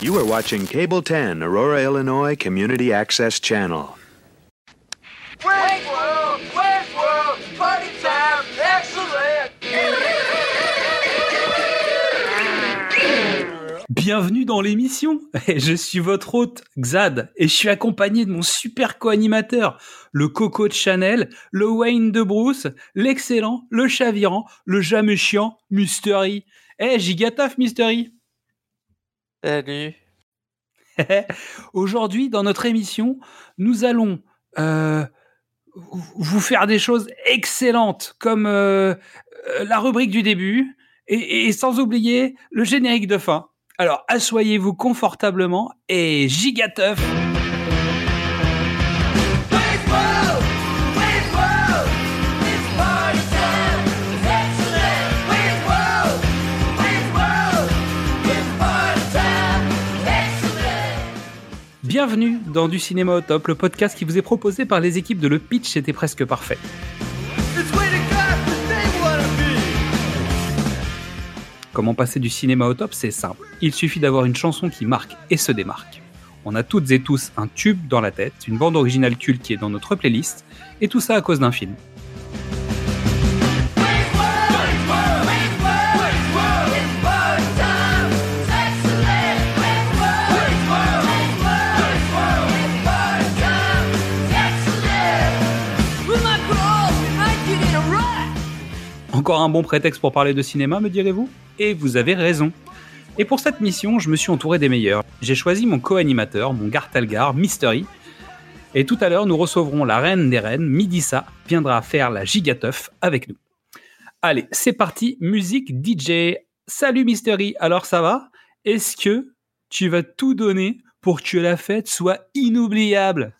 You are watching Cable 10, Aurora, Illinois Community Access Channel. Wayne's World! Wayne's World! Party time! Excellent! Bienvenue dans l'émission. Je suis votre hôte Xad et je suis accompagné de mon super co-animateur, le Coco de Chanel, le Wayne de Bruce, l'excellent, le chavirant, le jamais chiant, Mystery. Eh, gigataf Mystery. Salut. Aujourd'hui, dans notre émission, nous allons euh, vous faire des choses excellentes, comme euh, la rubrique du début, et, et sans oublier le générique de fin. Alors, assoyez-vous confortablement et gigateuf. Bienvenue dans Du Cinéma au Top, le podcast qui vous est proposé par les équipes de Le Pitch, c'était presque parfait. Comment passer du cinéma au top C'est simple. Il suffit d'avoir une chanson qui marque et se démarque. On a toutes et tous un tube dans la tête, une bande originale culte qui est dans notre playlist, et tout ça à cause d'un film. Encore un bon prétexte pour parler de cinéma, me direz-vous? Et vous avez raison. Et pour cette mission, je me suis entouré des meilleurs. J'ai choisi mon co-animateur, mon Gartalgar, Mystery. Et tout à l'heure, nous recevrons la reine des reines, Midissa, viendra faire la gigateuf avec nous. Allez, c'est parti, musique DJ. Salut Mystery, alors ça va? Est-ce que tu vas tout donner pour que la fête soit inoubliable?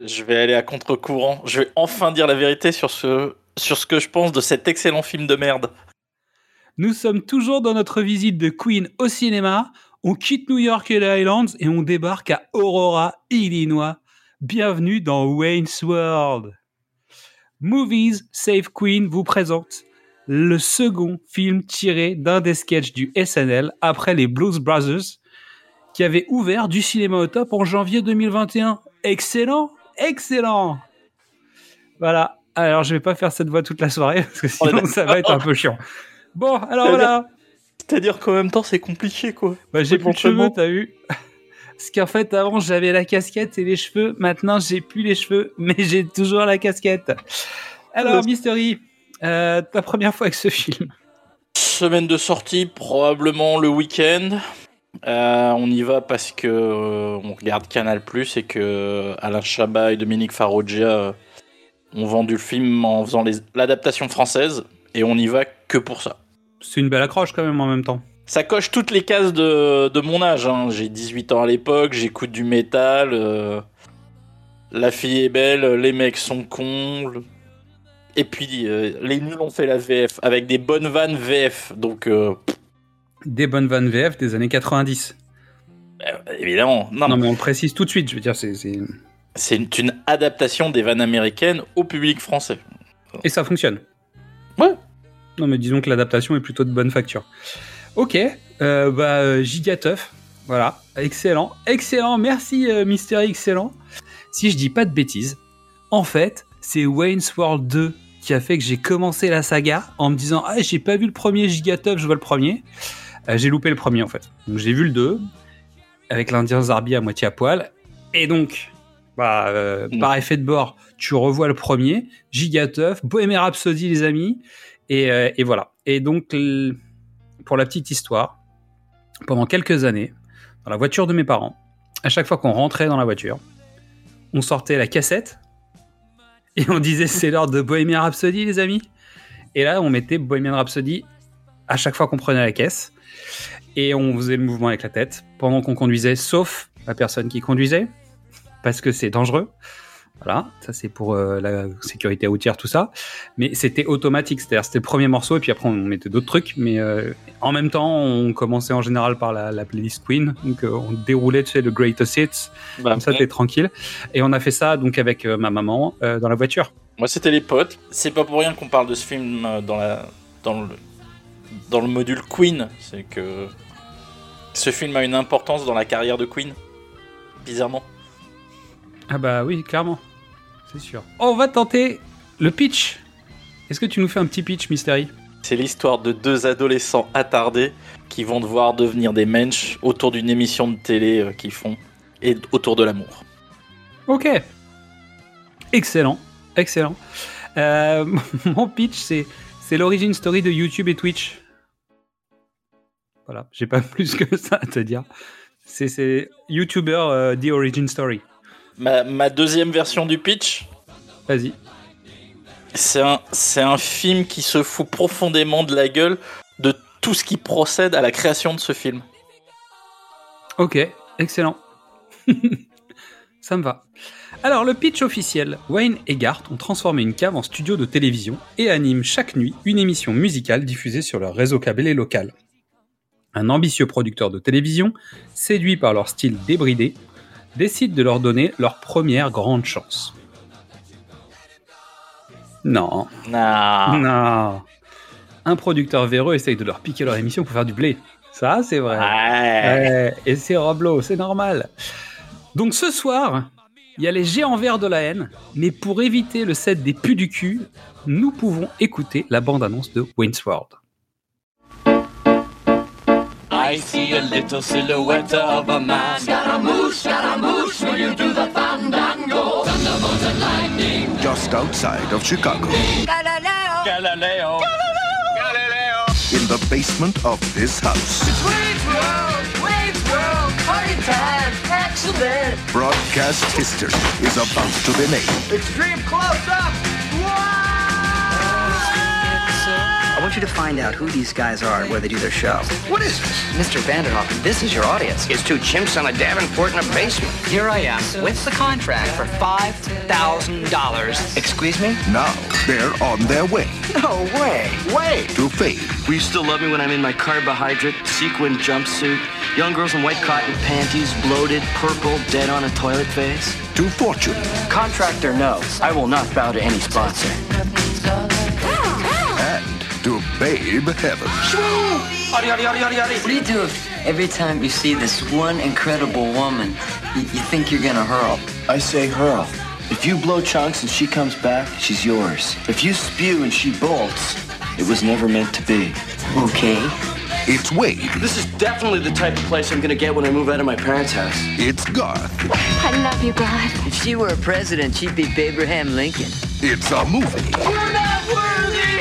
Je vais aller à contre-courant. Je vais enfin dire la vérité sur ce, sur ce que je pense de cet excellent film de merde. Nous sommes toujours dans notre visite de Queen au cinéma. On quitte New York et les Highlands et on débarque à Aurora, Illinois. Bienvenue dans Wayne's World. Movies Save Queen vous présente le second film tiré d'un des sketchs du SNL après les Blues Brothers qui avait ouvert du cinéma au top en janvier 2021. Excellent, excellent. Voilà. Alors je vais pas faire cette voix toute la soirée parce que sinon ça va être un peu chiant. Bon, alors voilà. C'est-à-dire qu'en même temps, c'est compliqué, quoi. Bah, j'ai plus de cheveux, t'as vu Parce qu'en fait, avant, j'avais la casquette et les cheveux. Maintenant, j'ai plus les cheveux, mais j'ai toujours la casquette. Alors. Mystery, euh, ta première fois avec ce film Semaine de sortie, probablement le week-end. Euh, on y va parce que euh, on regarde Canal Plus et que Alain Chabat et Dominique Farrugia euh, ont vendu le film en faisant l'adaptation française et on y va que pour ça. C'est une belle accroche quand même en même temps. Ça coche toutes les cases de, de mon âge. hein. J'ai 18 ans à l'époque, j'écoute du métal. euh, la fille est belle, les mecs sont cons. Et puis, euh, les nuls ont fait la VF avec des bonnes vannes VF. Donc, euh, Des bonnes vannes VF des années 90. euh, évidemment, non, Non, mais on le précise tout de suite. Je veux dire, c'est. C'est- une, une adaptation des vannes américaines au public français. Et ça fonctionne. Ouais. Non, mais disons que l'adaptation est plutôt de bonne facture. Ok, euh, bah, euh, gigateuf. Voilà, excellent, excellent, merci euh, Mystery, excellent. Si je dis pas de bêtises, en fait, c'est Wayne's World 2 qui a fait que j'ai commencé la saga en me disant Ah, j'ai pas vu le premier gigateuf, je vois le premier. Euh, j'ai loupé le premier en fait. Donc j'ai vu le 2 avec l'Indien Zarbi à moitié à poil. Et donc, bah, euh, Mm. par effet de bord, tu revois le premier, gigateuf, Bohemian Rhapsody les amis. Et, euh, et voilà. Et donc, pour la petite histoire, pendant quelques années, dans la voiture de mes parents, à chaque fois qu'on rentrait dans la voiture, on sortait la cassette et on disait c'est l'heure de Bohemian Rhapsody, les amis. Et là, on mettait Bohemian Rhapsody à chaque fois qu'on prenait la caisse et on faisait le mouvement avec la tête pendant qu'on conduisait, sauf la personne qui conduisait, parce que c'est dangereux. Voilà, ça c'est pour euh, la sécurité routière, tout ça. Mais c'était automatique, c'est-à-dire c'était le premier morceau et puis après on mettait d'autres trucs. Mais euh, en même temps, on commençait en général par la, la playlist Queen, donc euh, on déroulait, tu sais, le Greatest Hits, Bah, comme ça t'es tranquille. Et on a fait ça donc avec ma maman dans la voiture. Moi, c'était les potes. C'est pas pour rien qu'on parle de ce film dans la dans le dans le module Queen. C'est que Ce film a une importance dans la carrière de Queen. Bizarrement. Ah bah oui, clairement. C'est sûr. On va tenter le pitch. Est-ce que tu nous fais un petit pitch, Mystery? C'est l'histoire de deux adolescents attardés qui vont devoir devenir des mensch autour d'une émission de télé euh, qu'ils font et autour de l'amour. Ok. Excellent. Excellent. Euh, mon pitch, c'est, c'est l'origine story de YouTube et Twitch. Voilà, j'ai pas plus que ça à te dire. C'est, c'est YouTuber euh, The Origin Story. Ma, ma deuxième version du pitch, Vas-y. c'est un, c'est un film qui se fout profondément de la gueule de tout ce qui procède à la création de ce film. Ok, excellent. Ça me va. Alors, le pitch officiel. Wayne et Garth ont transformé une cave en studio de télévision et animent chaque nuit une émission musicale diffusée sur leur réseau câblé local. Un ambitieux producteur de télévision, séduit par leur style débridé, décide de leur donner leur première grande chance. Non, Nah. non. Un producteur véreux essaye de leur piquer leur émission pour faire du blé. Ça, c'est vrai. Ouais. Ouais, et c'est Roblo, c'est normal. Donc ce soir, il y a les géants verts de la haine, mais pour éviter le set des pus du cul, nous pouvons écouter la bande-annonce de Wayne's World. I see a little silhouette of a man. Scaramouche, Scaramouche, will you do the fandango? Thunderbolt and lightning. just outside of Chicago. Galileo. Galileo. Galileo. Galileo. In the basement of this house, Wayne's World, Wayne's World, party time, excellent. broadcast history is about to be made. Extreme close up. I want you to find out who these guys are and where they do their show. What is this? Mr. Vanderhoff, this is your audience. It's two chimps on a Davenport in a basement. Here I am with the contract for $5,000. Excuse me? Now they're on their way No way. Way. to fame. Will you still love me when I'm in my carbohydrate sequin jumpsuit? Young girls in white cotton panties, bloated, purple, dead on a toilet face? To fortune. Contract or no, I will not bow to any sponsor. And to babe heaven. What do you do if every time you see this one incredible woman, you, you think you're gonna hurl? I say hurl. If you blow chunks and she comes back, she's yours. If you spew and she bolts, it was never meant to be. Okay. It's Wade. This is definitely the type of place I'm gonna get when I move out of my parents' house. It's Garth. I love you, God. If she were a president, she'd be Abraham Lincoln. It's a movie. We're not worthy.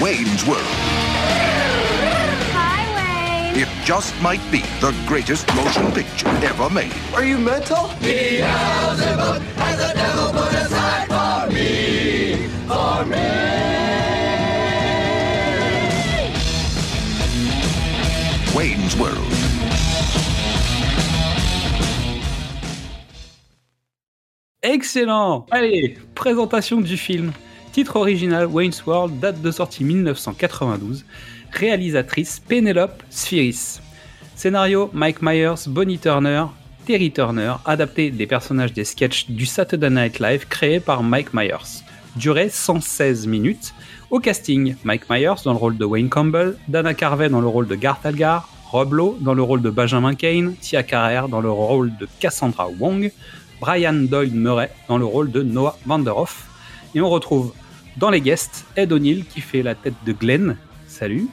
Wayne's World. Hi, Wayne. It just might be the greatest motion picture ever made. Are you mental? Wayne's World. Excellent Allez, présentation du film. Titre original Wayne's World, date de sortie 1992. Réalisatrice Penelope Spheris. Scénario Mike Myers, Bonnie Turner, Terry Turner, adapté des personnages des sketchs du Saturday Night Live créés par Mike Myers. Durée 116 minutes. Au casting, Mike Myers dans le rôle de Wayne Campbell, Dana Carvey dans le rôle de Garth Algar, Rob Lowe dans le rôle de Benjamin Kane, Tia Carrère dans le rôle de Cassandra Wong, Brian Doyle Murray dans le rôle de Noah Vanderhoff. Et on retrouve dans les guests Ed O'Neill qui fait la tête de Glenn, salut,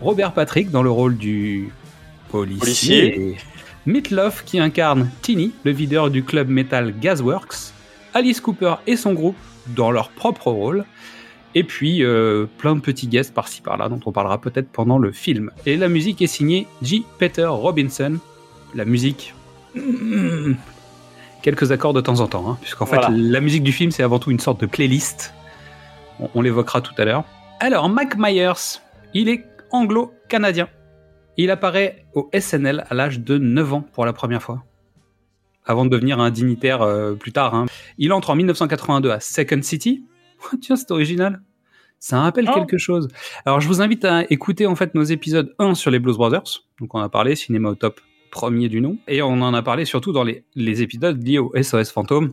Robert Patrick dans le rôle du policier, Policier. Meatloaf qui incarne Tini, le videur du club metal Gasworks, Alice Cooper et son groupe dans leur propre rôle, et puis euh, plein de petits guests par-ci par-là dont on parlera peut-être pendant le film. Et la musique est signée J. Peter Robinson. La musique. quelques accords de temps en temps, hein, puisqu'en fait la musique du film c'est avant tout une sorte de playlist. On, on l'évoquera tout à l'heure. Alors, Mac Myers, il est anglo-canadien. Il apparaît au SNL à l'âge de 9 ans pour la première fois. Avant de devenir un dignitaire euh, plus tard. hein. Il entre en 1982 à Second City. Tiens, c'est original. Ça rappelle Oh. quelque chose. Alors, je vous invite à écouter en fait nos épisodes 1 sur les Blues Brothers. Donc, on a parlé cinéma au top premier du nom. Et on en a parlé surtout dans les, les épisodes liés au SOS Fantôme.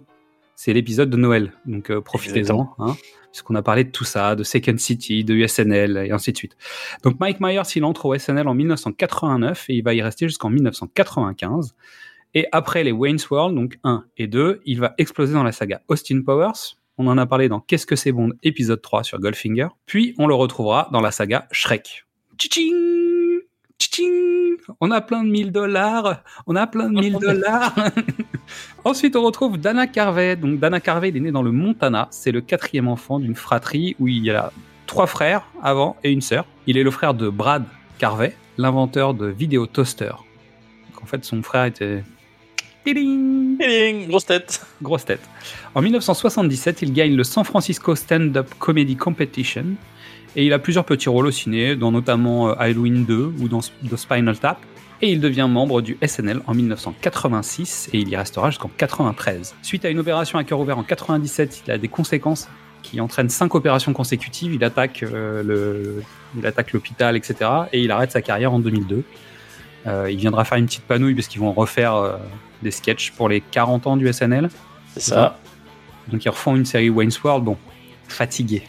c'est l'épisode de Noël. Donc euh, profitez-en, hein, puisqu'on a parlé de tout ça, de Second City, de USNL et ainsi de suite. Donc Mike Myers, il entre au SNL en 1989 et il va y rester jusqu'en 1995. Et après les Wayne's World, donc 1 et 2, il va exploser dans la saga Austin Powers. On en a parlé dans Qu'est-ce que c'est Bond, épisode 3 sur Goldfinger. Puis on le retrouvera dans la saga Shrek. Tching Tching On a plein de 1000 dollars On a plein de 1000 dollars Ensuite, on retrouve Dana Carvey. Donc, Dana Carvey, il est né dans le Montana. C'est le quatrième enfant d'une fratrie où il y a trois frères avant et une sœur. Il est le frère de Brad Carvey, l'inventeur de vidéo toaster. Donc, en fait, son frère était. Tiding, grosse tête. Grosse tête. En 1977, il gagne le San Francisco Stand-Up Comedy Competition. Et il a plusieurs petits rôles au ciné, dans notamment euh, Halloween 2 ou dans The Spinal Tap. Et il devient membre du SNL en 1986 et il y restera jusqu'en 93. Suite à une opération à cœur ouvert en 97, il a des conséquences qui entraînent cinq opérations consécutives. Il attaque euh, le, il attaque l'hôpital, etc. Et il arrête sa carrière en 2002. Euh, il viendra faire une petite panouille parce qu'ils vont refaire euh, des sketchs pour les 40 ans du SNL. C'est ça. Donc ils refont une série Wayne's World, bon, fatigué.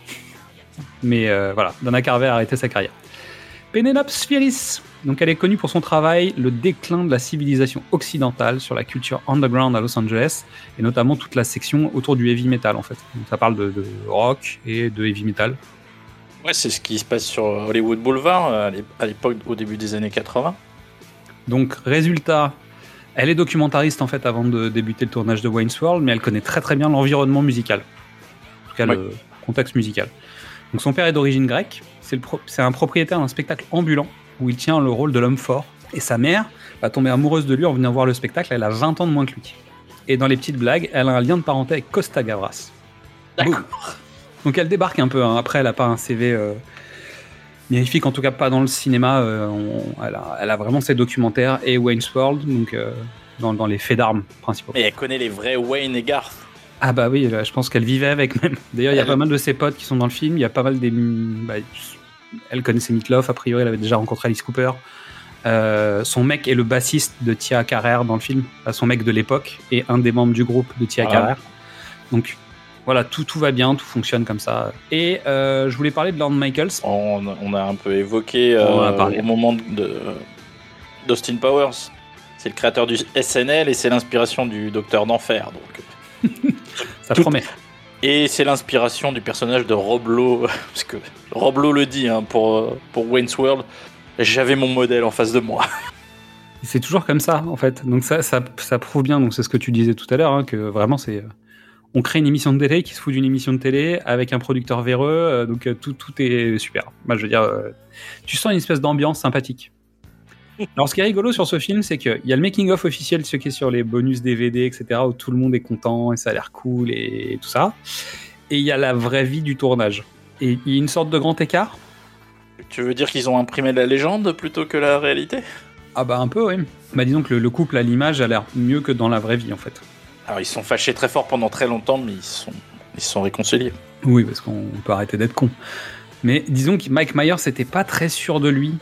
Mais euh, voilà, Dana Carvey a arrêté sa carrière. Penelope Spheris, donc elle est connue pour son travail Le déclin de la civilisation occidentale sur la culture underground à Los Angeles, et notamment toute la section autour du heavy metal en fait. Donc ça parle de, de rock et de heavy metal. Ouais, c'est ce qui se passe sur Hollywood Boulevard euh, à l'époque, au début des années 80. Donc résultat, elle est documentariste en fait avant de débuter le tournage de Wayne's World, mais elle connaît très très bien l'environnement musical, en tout cas le contexte musical. Donc son père est d'origine grecque, c'est pro- un propriétaire d'un spectacle ambulant où il tient le rôle de l'homme fort, et sa mère va tomber amoureuse de lui en venant voir le spectacle, elle a 20 ans de moins que lui. Et dans les petites blagues, elle a un lien de parenté avec Costa Gavras. Boum. Donc elle débarque un peu, hein. après elle a pas un CV euh, magnifique, en tout cas pas dans le cinéma, euh, on- elle, a, elle a vraiment ses documentaires et Wayne's World, donc euh, dans, dans les faits d'armes principaux. Et elle connaît les vrais Wayne et Garth. Ah bah oui, je pense qu'elle vivait avec même. D'ailleurs, il y a pas mal de ses potes qui sont dans le film. Il y a pas mal des. bah, elle connaissait Meatloaf, a priori, elle avait déjà rencontré Alice Cooper. Euh, son mec est le bassiste de Tia Carrère dans le film, Enfin, son mec de l'époque, et un des membres du groupe de Tia Ah. Carrère. Donc voilà, tout, tout va bien, tout fonctionne comme ça. Et euh, je voulais parler de Lorne Michaels. On, on a un peu évoqué euh, au moment de d'Austin Powers. C'est le créateur du SNL et c'est l'inspiration du Docteur d'Enfer. Donc. Ça Tout- promet. Et c'est l'inspiration du personnage de Rob Lowe, parce que Rob Lowe le dit hein, pour, euh, pour Wayne's World. J'avais mon modèle en face de moi. C'est toujours comme ça, en fait. Donc ça, ça, ça prouve bien, donc c'est ce que tu disais tout à l'heure, hein, que vraiment c'est... euh, On crée une émission de télé qui se fout d'une émission de télé avec un producteur véreux, euh, donc tout, tout est super. Moi, je veux dire, euh, tu sens une espèce d'ambiance sympathique. Alors, ce qui est rigolo sur ce film, c'est qu'il y a le making-of officiel, ce qui est sur les bonus DVD, etc., où tout le monde est content et ça a l'air cool et tout ça. Et il y a la vraie vie du tournage. Et il y a une sorte de grand écart. Tu veux dire qu'ils ont imprimé la légende plutôt que la réalité? Ah bah un peu, oui. Bah disons que le, le couple à l'image a l'air mieux que dans la vraie vie, en fait. Alors ils sont fâchés très fort pendant très longtemps, mais ils se sont, ils sont réconciliés. Oui, parce qu'on peut arrêter d'être con. Mais disons que Mike Myers n'était pas très sûr de lui.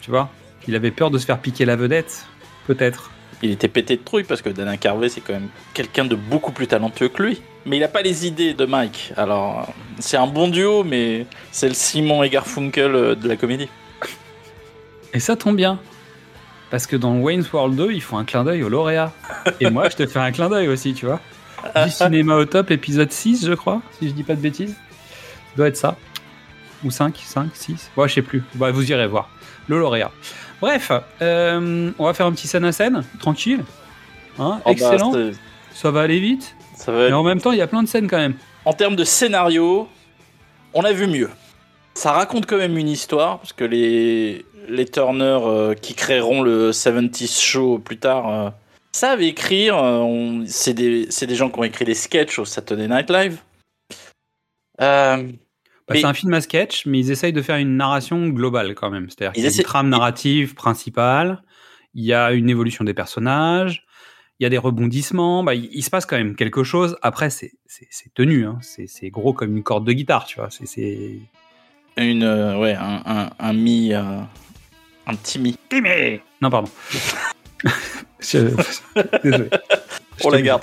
Tu vois? Il avait peur de se faire piquer la vedette, peut-être. Il était pété de trouille parce que Dana Carvey c'est quand même quelqu'un de beaucoup plus talentueux que lui. Mais il n'a pas les idées de Mike. Alors c'est un bon duo, mais c'est le Simon et Garfunkel euh, de la comédie. Et ça tombe bien. Parce que dans Wayne's World 2, ils font un clin d'œil au lauréat. Et moi, je te fais un clin d'œil aussi, tu vois. Du cinéma au top, épisode 6, je crois, si je dis pas de bêtises. Ça doit être ça. Ou 5, 5, 6. Ouais, je sais plus. Bah, vous irez voir. Le lauréat. Bref, euh, on va faire un petit scène à scène, tranquille. Hein, Oh, bah, excellent. ça va aller vite. ça va Mais en même temps, il y a plein de scènes quand même. En termes de scénario, on a vu mieux. Ça raconte quand même une histoire, parce que les, les Turner euh, qui créeront le 70s Show plus tard euh, savent écrire. euh, c'est des, c'est des gens qui ont écrit des sketchs au Saturday Night Live. Bah, Mais- C'est un film à sketch, mais ils essayent de faire une narration globale quand même. C'est-à-dire qu'il y a essaient- une trame narrative principale, il y a une évolution des personnages, il y a des rebondissements, bah, il, il se passe quand même quelque chose. Après, c'est c'est- c'est tenu, hein. c'est c'est gros comme une corde de guitare, tu vois. C'est- C'est une, euh, ouais, un, un, un mi. euh, un petit mi. Non, pardon. Je- Désolé. Je On la le garde.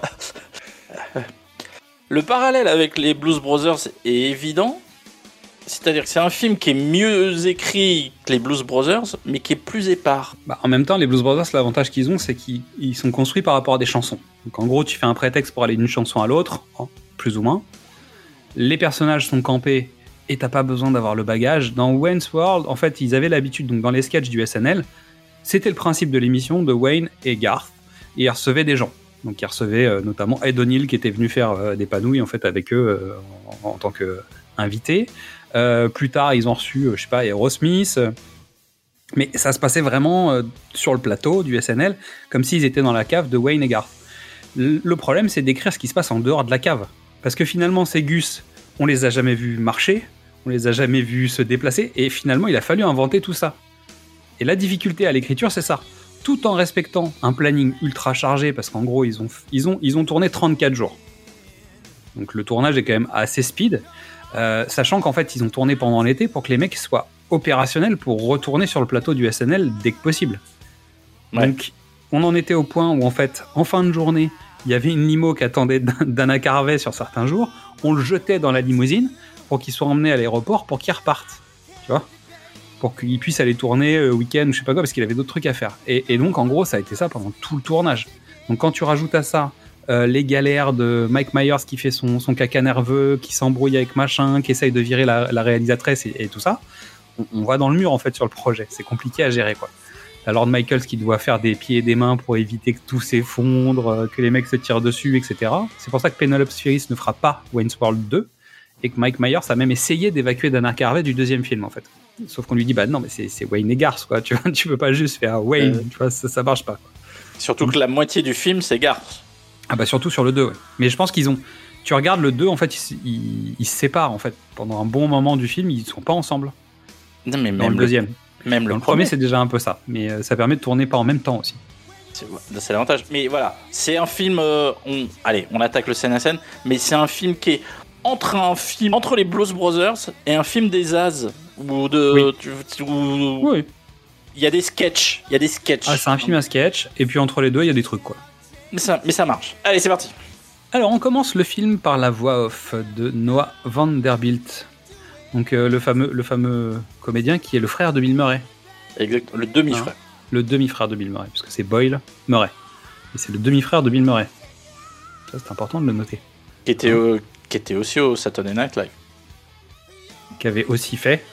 Le parallèle avec les Blues Brothers est évident. C'est-à-dire que c'est un film qui est mieux écrit que les Blues Brothers, mais qui est plus épars. Bah, en même temps, les Blues Brothers, l'avantage qu'ils ont, c'est qu'ils ils sont construits par rapport à des chansons. Donc en gros, tu fais un prétexte pour aller d'une chanson à l'autre, plus ou moins. Les personnages sont campés et t'as pas besoin d'avoir le bagage. Dans Wayne's World, en fait, ils avaient l'habitude, donc dans les sketchs du SNL, c'était le principe de l'émission de Wayne et Garth, et ils recevaient des gens. Donc ils recevaient euh, notamment Ed O'Neill qui était venu faire euh, des panouilles en fait avec eux euh, en, en tant qu'invité. Euh, plus tard, ils ont reçu, euh, je sais pas, Aerosmith. mais ça se passait vraiment euh, sur le plateau du SNL, comme s'ils étaient dans la cave de Wayne et Garth. Le problème, c'est d'écrire ce qui se passe en dehors de la cave. Parce que finalement, ces Gus, on les a jamais vus marcher, on les a jamais vus se déplacer, et finalement, il a fallu inventer tout ça. Et la difficulté à l'écriture, c'est ça. Tout en respectant un planning ultra chargé, parce qu'en gros, ils ont, ils, ont, ils ont tourné 34 jours. Donc le tournage est quand même assez speed, euh, sachant qu'en fait, ils ont tourné pendant l'été pour que les mecs soient opérationnels pour retourner sur le plateau du SNL dès que possible. Ouais. Donc, on en était au point où, en fait, en fin de journée, il y avait une limo qui attendait Dana Carvey sur certains jours. On le jetait dans la limousine pour qu'il soit emmené à l'aéroport pour qu'il reparte. Tu vois Pour qu'il puisse aller tourner euh, week-end ou je sais pas quoi, parce qu'il avait d'autres trucs à faire. Et, et donc, en gros, ça a été ça pendant tout le tournage. Donc, quand tu rajoutes à ça euh, les galères de Mike Myers qui fait son, son caca nerveux, qui s'embrouille avec machin, qui essaye de virer la, la réalisatrice et, et tout ça, on, on va dans le mur en fait sur le projet. C'est compliqué à gérer quoi. T'as Lord Michaels qui doit faire des pieds et des mains pour éviter que tout s'effondre, euh, que les mecs se tirent dessus, etc. C'est pour ça que Penelope Spheris ne fera pas Wayne's World 2 et que Mike Myers a même essayé d'évacuer Dana Carvey du deuxième film en fait. Sauf qu'on lui dit bah non mais c'est c'est Wayne et Garth quoi, tu vois, tu peux pas juste faire Wayne, Euh. tu vois, ça, ça marche pas. quoi. Surtout que la moitié du film, c'est Garth. Ah bah surtout sur le 2, ouais. Mais je pense qu'ils ont... Tu regardes le 2, en fait, ils, se- ils- ils se séparent, en fait. Pendant un bon moment du film, ils sont pas ensemble. Non, mais même le deuxième. Même le le premier, c'est déjà un peu ça. Mais euh, ça permet de tourner pas en même temps aussi. C'est c'est l'avantage. Mais voilà, c'est un film. euh, on, allez, on attaque le scène à scène, mais c'est un film qui est entre un film entre les Blues Brothers et un film des As ou de. Oui. tu- où Oui. Il y a des sketchs. Il y a des sketchs. Ah, c'est un film à sketch, et puis entre les deux, il y a des trucs, quoi. Mais ça, mais ça marche. Allez, c'est parti. Alors, on commence le film par la voix off de Noah Vanderbilt. Donc, euh, le, fameux, le fameux comédien qui est le frère de Bill Murray. Exact. Le demi-frère. Le demi-frère de Bill Murray, puisque c'est Boyle Murray. Et c'est le demi-frère de Bill Murray. Ça, c'est important de le noter. Qui était, qui était aussi au Saturday Night Live. qui avait aussi fait.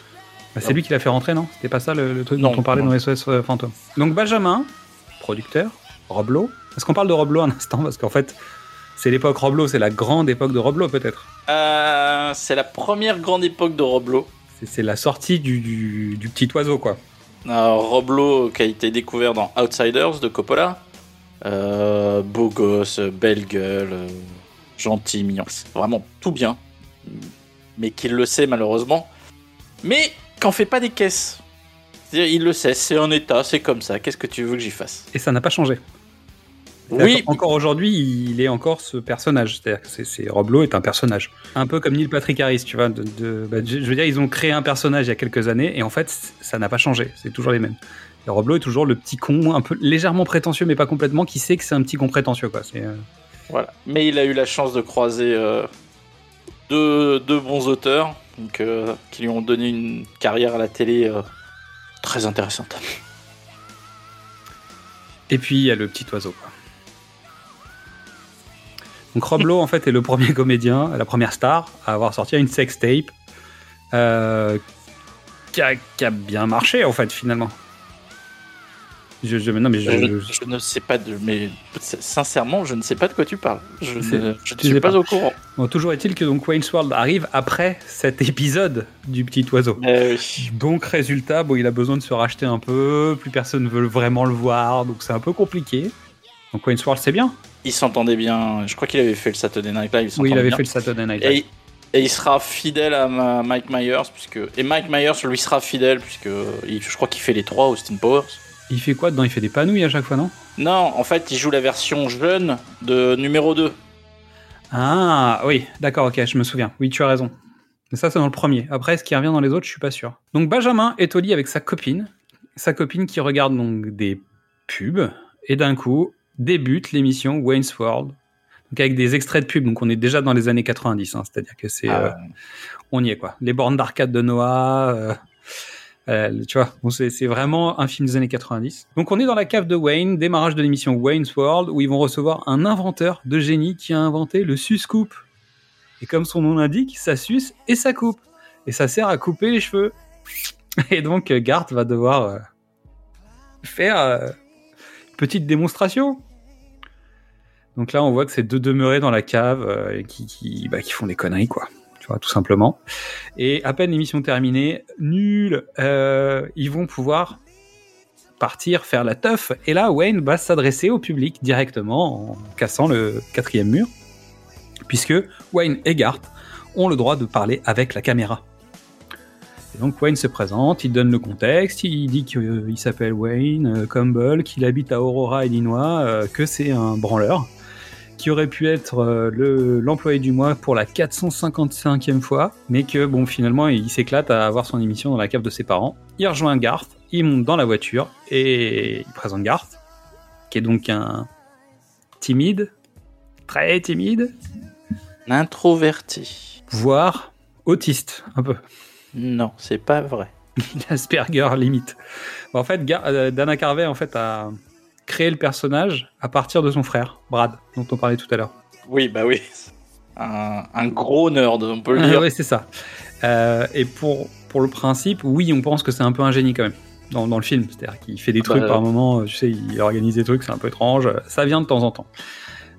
Bah, c'est lui qui l'a fait rentrer, non? C'était pas ça le, le truc Non, dont on parlait non. dans SOS euh, Fantôme. Donc Benjamin, producteur, Roblo. Est-ce qu'on parle de Roblo un instant Parce qu'en fait, c'est l'époque Roblo, c'est la grande époque de Roblo peut-être. Euh, c'est la première grande époque de Roblo. C'est- la sortie du, du- du petit oiseau, quoi. Euh, Roblo qui a été découvert dans Outsiders de Coppola. Euh, beau gosse, belle gueule, euh, gentil, mignon. Vraiment tout bien. Mais qu'il le sait malheureusement. Mais qu'en fait pas des caisses. Il le sait, c'est un état, c'est comme ça. Qu'est-ce que tu veux que j'y fasse? Et ça n'a pas changé. Oui, Encore aujourd'hui, il est encore ce personnage. C'est-à-dire que c'est- est un personnage. Un peu comme Neil Patrick Harris, tu vois. De, de- bah, je veux dire, ils ont créé un personnage il y a quelques années et en fait, ça n'a pas changé. C'est toujours les mêmes. Et Roblo est toujours le petit con, un peu légèrement prétentieux, mais pas complètement, qui sait que c'est un petit con prétentieux, quoi. C'est, euh, Voilà. Mais il a eu la chance de croiser euh, deux, deux bons auteurs donc, euh, qui lui ont donné une carrière à la télé euh, très intéressante. Et puis il y a le petit oiseau. Quoi. Donc Roblo en fait est le premier comédien, la première star à avoir sorti une sex tape euh, qui, a, qui a bien marché en fait finalement. Je, je- non mais je, ne sais pas de. Mais sincèrement, je ne sais pas de quoi tu parles. Je, ne, suis pas, pas. au courant. Bon, toujours est-il que donc Wayne's World arrive après cet épisode du petit oiseau. Euh, oui. Donc résultat, bon, il a besoin de se racheter un peu, plus personne ne veut vraiment le voir, donc c'est un peu compliqué. Donc Wayne's World c'est bien. Il s'entendait bien. Je crois qu'il avait fait le Saturday Night Live. Oui, il s'entendait avait bien. fait le Saturday Night Live. Et, et il sera fidèle à ma- Mike Myers. Puisque, et Mike Myers lui sera fidèle, puisque il- je crois qu'il fait les trois, Austin Powers. Il fait quoi dedans? Il fait des panouilles à chaque fois, non? Non, en fait, il joue la version jeune de numéro 2. Ah oui, d'accord, ok, je me souviens. Oui, tu as raison. Mais ça, c'est dans le premier. Après, est-ce qu'il revient dans les autres Je suis pas sûr. Donc Benjamin est au lit avec sa copine. Sa copine qui regarde donc des pubs. Et d'un coup, débute l'émission Wayne's World. Donc avec des extraits de pub, donc on est déjà dans les années 90, hein, c'est-à-dire que c'est, Ah euh, ouais. on y est quoi. Les bornes d'arcade de Noah, euh, euh, tu vois, bon, c'est vraiment un film des années 90. Donc on est dans la cave de Wayne, démarrage de l'émission Wayne's World, où ils vont recevoir un inventeur de génie qui a inventé le sus-coupe. Et comme son nom l'indique, ça suce et ça coupe. Et ça sert à couper les cheveux. Et donc Garth va devoir euh, faire euh, une petite démonstration. Donc là, on voit que c'est deux demeurés dans la cave euh, qui, qui, bah, qui font des conneries, quoi. Tout simplement. Et à peine l'émission terminée, nul, euh, ils vont pouvoir partir faire la teuf. Et là, Wayne va s'adresser au public directement en cassant le quatrième mur, puisque Wayne et Garth ont le droit de parler avec la caméra. Et donc Wayne se présente, il donne le contexte, il dit qu'il s'appelle Wayne euh, Campbell, qu'il habite à Aurora, Illinois, que c'est un branleur, qui aurait pu être euh, le- l'employé du mois pour la 455e fois, mais que bon finalement il s'éclate à avoir son émission dans la cave de ses parents. Il rejoint Garth, il monte dans la voiture et il présente Garth, qui est donc un timide, très timide, Introverti. voire autiste un peu. Non, c'est pas vrai. Asperger limite. Bon, en fait, Gar- euh, Dana Carvey en fait a créé le personnage à partir de son frère Brad, dont on parlait tout à l'heure. Oui, bah oui. Un, un gros nerd, on peut le Ah dire. oui, c'est ça. Euh, et pour pour le principe, oui, on pense que c'est un peu un génie quand même dans, dans le film. C'est-à-dire qu'il fait des Ah bah, trucs par moment, euh, tu sais, il organise des trucs, c'est un peu étrange. Ça vient de temps en temps.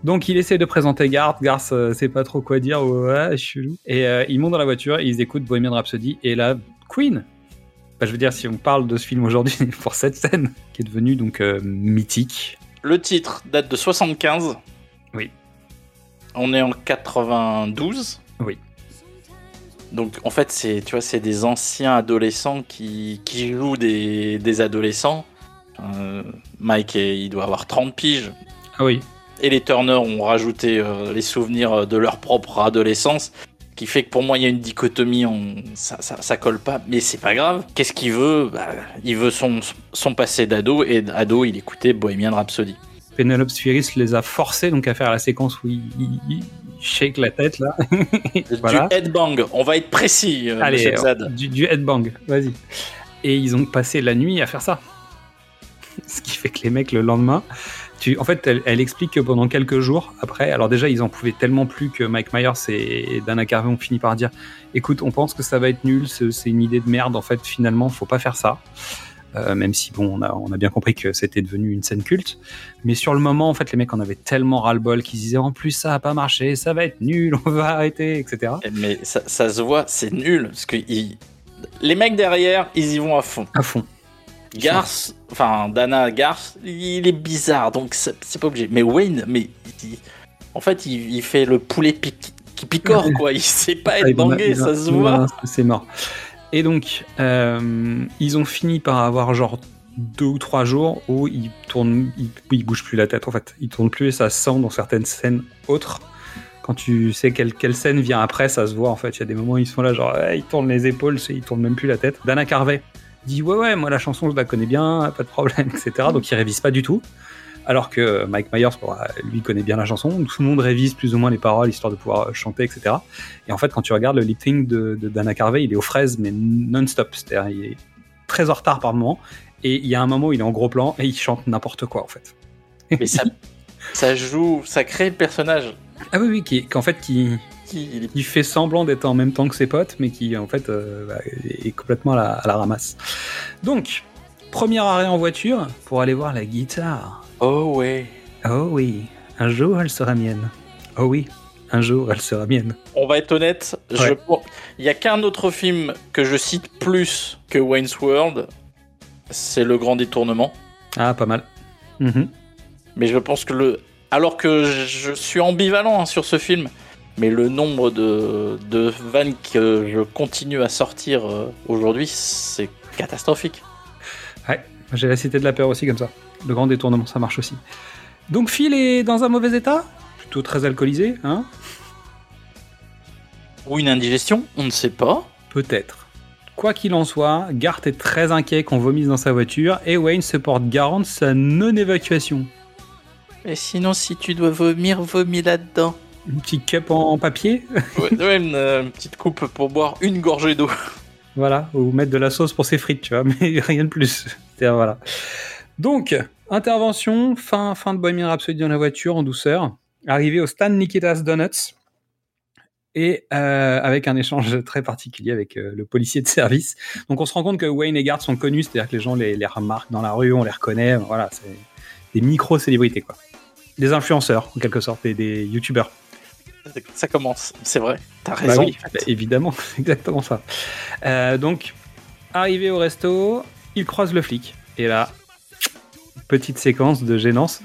Donc il essaie de présenter Garth. Garth euh, sait pas trop quoi dire. Ouais, chelou. Et euh, ils montent dans la voiture, ils écoutent Bohemian Rhapsody et là Queen. Bah, je veux dire, si on parle de ce film aujourd'hui, c'est pour cette scène qui est devenue donc euh, mythique. Le titre date de 75. Oui. On est en 92. Oui. Donc en fait, c'est tu vois, c'est des anciens adolescents qui, qui jouent des, des adolescents. Euh, Mike, il doit avoir 30 piges. Ah oui. Et les Turner ont rajouté euh, les souvenirs de leur propre adolescence. Qui fait que pour moi, il y a une dichotomie, on- ça, ça, ça colle pas, mais c'est pas grave. Qu'est-ce qu'il veut? Bah, Il veut son, son passé d'ado, et ado, il écoutait Bohemian Rhapsody. Penelope Spheris les a forcés donc à faire la séquence où il, il- il shake la tête là. Voilà. Du headbang, on va être précis, euh, Allez, du, du headbang, vas-y. Et ils ont passé la nuit à faire ça. Ce qui fait que les mecs, le lendemain, tu, en fait, elle, elle explique que pendant quelques jours après, alors déjà, ils en pouvaient tellement plus que Mike Myers et Dana Carvey ont fini par dire écoute, on pense que ça va être nul, c'est c'est une idée de merde, en fait, finalement, faut pas faire ça. Euh, même si, bon, on a, on a bien compris que c'était devenu une scène culte. Mais sur le moment, en fait, les mecs en avaient tellement ras-le-bol qu'ils disaient en plus, ça a pas marché, ça va être nul, on va arrêter, etc. Mais ça, ça se voit, c'est nul. Parce que ils- les mecs derrière, ils y vont à fond. À fond. Garth, enfin Dana Garth, il est bizarre, donc c'est pas obligé. Mais Wayne, mais il- en fait, il, il fait le poulet pic- qui picore, quoi. Il sait pas Ah, être a- ça se voit. C'est mort. Et donc, euh, ils ont fini par avoir genre deux ou trois jours où ils tournent, ils, ils bougent plus la tête en fait. Ils tournent plus et ça se sent dans certaines scènes autres. Quand tu sais quelle, quelle scène vient après, ça se voit en fait. Il y a des moments où ils sont là, genre, ouais, ils tournent les épaules, c'est- ils tournent même plus la tête. Dana Carvey dit, ouais, ouais, moi la chanson, je la connais bien, pas de problème, etc. Donc, ils révisent pas du tout. Alors que Mike Myers, euh, lui, connaît bien la chanson. Tout le monde révise plus ou moins les paroles, histoire de pouvoir euh, chanter, etc. Et en fait, quand tu regardes le lip sync de, de Dana Carvey, il est aux fraises, mais non-stop. C'est-à-dire, il est très en retard par moment. Et il y a un moment où il est en gros plan et il chante n'importe quoi, en fait. Mais ça, ça joue, ça crée le personnage. Ah oui, oui, qui, qu'en fait, qui, Qui, qui fait semblant d'être en même temps que ses potes, mais qui, en fait, euh, bah, est complètement à la, à la ramasse. Donc, premier arrêt en voiture pour aller voir la guitare. Oh ouais. Oh oui, un jour elle sera mienne. Oh oui, un jour elle sera mienne. On va être honnête, je- Ouais. il y a qu'un autre film que je cite plus que Wayne's World, c'est Le Grand Détournement. Ah, pas mal. Mhm. Mais je pense que le. Alors que je suis ambivalent hein, sur ce film, mais le nombre de, de vannes que je continue à sortir euh, aujourd'hui, c'est catastrophique. Ouais, j'ai la cité de la peur aussi comme ça. Le grand détournement, ça marche aussi. Donc Phil est dans un mauvais état? Plutôt très alcoolisé, hein? Ou une indigestion, on ne sait pas. Peut-être. Quoi qu'il en soit, Garth est très inquiet qu'on vomisse dans sa voiture et Wayne se porte garant de sa non-évacuation. Et sinon, si tu dois vomir, vomis là-dedans. Une petite cup en, papier, Ouais, ouais, une, euh, une petite coupe pour boire une gorgée d'eau. voilà, ou mettre de la sauce pour ses frites, tu vois, mais rien de plus. Voilà. Donc, intervention, fin, fin de Bohemian Rhapsody dans la voiture en douceur, arrivé au stand Nikita's Donuts, et euh, avec un échange très particulier avec euh, le policier de service. Donc on se rend compte que Wayne et Garth sont connus, c'est-à-dire que les gens les, les remarquent dans la rue, on les reconnaît, voilà, c'est des micro-célébrités, quoi. Des influenceurs, en quelque sorte, et des youtubeurs. Ça commence, c'est vrai. T'as Bah raison. bah, évidemment, exactement ça. Euh, donc, arrivé au resto, il croise le flic. Et là, petite séquence de gênance.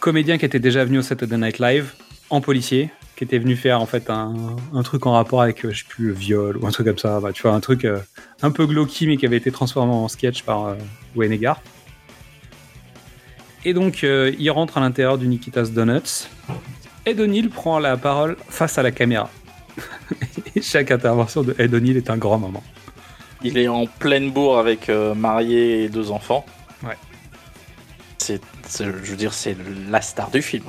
Comédien qui était déjà venu au Saturday Night Live, en policier, qui était venu faire en fait un, un truc en rapport avec, euh, je sais plus, le viol ou un truc comme ça. Bah, tu vois, un truc euh, un peu glauque, mais qui avait été transformé en sketch par euh, Wayne et Garth. Et donc, euh, il rentre à l'intérieur du Nikita's Donuts. Ed O'Neill prend la parole face à la caméra. Et chaque intervention de Ed O'Neill est un grand moment. Il est en pleine bourre avec euh, marié et deux enfants. Ouais. C'est, je veux dire, c'est la star du film.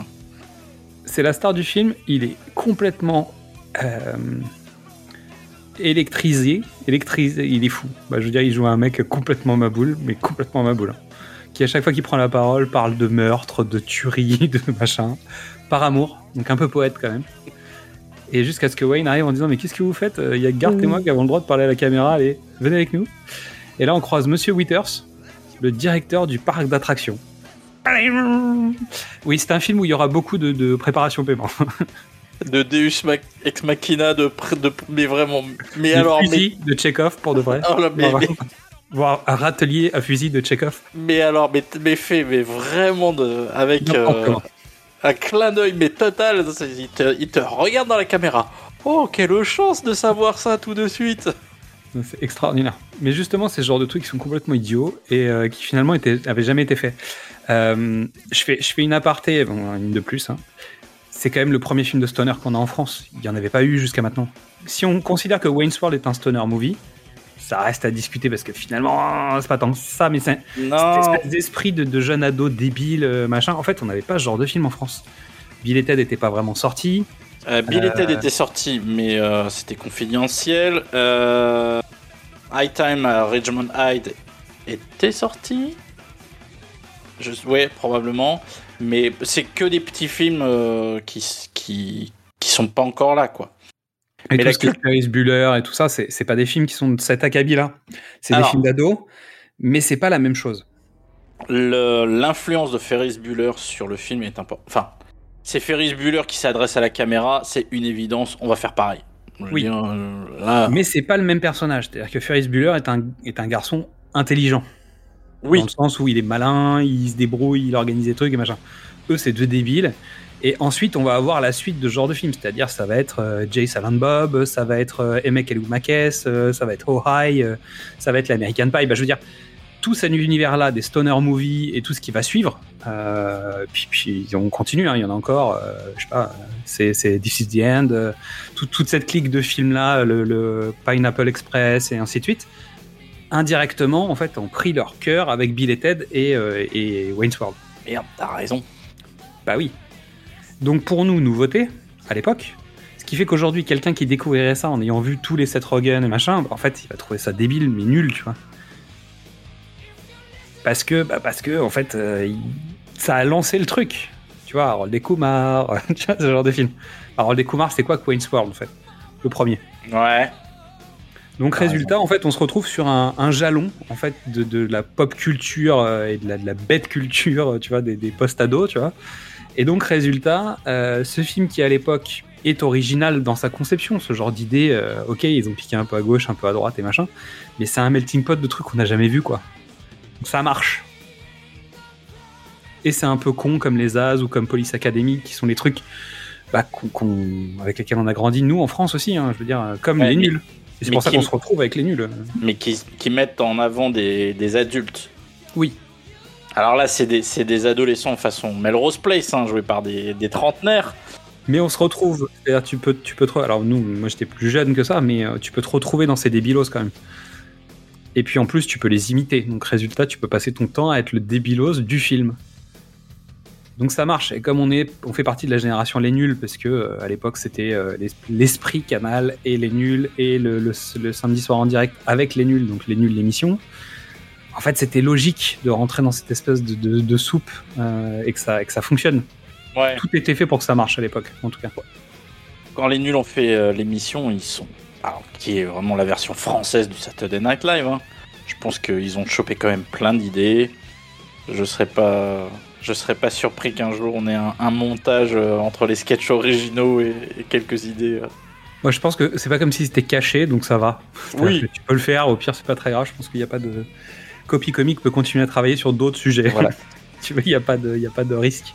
C'est la star du film, il est complètement euh, électrisé, électrisé, il est fou. Bah, je veux dire, il joue un mec complètement maboule, mais complètement maboule. hein. Qui à chaque fois qu'il prend la parole parle de meurtre, de tuerie, de machin, par amour, donc un peu poète quand même. Et jusqu'à ce que Wayne arrive en disant mais qu'est-ce que vous faites Il y a Garth et moi qui avons le droit de parler à la caméra, allez, venez avec nous. Et là on croise Monsieur Withers, le directeur du parc d'attractions. Oui, c'est un film où il y aura beaucoup de, de préparation paiement. De Deus Mac- Ex Machina, de, pr- de, mais vraiment. Mais Le alors, mais, fusil de Chekhov pour de vrai. Oh là, mais- Voir- mais- Voir un râtelier à fusil de Chekhov. mais alors, mais, mais fait, mais vraiment de, avec euh. Un clin d'œil, mais total. Il te, regarde dans la caméra. Oh, quelle chance de savoir ça tout de suite. C'est extraordinaire. Mais justement, c'est ce genre de trucs qui sont complètement idiots et euh, qui finalement étaient, avaient jamais été faits. Euh, je, fais, une aparté, une de plus. hein. C'est quand même le premier film de stoner qu'on a en France. Il n'y en avait pas eu jusqu'à maintenant. Si on considère que Wayne's World est un stoner movie, ça reste à discuter parce que finalement, c'est pas tant que ça, mais c'est cette espèce d'esprit de, de jeune ado débile, euh, machin. En fait, on n'avait pas ce genre de film en France. Bill et Ted n'était pas vraiment sorti. Euh, Bill et Ted Euh, était sorti, mais euh, c'était confidentiel. Euh, High Time à Richmond Hyde était sorti Je, Ouais, probablement. Mais c'est que des petits films qui, qui, qui sont pas encore là, quoi. Et Mais tout ce qui est Bueller et tout ça, c'est pas des films qui sont de cet acabit-là. C'est des films d'ados, mais c'est pas la même chose. L'influence de Ferris Bueller sur le film est importante. Enfin, c'est Ferris Bueller qui s'adresse à la caméra, c'est une évidence, on va faire pareil. Je Oui. dire, euh, là, Mais c'est pas le même personnage. C'est-à-dire que Ferris Bueller est un, est un garçon intelligent. oui. Dans le sens où il est malin, il se débrouille, il organise des trucs et machin. Eux, c'est deux débiles. Et ensuite, on va avoir la suite de ce genre de film. C'est-à-dire, ça va être euh, Jay Silent Bob, ça va être euh, Emek euh, ça va être Oh euh, ça va être l'American Pie. Bah, je veux dire, tout cet univers-là des stoner movies et tout ce qui va suivre. euh, puis, puis on continue, hein, il y en a encore. euh, je sais pas, c'est, This is the End. tout- toute cette clique de films-là, le, le Pineapple Express et ainsi de suite indirectement en fait ont pris leur cœur avec Bill et Ted et, et Wayne's World. Merde, t'as raison. Bah oui. Donc pour nous, nouveauté à l'époque. Ce qui fait qu'aujourd'hui, quelqu'un qui découvrirait ça en ayant vu tous les Seth Rogen et machin, bah, en fait, il va trouver ça débile mais nul, tu vois. Parce que, bah, parce que en fait, euh, ça a lancé le truc. Tu vois, Harold et Kumar, tu vois, ce genre de film. Harold et Kumar, c'est quoi que Wayne's World en fait? Le premier. Ouais. Donc T'as résultat, en fait, on se retrouve sur un, un jalon en fait de, de la pop culture euh, et de la, de la bête culture, euh, tu vois, des, des post-ados, tu vois. Et donc résultat, euh, ce film qui à l'époque est original dans sa conception, ce genre d'idée, euh, ok, ils ont piqué un peu à gauche, un peu à droite et machin, mais c'est un melting pot de trucs qu'on n'a jamais vu, quoi. Donc ça marche. Et c'est un peu con comme les As ou comme Police Academy, qui sont les trucs bah, qu'on- qu'on- avec lesquels on a grandi, nous en France aussi, hein, je veux dire, euh, comme Ouais, les nuls. Et c'est pour ça qu'on se retrouve avec les nuls. Mais qui, qui mettent en avant des, des adultes. Oui. Alors là, c'est des, des adolescents façon Melrose Place, hein, joués par des, trentenaires. Mais on se retrouve, tu peux, tu peux te, alors nous, moi j'étais plus jeune que ça, mais euh, tu peux te retrouver dans ces débilos quand même. Et puis en plus, tu peux les imiter. Donc résultat, tu peux passer ton temps à être le débilos du film. Donc ça marche. Et comme on est, on fait partie de la génération les nuls, parce que euh, à l'époque c'était euh, l'es- l'esprit canal et les nuls et le, le- le samedi soir en direct avec les nuls, donc les nuls l'émission. En fait, c'était logique de rentrer dans cette espèce de, de- de soupe euh, et, que ça, et que ça fonctionne. Ouais. Tout était fait pour que ça marche à l'époque, en tout cas. Quand les nuls ont fait euh, l'émission, ils sont. Alors, qui est vraiment la version française du Saturday Night Live. hein. Je pense qu'ils ont chopé quand même plein d'idées. Je serais pas. Je serais pas surpris qu'un jour on ait un, un montage euh, entre les sketchs originaux et, et quelques idées. Moi, je pense que c'est pas comme si c'était caché, donc ça va. Oui. Tu peux le faire, au pire, c'est pas très grave. Je pense qu'il n'y a pas de. Copy Comic peut continuer à travailler sur d'autres sujets. Voilà. tu vois, il n'y a, pas de- il y a pas de risque.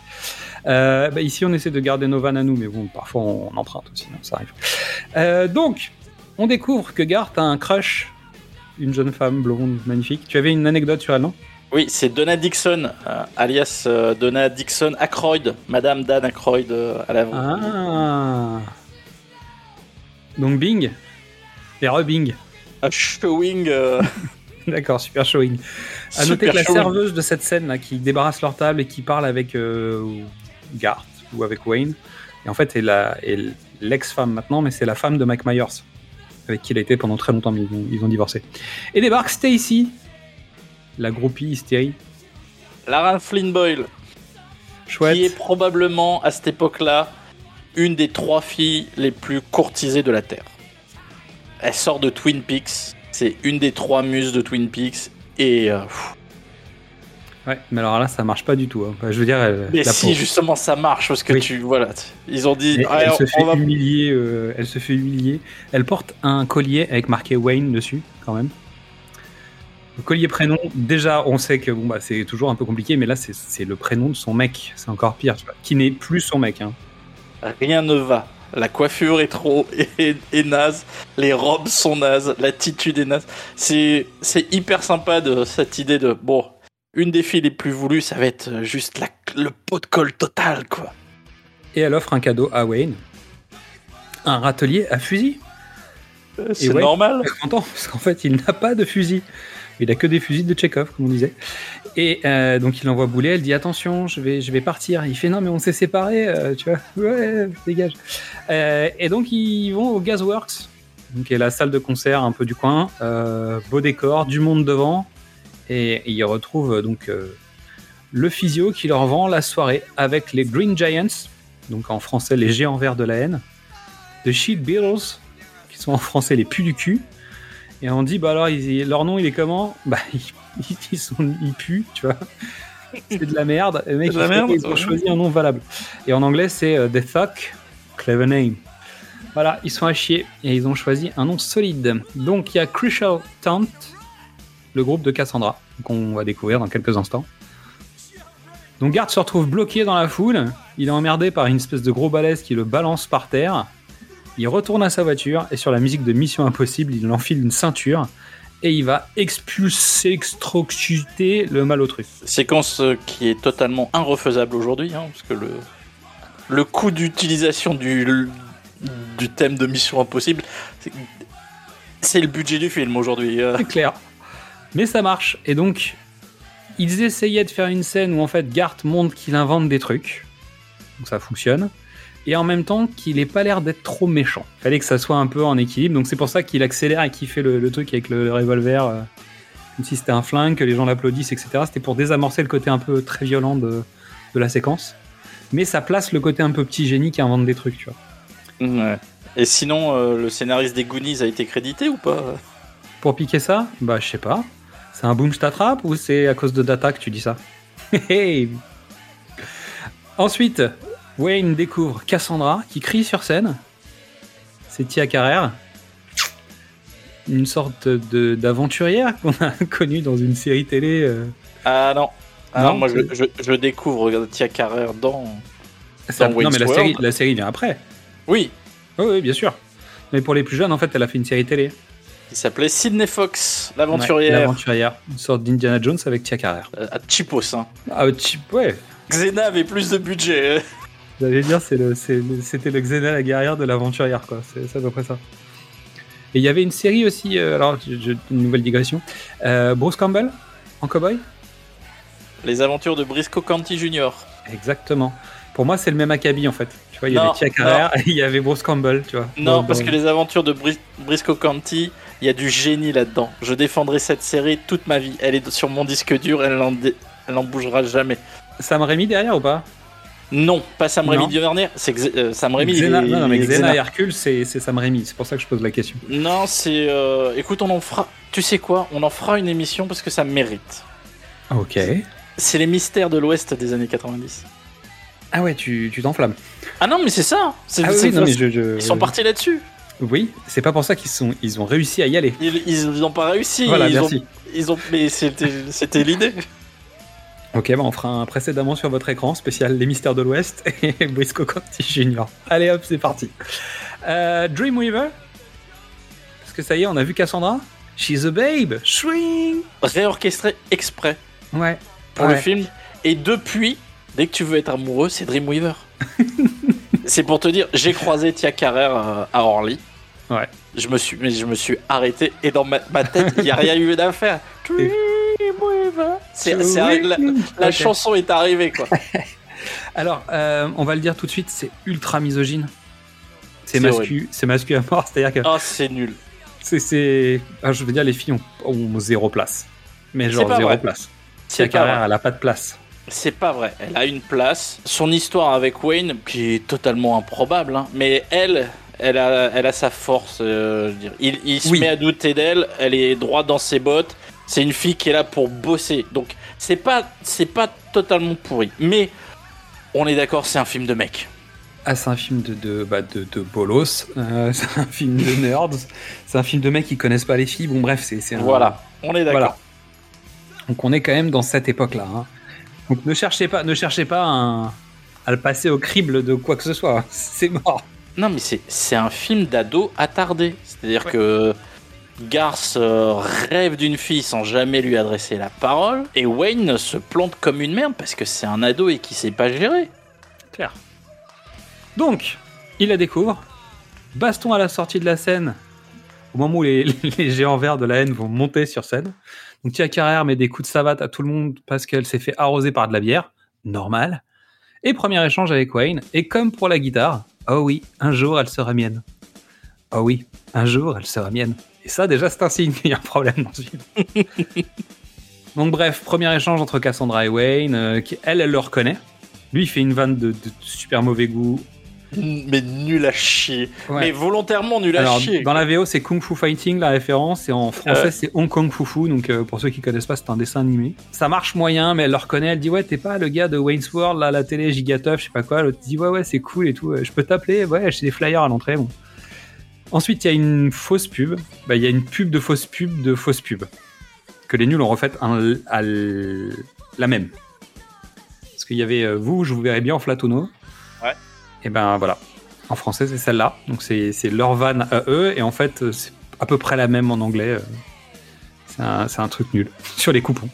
Euh, bah, ici, on essaie de garder nos vannes à nous, mais bon, parfois on, emprunte aussi, hein, ça arrive. Euh, donc, on découvre que Garth a un crush, une jeune femme blonde magnifique. Tu avais une anecdote sur elle, non? Oui, c'est Donna Dixon, euh, alias euh, Donna Dixon Ackroyd, Madame Dan Ackroyd euh, à la Ah Donc, Bing Et re-Bing. Un showing. D'accord, super showing. À noter que la showing. serveuse de cette scène là, qui débarrasse leur table et qui parle avec euh, Garth ou avec Wayne, et en fait est l'ex-femme maintenant, mais c'est la femme de Mike Myers, avec qui il a été pendant très longtemps, mais ils ont, ils ont divorcé. Et débarque Stacy, la groupie hystérie. Lara Flynn Boyle, Chouette. qui est probablement à cette époque-là une des trois filles les plus courtisées de la Terre. Elle sort de Twin Peaks, c'est une des trois muses de Twin Peaks, et euh, Ouais, mais alors là, ça marche pas du tout. hein. Je veux dire, elle, mais si justement ça marche parce que Oui. tu voilà, ils ont dit Ah, elle on- se fait va- humilier. euh, elle se fait humilier. Elle porte un collier avec marqué Wayne dessus, quand même. Le collier prénom. Déjà, on sait que bon bah c'est toujours un peu compliqué, mais là c'est c'est le prénom de son mec. C'est encore pire, tu vois. Qui n'est plus son mec. Hein. rien ne va. La coiffure est trop est, est naze, les robes sont nazes, l'attitude est naze. C'est c'est hyper sympa de cette idée de bon, une des filles les plus voulues, ça va être euh, juste la, le pot de colle total quoi. Et elle offre un cadeau à Wayne. Un râtelier à fusil. C'est Wayne normal. est content parce qu'en fait il n'a pas de fusil. Il a que des fusils de Chekhov, comme on disait. Et euh, donc il envoie bouler. Elle dit attention, je vais, je vais partir. Il fait non mais on s'est séparés, euh, tu vois. Ouais, dégage. Euh, et donc ils vont au Gasworks, qui est la salle de concert un peu du coin. Beau décor, du monde devant. Et, ils retrouvent donc le physio qui leur vend la soirée avec les Green Giants, donc en français les géants verts de la haine, The Shield Beatles, qui sont en français les pus du cul. Et on dit, bah alors, ils- leur nom, il est comment? Bah, ils, ils sont, ils puent, tu vois. C'est de la merde. Et mec, de la merde, ils ont choisi un nom valable. Et en anglais, c'est euh, The Fuck, Clever Name. Voilà, ils sont à chier et ils ont choisi un nom solide. Donc, il y a Crucial Tant, le groupe de Cassandra, qu'on va découvrir dans quelques instants. Donc, Garde se retrouve bloqué dans la foule. Il est emmerdé par une espèce de gros balèze qui le balance par terre. Il retourne à sa voiture et sur la musique de Mission Impossible, il enfile une ceinture et il va expulser, extrocuter le malotru. Séquence euh, qui est totalement inrefaisable aujourd'hui, hein, parce que le le coût d'utilisation du du thème de Mission Impossible, c'est- c'est le budget du film aujourd'hui. euh. C'est clair. Mais ça marche. Et donc, ils essayaient de faire une scène où en fait Garth montre qu'il invente des trucs. Donc ça fonctionne. Et en même temps qu'il ait pas l'air d'être trop méchant. Fallait que ça soit un peu en équilibre. Donc c'est pour ça qu'il accélère et qu'il fait le, le truc avec le, le revolver. euh, comme si c'était un flingue, que les gens l'applaudissent, etc. C'était pour désamorcer le côté un peu très violent de, de la séquence. Mais ça place le côté un peu petit génie qui invente des trucs, tu vois. Ouais. Et sinon, euh, le scénariste des Goonies a été crédité ou pas? Pour piquer ça? Bah, je sais pas. C'est un boom t'attrape ou c'est à cause de Data que tu dis ça? Hey Ensuite, Wayne découvre Cassandra qui crie sur scène. C'est Tia Carrère. Une sorte de- d'aventurière qu'on a connue dans une série télé. euh. Ah non. Ah Non, non, moi je, je- je découvre Tia Carrère dans. Non, mais la série, la série vient après. Oui, Oui, oui, bien sûr. Mais pour les plus jeunes, en fait, elle a fait une série télé. qui s'appelait Sydney Fox, Ouais, l'aventurière. L'aventurière. Une sorte d'Indiana Jones avec Tia Carrère. Euh, à Chipos. Hein. Ah, cheap, ouais. Xena avait plus de budget. Vous allez dire, c'est le- c'était le Xena la guerrière de l'aventurière, quoi. C'est c'est à peu près ça. Et il y avait une série aussi, euh, alors, je- je- une nouvelle digression. Euh, Bruce Campbell, en cowboy? Les aventures de Briscoe County Jr. Exactement. Pour moi, c'est le même acabit en fait. Tu vois, il y Non, avait Tia Carrère et il y avait Bruce Campbell, tu vois. Non, Dans- parce dans- que les aventures de Bris- Briscoe County, il y a du génie là-dedans. Je défendrai cette série toute ma vie. Elle est sur mon disque dur, elle n'en dé- elle n'en bougera jamais. Sam Raimi derrière ou pas? Non, pas Sam. Raimi Dernier, c'est euh, Sam Raimi. Xena, non, mais Xena Xena. et Hercule, c'est Sam Raimi. C'est pour ça que je pose la question. Non, c'est. euh, Écoute, on en fera. Tu sais quoi On en fera une émission parce que ça mérite. Ok. C'est les mystères de l'Ouest des années 90. Ah ouais, tu tu t'enflammes. Ah non, mais c'est ça. Ah oui, c'est- oui, non, mais je, je- Ils sont partis là-dessus. Oui, c'est pas pour ça qu'ils sont ils ont réussi à y aller. Ils, n'ont pas réussi. Voilà, ils merci. Ont, ils ont. Mais c'était, c'était l'idée. Ok, bah on fera un précédemment sur votre écran spécial Les Mystères de l'Ouest et Briscoe County Junior. Allez hop, c'est parti. Euh, Dreamweaver Parce que ça y est, on a vu Cassandra She's a babe Swing Réorchestré exprès Ouais. pour Ouais. le film. Et depuis, dès que tu veux être amoureux, c'est Dreamweaver. c'est pour te dire, j'ai croisé Tia Carrère euh, à Orly. Ouais. Je me suis, mais je me suis arrêté et dans ma, ma tête, il n'y a rien eu d'affaire. C'est, la, la chanson est arrivée quoi. Alors, euh, on va le dire tout de suite, c'est ultra misogyne. C'est mascu, c'est mascu à mort, c'est-à-dire que Oh, c'est nul. c'est, c'est, ah, je veux dire, les filles ont, ont zéro place. Mais genre zéro vrai. place. C'est vrai. elle a pas de place. C'est pas vrai. Elle a une place. Son histoire avec Wayne, qui est totalement improbable, hein, mais elle, elle a, elle a sa force. euh, je veux dire. Il, il se Oui. met à douter d'elle. Elle est droite dans ses bottes. C'est une fille qui est là pour bosser. Donc c'est pas, c'est pas totalement pourri. Mais on est d'accord, c'est un film de mec. Ah, c'est un film de, de, bah, de, de bolos, euh, c'est un film de nerds, c'est un film de mecs qui connaissent pas les filles. Bon, bref, c'est, un. Voilà, on est d'accord. Voilà. Donc, on est quand même dans cette époque-là. hein. Donc, ne cherchez pas, ne cherchez pas un- à le passer au crible de quoi que ce soit. C'est mort. Non, mais c'est, c'est un film d'ado attardé. C'est-à-dire que Garth rêve d'une fille sans jamais lui adresser la parole, et Wayne se plante comme une merde parce que c'est un ado et qui sait pas gérer. Claire. Donc, il la découvre. Baston à la sortie de la scène. Au moment où les, les géants verts de la haine vont monter sur scène. Donc Tia Carrère met des coups de savate à tout le monde parce qu'elle s'est fait arroser par de la bière. Normal. Et premier échange avec Wayne. Et comme pour la guitare, oh oui, un jour elle sera mienne. Oh oui, un jour elle sera mienne. Et ça déjà c'est un signe qu'il y a un problème dans ce film. Donc bref, premier échange entre Cassandra et Wayne. euh, qui, elle, elle le reconnaît. Lui, il fait une vanne de, de super mauvais goût. Mais nul à chier. Ouais. Mais volontairement nul à Alors, chier. dans la VO, c'est Kung Fu Fighting, la référence, et en français, Ouais. c'est Hong Kong Fufu. Donc, euh, pour ceux qui connaissent pas, c'est un dessin animé. Ça marche moyen, mais elle le reconnaît. Elle dit Ouais, t'es pas le gars de Wayne's World, là, la télé, Gigatoff, je sais pas quoi. L'autre dit Ouais, ouais, c'est cool et tout. euh, Je peux t'appeler? Ouais, j'ai des flyers à l'entrée. Bon. Ensuite, il y a une fausse pub. Bah, Il y a une pub de fausse pub de fausse pub. Que les nuls ont refait un- à l- la même. Parce qu'il y avait euh, Vous, je vous verrai bien en Flatono. Ouais. Et ben voilà. En français, c'est celle-là. Donc c'est leur van à eux. Et en fait, euh, c'est à peu près la même en anglais. euh. C'est un, truc nul. Sur les coupons.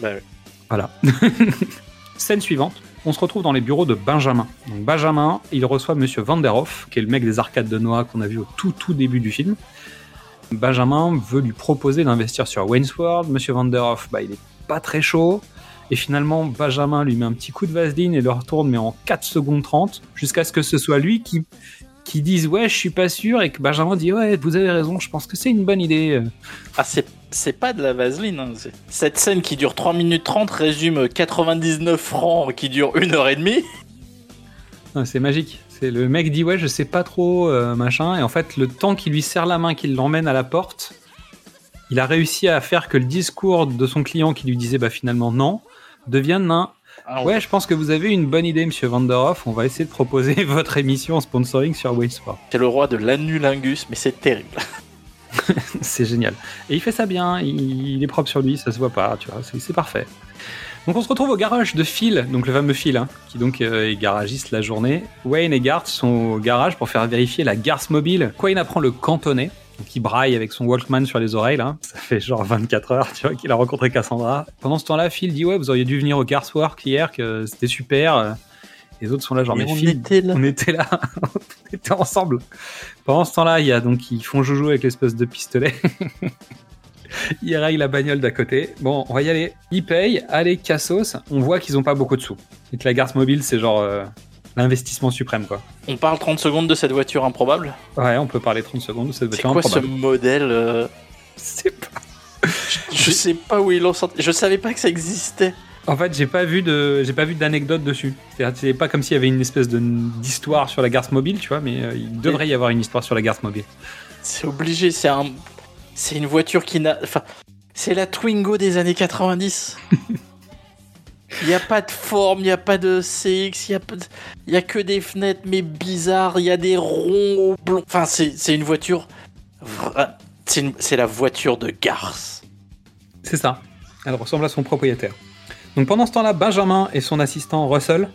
Bah ouais. Voilà. Scène suivante. On se retrouve dans les bureaux de Benjamin. Benjamin, il reçoit Monsieur Vanderhoff, qui est le mec des arcades de Noah qu'on a vu au tout tout début du film. Benjamin veut lui proposer d'investir sur Wayne's. Monsieur Vanderhoff, bah, il est pas très chaud. Et finalement, Benjamin lui met un petit coup de vaseline et le retourne, mais en 4 secondes 30, jusqu'à ce que ce soit lui qui, qui dise Ouais, je suis pas sûr, et que Benjamin dit Ouais, vous avez raison, je pense que c'est une bonne idée. Ah, c'est pas de la vaseline. hein, Cette scène qui dure 3 minutes 30 résume 99 francs qui dure 1 heure et demie. Ah, C'est magique. C'est le mec dit ouais, je sais pas trop, euh, machin. Et en fait, le temps qu'il lui serre la main, qu'il l'emmène à la porte, il a réussi à faire que le discours de son client qui lui disait bah finalement non, devienne un Ah, ouais, je pense que vous avez une bonne idée, monsieur Vanderhoff. On va essayer de proposer votre émission en sponsoring sur Waysport. C'est le roi de l'anulingus, mais c'est terrible. c'est génial. Et il fait ça bien, il, est propre sur lui, ça se voit pas, tu vois, c'est parfait. Donc on se retrouve au garage de Phil, donc le fameux Phil, hein, qui donc euh, est garagiste la journée. Wayne et Garth sont au garage pour faire vérifier la garce mobile. Wayne apprend le cantonais, il braille avec son Walkman sur les oreilles. Ça fait genre 24 heures, tu vois, qu'il a rencontré Cassandra. Pendant ce temps-là, Phil dit, ouais, vous auriez dû venir au Garthwork hier, c'était super. Les autres sont là, genre, mais, Mais on Phil, était là. on était là, on était ensemble. Pendant ce temps-là, il y a donc, ils font joujou avec l'espèce de pistolet. il règle la bagnole d'à côté. Bon, on va y aller. Il paye, allez, cassos. On voit qu'ils ont pas beaucoup de sous. Et que la garce mobile, c'est genre euh, l'investissement suprême, quoi. On parle 30 secondes de cette voiture improbable? Ouais, on peut parler 30 secondes de cette C'est voiture quoi ce improbable. modèle euh, C'est pas- Je sais pas où ils l'ont sorti. Je savais pas que ça existait. En fait, j'ai pas vu de, j'ai pas vu d'anecdote dessus. C'est-à-dire, c'est pas comme s'il y avait une espèce d'histoire sur la garce mobile, tu vois, mais euh, il devrait y avoir une histoire sur la garce mobile. C'est obligé, c'est un. C'est une voiture qui n'a. Enfin, c'est la Twingo des années 90. Il n'y a pas de forme, il n'y a pas de CX, il n'y a, pas de- il y a que des fenêtres, mais bizarres, il y a des ronds blonds. Enfin, c'est une voiture. vra- C'est une- c'est la voiture de Garce. C'est ça. Elle ressemble à son propriétaire. Donc pendant ce temps-là, Benjamin et son assistant Russell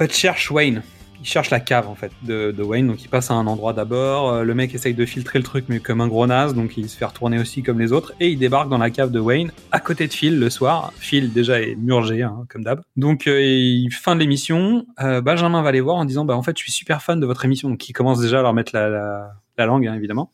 en cherchent Wayne. Ils cherchent la cave en fait de, Wayne. Donc ils passent à un endroit d'abord. Euh, Le mec essaye de filtrer le truc, mais comme un gros naze, donc il se fait retourner aussi comme les autres. Et il débarque dans la cave de Wayne, à côté de Phil le soir. Phil déjà est murgé, hein, comme d'hab. Donc euh, fin de l'émission. euh, Benjamin va les voir en disant bah en fait je suis super fan de votre émission. Donc il commence déjà à leur mettre la, la, la langue hein, évidemment.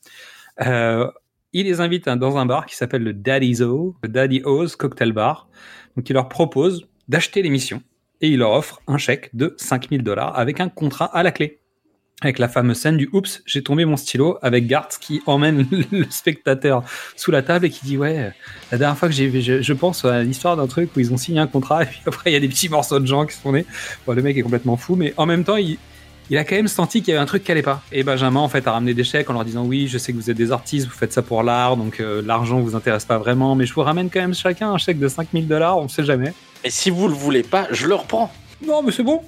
Il les invite hein, dans un bar qui s'appelle le Daddy's O, le Daddy O's Cocktail Bar. Donc il leur propose d'acheter l'émission et il leur offre un chèque de 5000 dollars avec un contrat à la clé. Avec la fameuse scène du Oups, j'ai tombé mon stylo avec Garth qui emmène le spectateur sous la table et qui dit Ouais, la dernière fois que j'ai je, je pense à l'histoire d'un truc où ils ont signé un contrat et puis après il y a des petits morceaux de gens qui sont nés. Bon, le mec est complètement fou, mais en même temps, il, il a quand même senti qu'il y avait un truc qui allait pas. Et Benjamin, en fait, a ramené des chèques en leur disant oui, je sais que vous êtes des artistes, vous faites ça pour l'art, donc euh, l'argent vous intéresse pas vraiment, mais je vous ramène quand même chacun un chèque de 5000 dollars, on sait jamais. Et si vous le voulez pas, je le reprends. Non, mais c'est bon.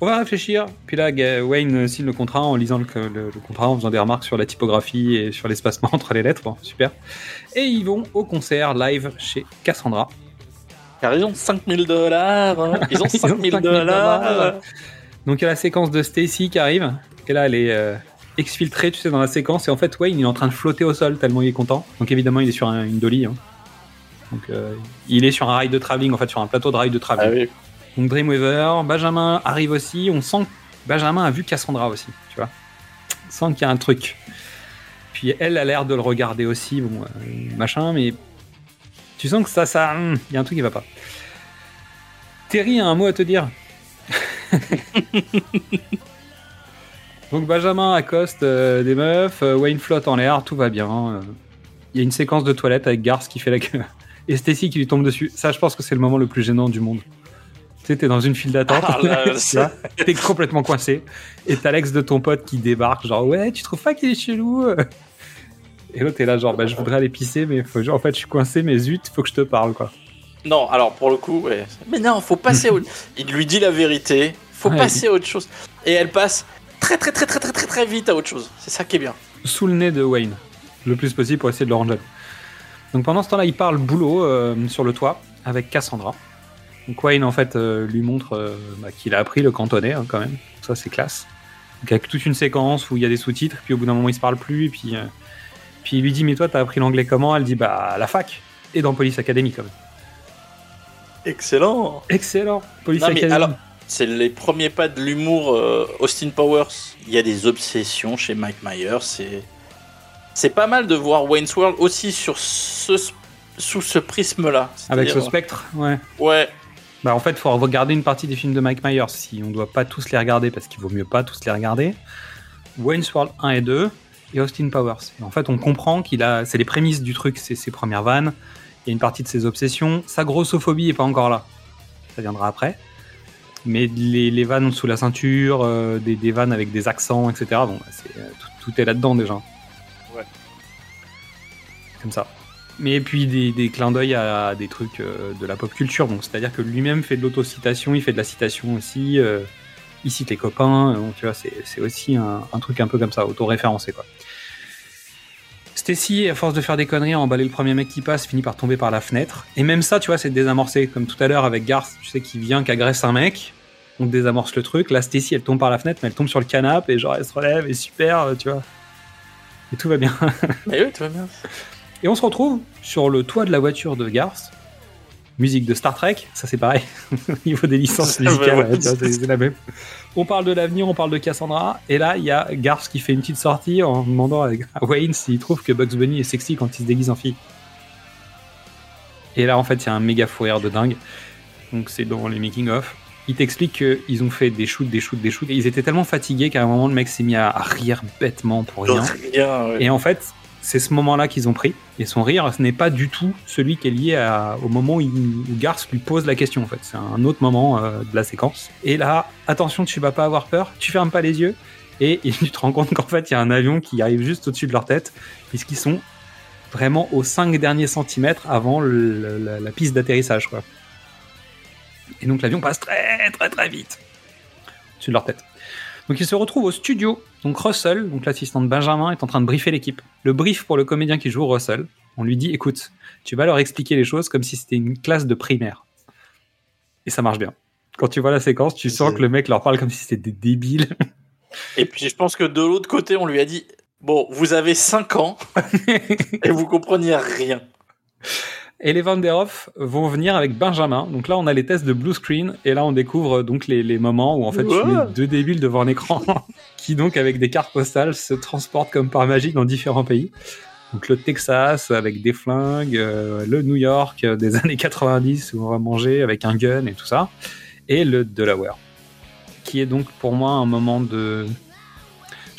On va réfléchir. Puis là, Wayne signe le contrat en lisant le, le- le contrat, en faisant des remarques sur la typographie et sur l'espacement entre les lettres. Bon, super. Et ils vont au concert live chez Cassandra. Car ils ont 5000 dollars. hein. Ils ont Ils ont 5000 5000 dollars. Donc il y a la séquence de Stacy qui arrive. Et là, elle est euh, exfiltrée, tu sais, dans la séquence. Et en fait, Wayne, il est en train de flotter au sol tellement il est content. Donc évidemment, il est sur un- une dolly. hein. Donc euh, il est sur un rail de travelling, en fait, sur un plateau de rail de travelling. Ah oui. Donc Dreamweaver, Benjamin arrive aussi. On sent que Benjamin a vu Cassandra aussi, tu vois. On sent qu'il y a un truc. Puis elle a l'air de le regarder aussi, bon, euh, machin, mais tu sens que ça, ça, hum, il y a un truc qui va pas. Terry a un mot à te dire. Donc Benjamin accoste euh, des meufs, euh, Wayne flotte en l'air, tout va bien. euh. Il y a une séquence de toilette avec Garth qui fait la queue. Et Stacy qui lui tombe dessus. Ça, je pense que c'est le moment le plus gênant du monde. Tu sais, t'es dans une file d'attente, Ah t'es complètement coincé. Et t'as l'ex de ton pote qui débarque, genre ouais, tu trouves pas qu'il est chelou? Et l'autre est là, genre bah je voudrais aller pisser, mais faut, genre, en fait je suis coincé, mais zut, faut que je te parle quoi. Non, alors pour le coup, ouais. Mais non, faut passer au... Il lui dit la vérité, faut Ouais, passer à autre chose. Et elle passe très très très très très très très vite à autre chose. C'est ça qui est bien. sous le nez de Wayne, le plus possible pour essayer de le rendre jaloux. Donc pendant ce temps-là, il parle boulot euh, sur le toit avec Cassandra. Donc Wayne en fait euh, lui montre euh, bah, qu'il a appris le cantonais hein, quand même. Ça c'est classe. Donc avec toute une séquence où il y a des sous-titres, puis au bout d'un moment il se parle plus, et puis puis il lui dit mais toi t'as appris l'anglais comment? Elle dit bah à la fac et dans Police Academy quand même. Excellent. Excellent. Police Non, mais Academy. alors, c'est les premiers pas de l'humour euh, Austin Powers. Il y a des obsessions chez Mike Myers. C'est c'est pas mal de voir Wayne's World aussi sur ce sous ce prisme-là. avec ce C'est-à-dire- spectre, ouais. Ouais. Bah en fait, faut regarder une partie des films de Mike Myers. Si on doit pas tous les regarder, parce qu'il vaut mieux pas tous les regarder. Wayne's World 1 et 2 et Austin Powers. Et en fait, on comprend qu'il a, c'est les prémices du truc, c'est ses premières vannes. Il y a une partie de ses obsessions. Sa grossophobie est pas encore là. Ça viendra après. Mais les, les vannes sous la ceinture, euh, des, des vannes avec des accents, etc. Bon, bah, euh, tout, tout est là-dedans déjà. Ouais. Comme ça. Mais puis des, des clins d'œil à des trucs euh, de la pop culture. Donc c'est-à-dire que lui-même fait de l'autocitation, il fait de la citation aussi. il cite les copains. tu vois, c'est, c'est aussi un, un truc un peu comme ça, auto-référencé quoi. Stacy, à force de faire des conneries, a emballé le premier mec qui passe, finit par tomber par la fenêtre. Et même ça, tu vois, c'est désamorcé. Comme tout à l'heure avec Garth, tu sais, qui vient, qui agresse un mec. On désamorce le truc. Là, Stacy, elle tombe par la fenêtre, mais elle tombe sur le canapé et genre, elle se relève et super, tu vois. Et tout va bien. Mais oui, tout va bien. Et on se retrouve sur le toit de la voiture de Garth, musique de Star Trek, ça c'est pareil, au niveau des licences musicales, ouais, c'est la même. On parle de l'avenir, on parle de Cassandra, et là il y a Garth qui fait une petite sortie en demandant à Wayne s'il trouve que Bugs Bunny est sexy quand il se déguise en fille. Et là en fait il y a un méga fou rire de dingue, donc c'est dans les making of. Il t'explique qu'ils ont fait des shoots, des shoots, des shoots, et ils étaient tellement fatigués qu'à un moment le mec s'est mis à à rire bêtement pour rien. Rien, ouais. Et en fait, c'est ce moment-là qu'ils ont pris. Et son rire, ce n'est pas du tout celui qui est lié au moment où, il- où Garth lui pose la question. En fait, c'est un autre moment euh, de la séquence. Et là, attention, tu vas pas avoir peur. Tu fermes pas les yeux. Et, tu te rends compte qu'en fait, il y a un avion qui arrive juste au-dessus de leur tête, puisqu'ils sont vraiment aux 5 derniers centimètres avant la, piste d'atterrissage. Et donc l'avion passe très très très vite au-dessus de leur tête. Donc ils se retrouvent au studio. Donc Russell, donc l'assistant de Benjamin, est en train de briefer l'équipe. Le brief pour le comédien qui joue Russell, on lui dit écoute, tu vas leur expliquer les choses comme si c'était une classe de primaire. Et ça marche bien. Quand tu vois la séquence, tu sens que le mec leur parle comme si c'était des débiles. Et puis je pense que de l'autre côté, on lui a dit Bon, vous avez 5 ans et vous compreniez rien. Et les Van der Hoff vont venir avec Benjamin. Donc là, on a les tests de blue screen. Et là, on découvre euh, donc les, les moments où en fait, tu Ouais. mets deux débiles devant un écran qui donc, avec des cartes postales, se transportent comme par magie dans différents pays. Donc le Texas avec des flingues, euh, le New York euh, des années 90 où on va manger avec un gun et tout ça. Et le Delaware. Qui est donc pour moi un moment de...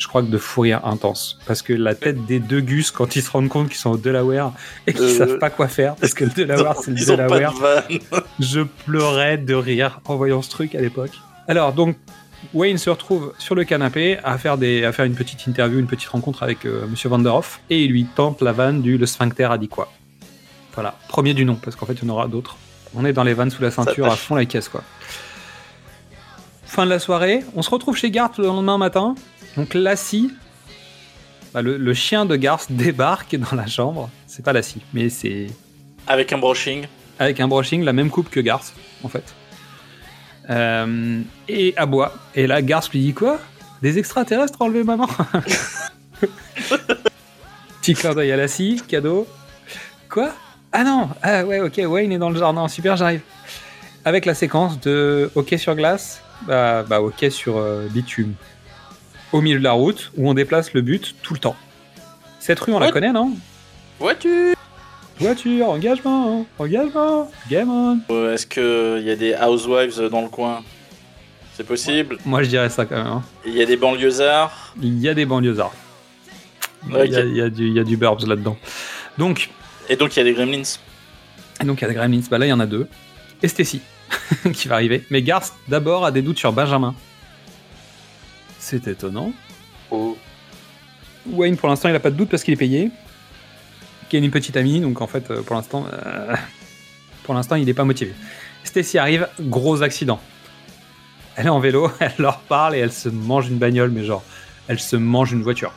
Je crois que de fou rire intense. Parce que la tête des deux Gus, quand ils se rendent compte qu'ils sont au Delaware et qu'ils Euh, savent pas quoi faire, parce que le Delaware, c'est le de Delaware. Je pleurais de rire en voyant ce truc à l'époque. Alors, donc, Wayne se retrouve sur le canapé à faire, des, à faire une petite interview, une petite rencontre avec euh, Monsieur Vanderhoff, et il lui tente la vanne du le sphincter a dit quoi. Voilà, premier du nom, parce qu'en fait, il y en aura d'autres. On est dans les vannes sous la ceinture à fond la caisse, quoi. Fin de la soirée, on se retrouve chez Garth le lendemain matin. Donc, Lassie, bah, le, le chien de Garth débarque dans la chambre. C'est pas Lassie, mais c'est Avec un brushing. avec un brushing, la même coupe que Garth, en fait. Euh, et aboie. Et là, Garth lui dit quoi? Des extraterrestres ont enlevé maman? Petit clin d'œil à la scie, cadeau. Quoi? Ah non Ah ouais, ok, Wayne est dans le jardin, super, j'arrive. Avec la séquence de hockey sur glace, bah, bah hockey sur euh, bitume. Au milieu de la route, où on déplace le but tout le temps. Cette rue, on la connaît, non? Voiture Voiture, engagement, engagement, game on. Euh, Est-ce qu'il y a des housewives dans le coin? C'est possible? Moi, je dirais ça quand même. hein. Il y a des banlieusards? Il y a des banlieusards. Il y a- Ok. il y, a du- il y a du burbs là-dedans. Donc, Et donc il y a des gremlins. et donc il y a des Gremlins. Bah là, il y en a deux. Et Stacy qui va arriver. Mais Garth, d'abord, a des doutes sur Benjamin. C'est étonnant. Oh. Wayne, pour l'instant, il a pas de doute parce qu'il est payé. A une petite amie, donc en fait, euh, pour l'instant, euh, pour l'instant, il n'est pas motivé. Stacy arrive, gros accident. Elle est en vélo, elle leur parle et elle se mange une bagnole, mais genre, elle se mange une voiture.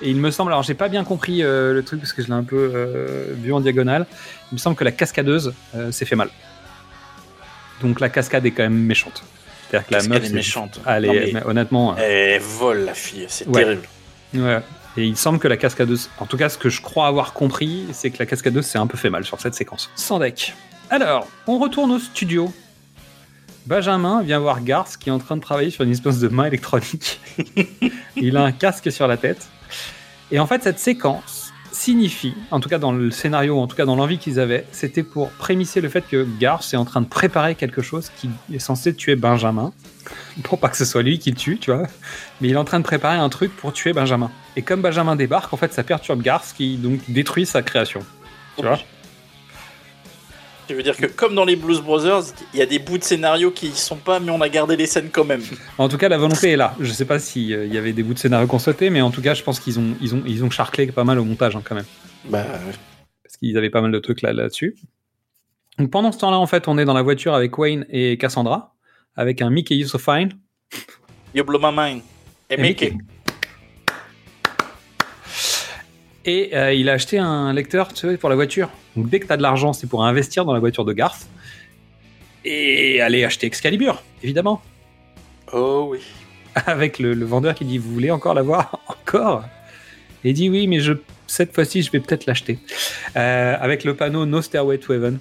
Et il me semble, alors j'ai pas bien compris euh, le truc parce que je l'ai un peu euh, vu en diagonale. Il me semble que la cascadeuse s'est fait mal. Donc la cascade est quand même méchante. C'est-à-dire que la meuf est méchante. Elle Non, est- mais- mais honnêtement. Elle vole la fille, c'est Ouais. terrible. Ouais. Et il semble que la cascadeuse, en tout cas ce que je crois avoir compris, c'est que la cascadeuse s'est un peu fait mal sur cette séquence. Sans deck. Alors, on retourne au studio. Benjamin vient voir Garth qui est en train de travailler sur une espèce de main électronique. il a un casque sur la tête. Et en fait, cette séquence signifie, en tout cas dans le scénario, en tout cas dans l'envie qu'ils avaient, c'était pour prémisser le fait que Garth est en train de préparer quelque chose qui est censé tuer Benjamin. Pour pas que ce soit lui qui le tue, tu vois mais il est en train de préparer un truc pour tuer Benjamin. Et comme Benjamin débarque, en fait, ça perturbe Garth qui donc détruit sa création. Tu vois Tu veux dire que comme dans les Blues Brothers, il y a des bouts de scénario qui y sont pas, mais on a gardé les scènes quand même. En tout cas, la volonté est là. Je sais pas s'il y avait des bouts de scénario qu'on souhaitait, mais en tout cas, je pense qu'ils ont, ils ont, ils ont charclé pas mal au montage hein, quand même. Bah, Parce qu'ils avaient pas mal de trucs là- là-dessus. donc pendant ce temps-là, en fait, on est dans la voiture avec Wayne et Cassandra, avec un Mickey You So Fine. You blow my mind. Et, Et Mickey. Mickey. Et euh, il a acheté un lecteur tu sais, pour la voiture. Donc dès que tu as de l'argent, c'est pour investir dans la voiture de Garth. Et aller acheter Excalibur, évidemment. Oh oui. Avec le, le vendeur qui dit Vous voulez encore l'avoir Encore? Et il dit Oui, mais je, cette fois-ci, je vais peut-être l'acheter. Euh, avec le panneau No Stairway to Heaven.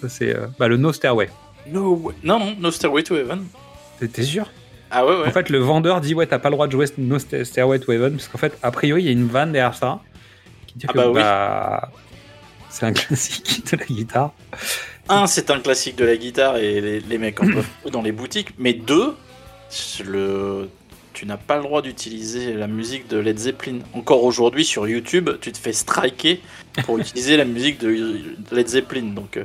Ça, c'est euh, bah, le No Stairway. No. Non, non, No Stairway to Heaven. T'es- sûr? Ah ouais, ouais. En fait, le vendeur dit ouais, t'as pas le droit de jouer No Sta- Stairway to Heaven parce qu'en fait, a priori, il y a une vanne derrière ça qui dit Ah que bah oui. C'est un classique de la guitare. Un, c'est un classique de la guitare et les, les mecs en peuvent dans les boutiques. Mais deux, le... tu n'as pas le droit d'utiliser la musique de Led Zeppelin. Encore aujourd'hui, sur YouTube, tu te fais striker pour utiliser la musique de Led Zeppelin. Donc, euh,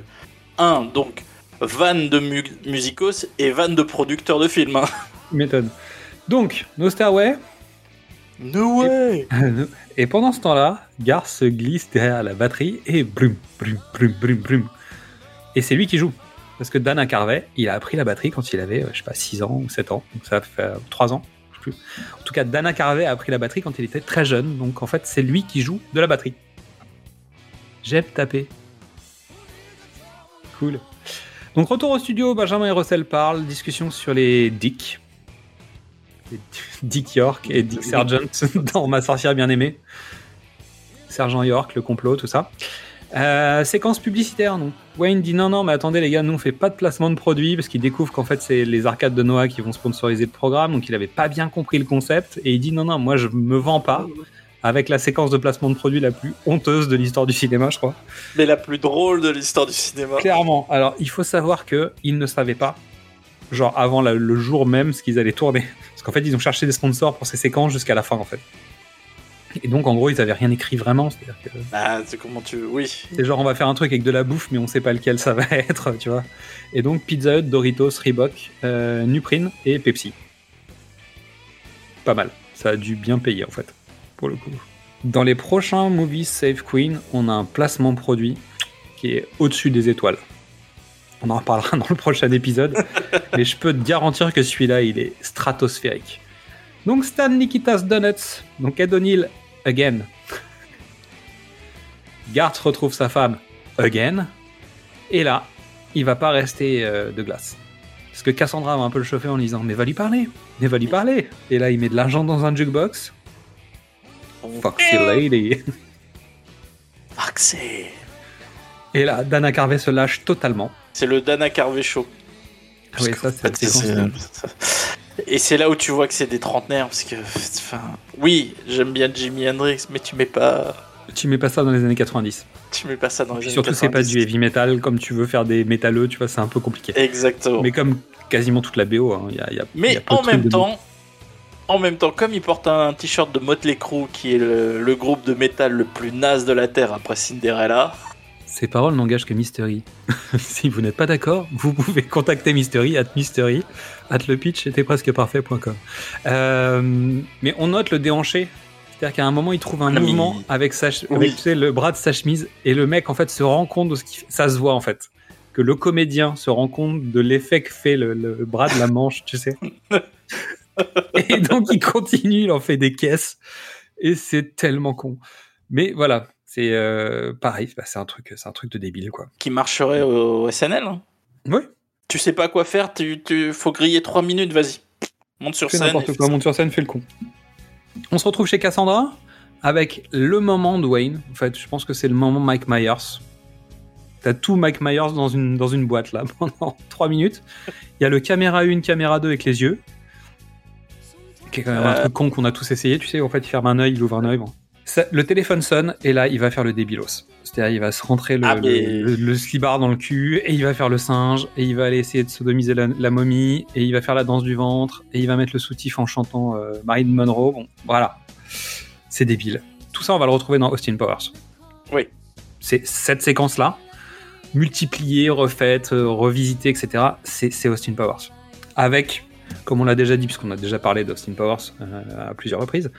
un, donc, van de mu- musicos et van de producteurs de films. hein. Méthode. Donc, No Stairway. No way Et pendant ce temps-là, Gar se glisse derrière la batterie et brum, brum, brum, brum, brum. Et c'est lui qui joue. Parce que Dana Carvey, il a appris la batterie quand il avait, euh, je sais pas, 6 ans ou 7 ans. Donc ça fait euh, 3 ans. Je. En tout cas, Dana Carvey a appris la batterie quand il était très jeune. Donc en fait, c'est lui qui joue de la batterie. J'aime taper. Cool. Donc retour au studio, Benjamin et Russell parlent, discussion sur les Dick. Dick York et Dick Sargent dans Ma sorcière bien aimée. Sergent York, le complot, tout ça. Euh, séquence publicitaire, non. Wayne dit non, non, mais attendez les gars, nous on fait pas de placement de produits parce qu'il découvre qu'en fait c'est les arcades de Noah qui vont sponsoriser le programme, donc il avait pas bien compris le concept et il dit non, non, moi je me vends pas avec la séquence de placement de produits la plus honteuse de l'histoire du cinéma, je crois. Mais la plus drôle de l'histoire du cinéma. Clairement. Alors, il faut savoir que ils ne savaient pas, genre avant la- le jour même, ce qu'ils allaient tourner. Parce qu'en fait, ils ont cherché des sponsors pour ces séquences jusqu'à la fin, en fait. Et donc, en gros, ils avaient rien écrit vraiment. C'est-à-dire que Ah, c'est comment tu. Oui. c'est genre, on va faire un truc avec de la bouffe, mais on sait pas lequel ça va être, tu vois. Et donc, Pizza Hut, Doritos, Reebok, euh, Nuprine et Pepsi. Pas mal. Ça a dû bien payer, en fait, pour le coup. Dans les prochains movies Save Queen, on a un placement produit qui est au-dessus des étoiles. On en reparlera dans le prochain épisode, mais je peux te garantir que celui-là, il est stratosphérique. Donc Stan Nikitas Donuts, donc Ed O'Neill, again. Garth retrouve sa femme, again. Et là, il va pas rester euh, de glace. Parce que Cassandra va un peu le chauffer en lui disant Mais va lui parler, mais va lui parler. Et là, il met de l'argent dans un jukebox. Foxy lady. Foxy. Et là, Dana Carvey se lâche totalement. C'est le Dana Carvey Show. Ah oui, ça, c'est c'est- Et c'est là où tu vois que c'est des trentenaires parce que, enfin, oui, j'aime bien Jimi Hendrix, mais tu mets pas, Tu mets pas ça dans les années 90. tu mets pas ça dans les années surtout, c'est pas 90. du heavy metal comme tu veux faire des métalleux, tu vois, c'est un peu compliqué. Exactement. Mais comme quasiment toute la BO, hein, il y a, il y a- y Mais a peu de en trucs même temps, en même temps, comme il porte un t-shirt de Motley Crue, qui est le, le groupe de métal le plus naze de la terre après Cinderella, Ces paroles n'engagent que Mystery. si vous n'êtes pas d'accord, vous pouvez contacter Mystery at Mystery at le pitch était presque parfait.com. Euh, mais on note le déhanché. C'est-à-dire qu'à un moment, il trouve un Ah, mouvement avec, sa, ch- Oui. avec tu sais, le bras de sa chemise et le mec en fait se rend compte de ce fait. Ça se voit en fait. Que le comédien se rend compte de l'effet que fait le, le bras de la manche, tu sais. et donc il continue, il en fait des caisses. Et c'est tellement con. Mais voilà, c'est euh, pareil, bah, c'est un truc, c'est un truc de débile quoi. qui marcherait au SNL. hein. Oui. Tu sais pas quoi faire, tu, tu faut griller 3 minutes, vas-y. Monte sur Fais scène. n'importe quoi, monte sur scène, fais le con. On se retrouve chez Cassandra avec le moment de Wayne. En fait, je pense que c'est le moment Mike Myers. T'as tout Mike Myers dans une, dans une boîte là pendant 3 minutes. Il y a le caméra 1, caméra 2 avec les yeux. Qui est quand même un Euh. truc con qu'on a tous essayé. Tu sais, en fait, il ferme un œil, il ouvre un œil. bon. Ça- le téléphone sonne et là, il va faire le débilos. C'est-à-dire, il va se rentrer le, Ah, mais- le, le- le slibard dans le cul et il va faire le singe et il va aller essayer de sodomiser la, la momie et il va faire la danse du ventre et il va mettre le soutif en chantant euh, Marilyn Monroe. Bon, voilà. C'est débile. Tout ça, on va le retrouver dans Austin Powers. Oui. C'est cette séquence-là, multipliée, refaite, euh, revisitée, etc. C'est c'est Austin Powers. Avec, comme on l'a déjà dit, puisqu'on a déjà parlé d'Austin Powers euh, à plusieurs reprises,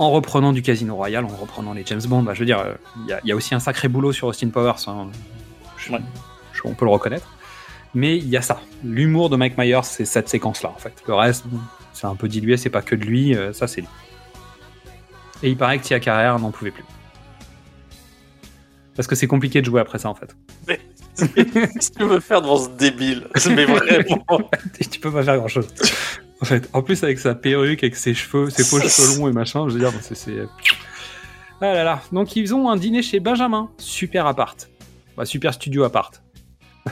en reprenant du Casino Royale, en reprenant les James Bond. Bah, je veux dire, euh, il y, a- il y a aussi un sacré boulot sur Austin Powers. hein. Je- Ouais. je- on peut le reconnaître. Mais il y a ça. L'humour de Mike Myers, c'est cette séquence-là, en fait. Le reste, c'est un peu dilué, c'est pas que de lui, euh, ça c'est lui. Et il paraît que Tia Carrère n'en pouvait plus. Parce que c'est compliqué de jouer après ça, en fait. Qu'est-ce que tu veux faire devant ce débile? Mais vraiment. tu peux pas faire grand chose. En fait, en plus avec sa perruque, avec ses cheveux, ses faux cheveux longs et machin, je veux dire, c'est. Ah là là. Donc ils ont un dîner chez Benjamin. Super appart. Bah, super studio appart.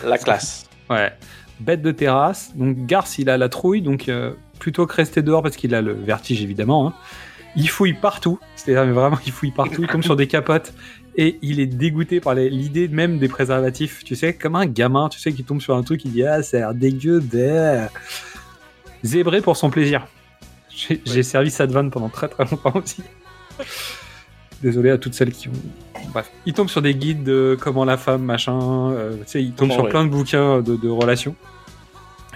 La classe. Ouais. Bête de terrasse. Donc Garce, il a la trouille, donc euh, plutôt que rester dehors parce qu'il a le vertige évidemment. hein. Il fouille partout. C'est-à-dire vraiment, il fouille partout. Tombe sur des capotes et il est dégoûté par l'idée même des préservatifs. Tu sais, comme un gamin, tu sais, qui tombe sur un truc, il dit ah, ça a l'air dégueu. bleh. Zébré pour son plaisir. J'ai servi cette vanne pendant très très longtemps aussi. Désolé à toutes celles qui ont. Bref, il tombe sur des guides de comment la femme, machin. euh, tu sais, il tombe sur ouais. plein de bouquins de, de relations.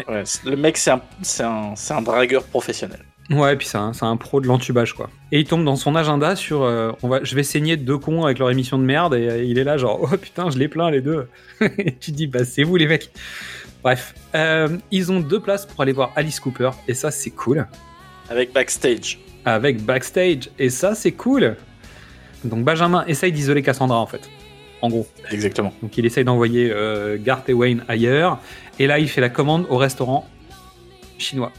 Ouais, le mec, c'est un, c'est un, c'est un dragueur professionnel. Ouais, et puis c'est un, c'est un pro de l'entubage, quoi. Et il tombe dans son agenda sur euh, on va, je vais saigner deux cons avec leur émission de merde, et euh, il est là, genre, oh putain, je les plains les deux. et tu te dis, bah c'est vous les mecs. Bref, Euh, ils ont deux places pour aller voir Alice Cooper, et ça c'est cool. Avec backstage. Avec backstage, et ça c'est cool. Donc Benjamin essaye d'isoler Cassandra en fait, en gros. Exactement. Donc il essaye d'envoyer euh, Garth et Wayne ailleurs. Et là, il fait la commande au restaurant chinois.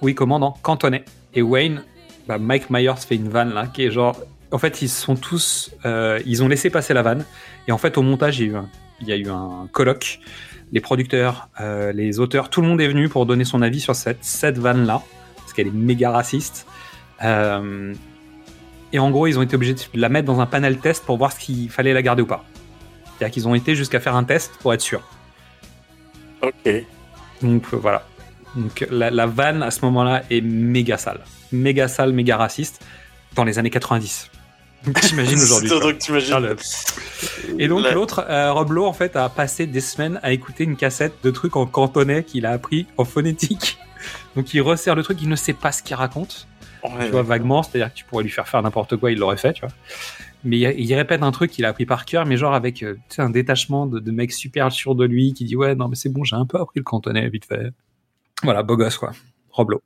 Où il commande en cantonais. Et Wayne, bah, Mike Myers fait une vanne là, qui est genre. En fait, ils sont tous. euh, ils ont laissé passer la vanne. Et en fait, au montage, il y a eu un, il y a eu un colloque. Les producteurs, euh, les auteurs, tout le monde est venu pour donner son avis sur cette, cette vanne là. Parce qu'elle est méga raciste. Euh, et en gros, ils ont été obligés de la mettre dans un panel test pour voir ce qu'il fallait la garder ou pas. C'est-à-dire qu'ils ont été jusqu'à faire un test pour être sûr. Ok. Donc euh, voilà. Donc la, la vanne à ce moment-là est méga sale. Méga sale, méga raciste dans les années 90. Donc t'imagines aujourd'hui. Donc, t'imagines. Ah, Et donc La- l'autre, euh, Rob Lowe, en fait, a passé des semaines à écouter une cassette de trucs en cantonais qu'il a appris en phonétique. Donc il resserre le truc, il ne sait pas ce qu'il raconte. Tu vois, vaguement, c'est-à-dire que tu pourrais lui faire faire n'importe quoi, il l'aurait fait, tu vois. Mais il, il répète un truc qu'il a appris par cœur, mais genre avec euh, un détachement de, de mec super sûr de lui qui dit Ouais, non, mais c'est bon, j'ai un peu appris le cantonais, vite fait. Voilà, beau gosse, quoi. Roblo.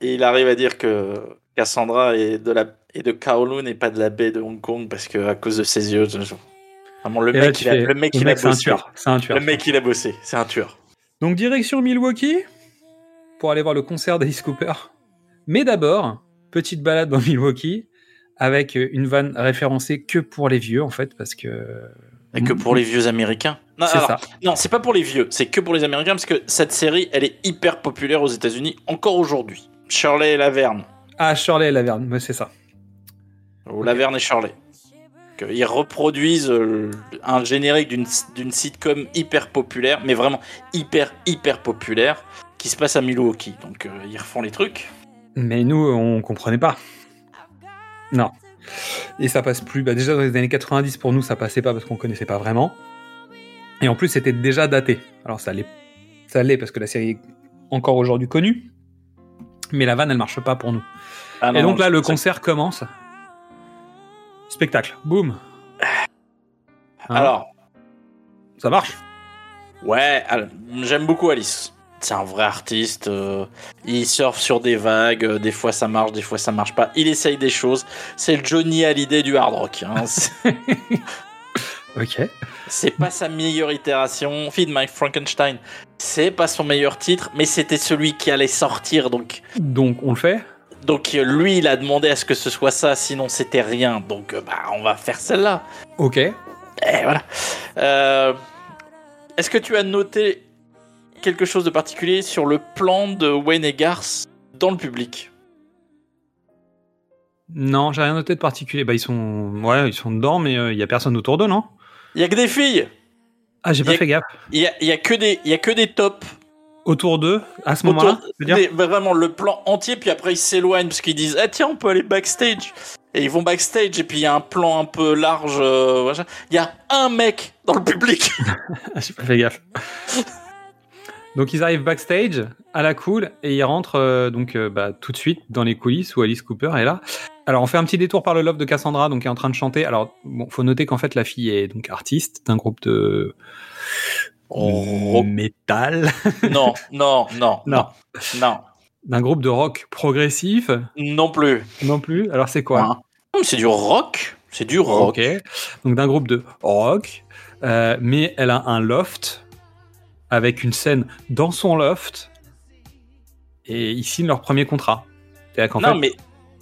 Et il arrive à dire que Cassandra est de, la, est de Kowloon et pas de la baie de Hong Kong parce que à cause de ses yeux. Vraiment, le Et mec, il a, le mec, le il mec, a c'est un bossé. un tueur. Le mec, il a bossé. C'est un tueur. Donc, direction Milwaukee pour aller voir le concert d'Alice Cooper. Mais d'abord, petite balade dans Milwaukee avec une vanne référencée que pour les vieux, en fait, parce que. Et que pour les vieux américains. Non, C'est ça. Non, c'est pas pour les vieux. C'est que pour les américains parce que cette série, elle est hyper populaire aux États-Unis encore aujourd'hui. Shirley et Laverne. Ah, Shirley et Laverne, mais c'est ça. Ou Laverne et Shirley. Ils reproduisent euh, un générique d'une d'une sitcom hyper populaire, mais vraiment hyper, hyper populaire, qui se passe à Milwaukee. Donc euh, ils refont les trucs. Mais nous, on comprenait pas. Non. Et ça passe plus. Bah déjà dans les années 90, pour nous, ça passait pas parce qu'on connaissait pas vraiment. Et en plus, c'était déjà daté. Alors ça l'est, ça l'est parce que la série est encore aujourd'hui connue. Mais la vanne, elle marche pas pour nous. Ah non, Et donc là, le concert commence. Spectacle. Boum. Hein Alors, ça marche. Ouais, j'aime beaucoup Alice. C'est un vrai artiste. euh, il surfe sur des vagues. euh, des fois ça marche, des fois ça marche pas. Il essaye des choses. C'est le Johnny Hallyday du hard rock. hein. Ok. C'est pas sa meilleure itération. Feed My Frankenstein. C'est pas son meilleur titre, mais c'était celui qui allait sortir. Donc, Donc on le fait. donc euh, lui, il a demandé à ce que ce soit ça. Sinon, c'était rien. Donc, euh, bah, on va faire celle-là. Ok. Et voilà. Euh, Est-ce que tu as noté quelque chose de particulier sur le plan de Wayne et Garth dans le public? Non, j'ai rien noté de particulier. Bah ils sont, ouais, ils sont dedans, mais il y a personne autour d'eux, non? Il y a que des filles. Ah, j'ai pas fait gaffe. Il y a, il y a que des, y a que des tops. Autour d'eux, à ce moment-là, vraiment le plan entier. Puis après ils s'éloignent parce qu'ils disent ah tiens on peut aller backstage. Et ils vont backstage et puis il y a un plan un peu large. euh. Il y a un mec dans le public. J'ai pas fait gaffe. donc ils arrivent backstage à la cool et ils rentrent euh, donc euh, bah, tout de suite dans les coulisses où Alice Cooper est là. Alors on fait un petit détour par le loft de Cassandra donc qui est en train de chanter. Alors bon, faut noter qu'en fait la fille est donc artiste d'un groupe de Oh. métal, non non non Non. non d'un groupe de rock progressif non plus. non plus. Alors c'est quoi? Hein. C'est du rock. C'est du rock. Ok. Donc d'un groupe de rock, euh, mais elle a un loft avec une scène dans son loft et ils signent leur premier contrat. C'est-à-dire qu'en fait, mais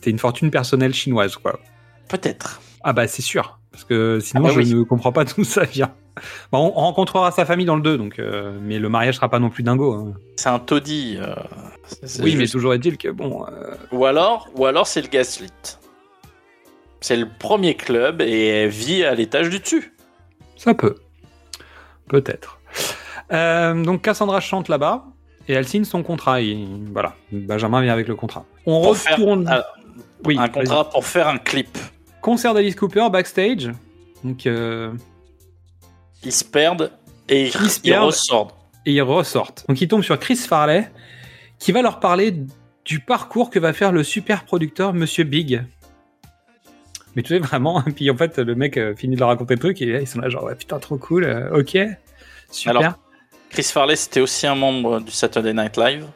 c'est une fortune personnelle chinoise, quoi. peut-être. Ah bah c'est sûr, parce que sinon Ah bah je oui. ne comprends pas d'où ça vient. Bon, on, on rencontrera sa famille dans le 2, donc, euh, mais le mariage sera pas non plus dingo. hein. C'est un taudis. euh, c'est Oui, mais toujours est-il que bon. euh, Ou alors, ou alors c'est le Gaslit. C'est le premier club et elle vit à l'étage du dessus. Ça peut. Peut-être. Euh, donc Cassandra chante là-bas et elle signe son contrat. Et, voilà, Benjamin vient avec le contrat. On Pour faire- retourne. oui, un contrat pour faire un clip. Concert d'Alice Cooper backstage. Donc, euh, Ils se perdent et ils, Ils se ils perdent. ressortent. et ils ressortent. Donc ils tombent sur Chris Farley qui va leur parler du parcours que va faire le super producteur Monsieur Big. Mais tu sais vraiment, puis en fait le mec euh, finit de leur raconter le truc et ils sont là genre ouais, putain trop cool, ok, super. Alors, Chris Farley, c'était aussi un membre du Saturday Night Live,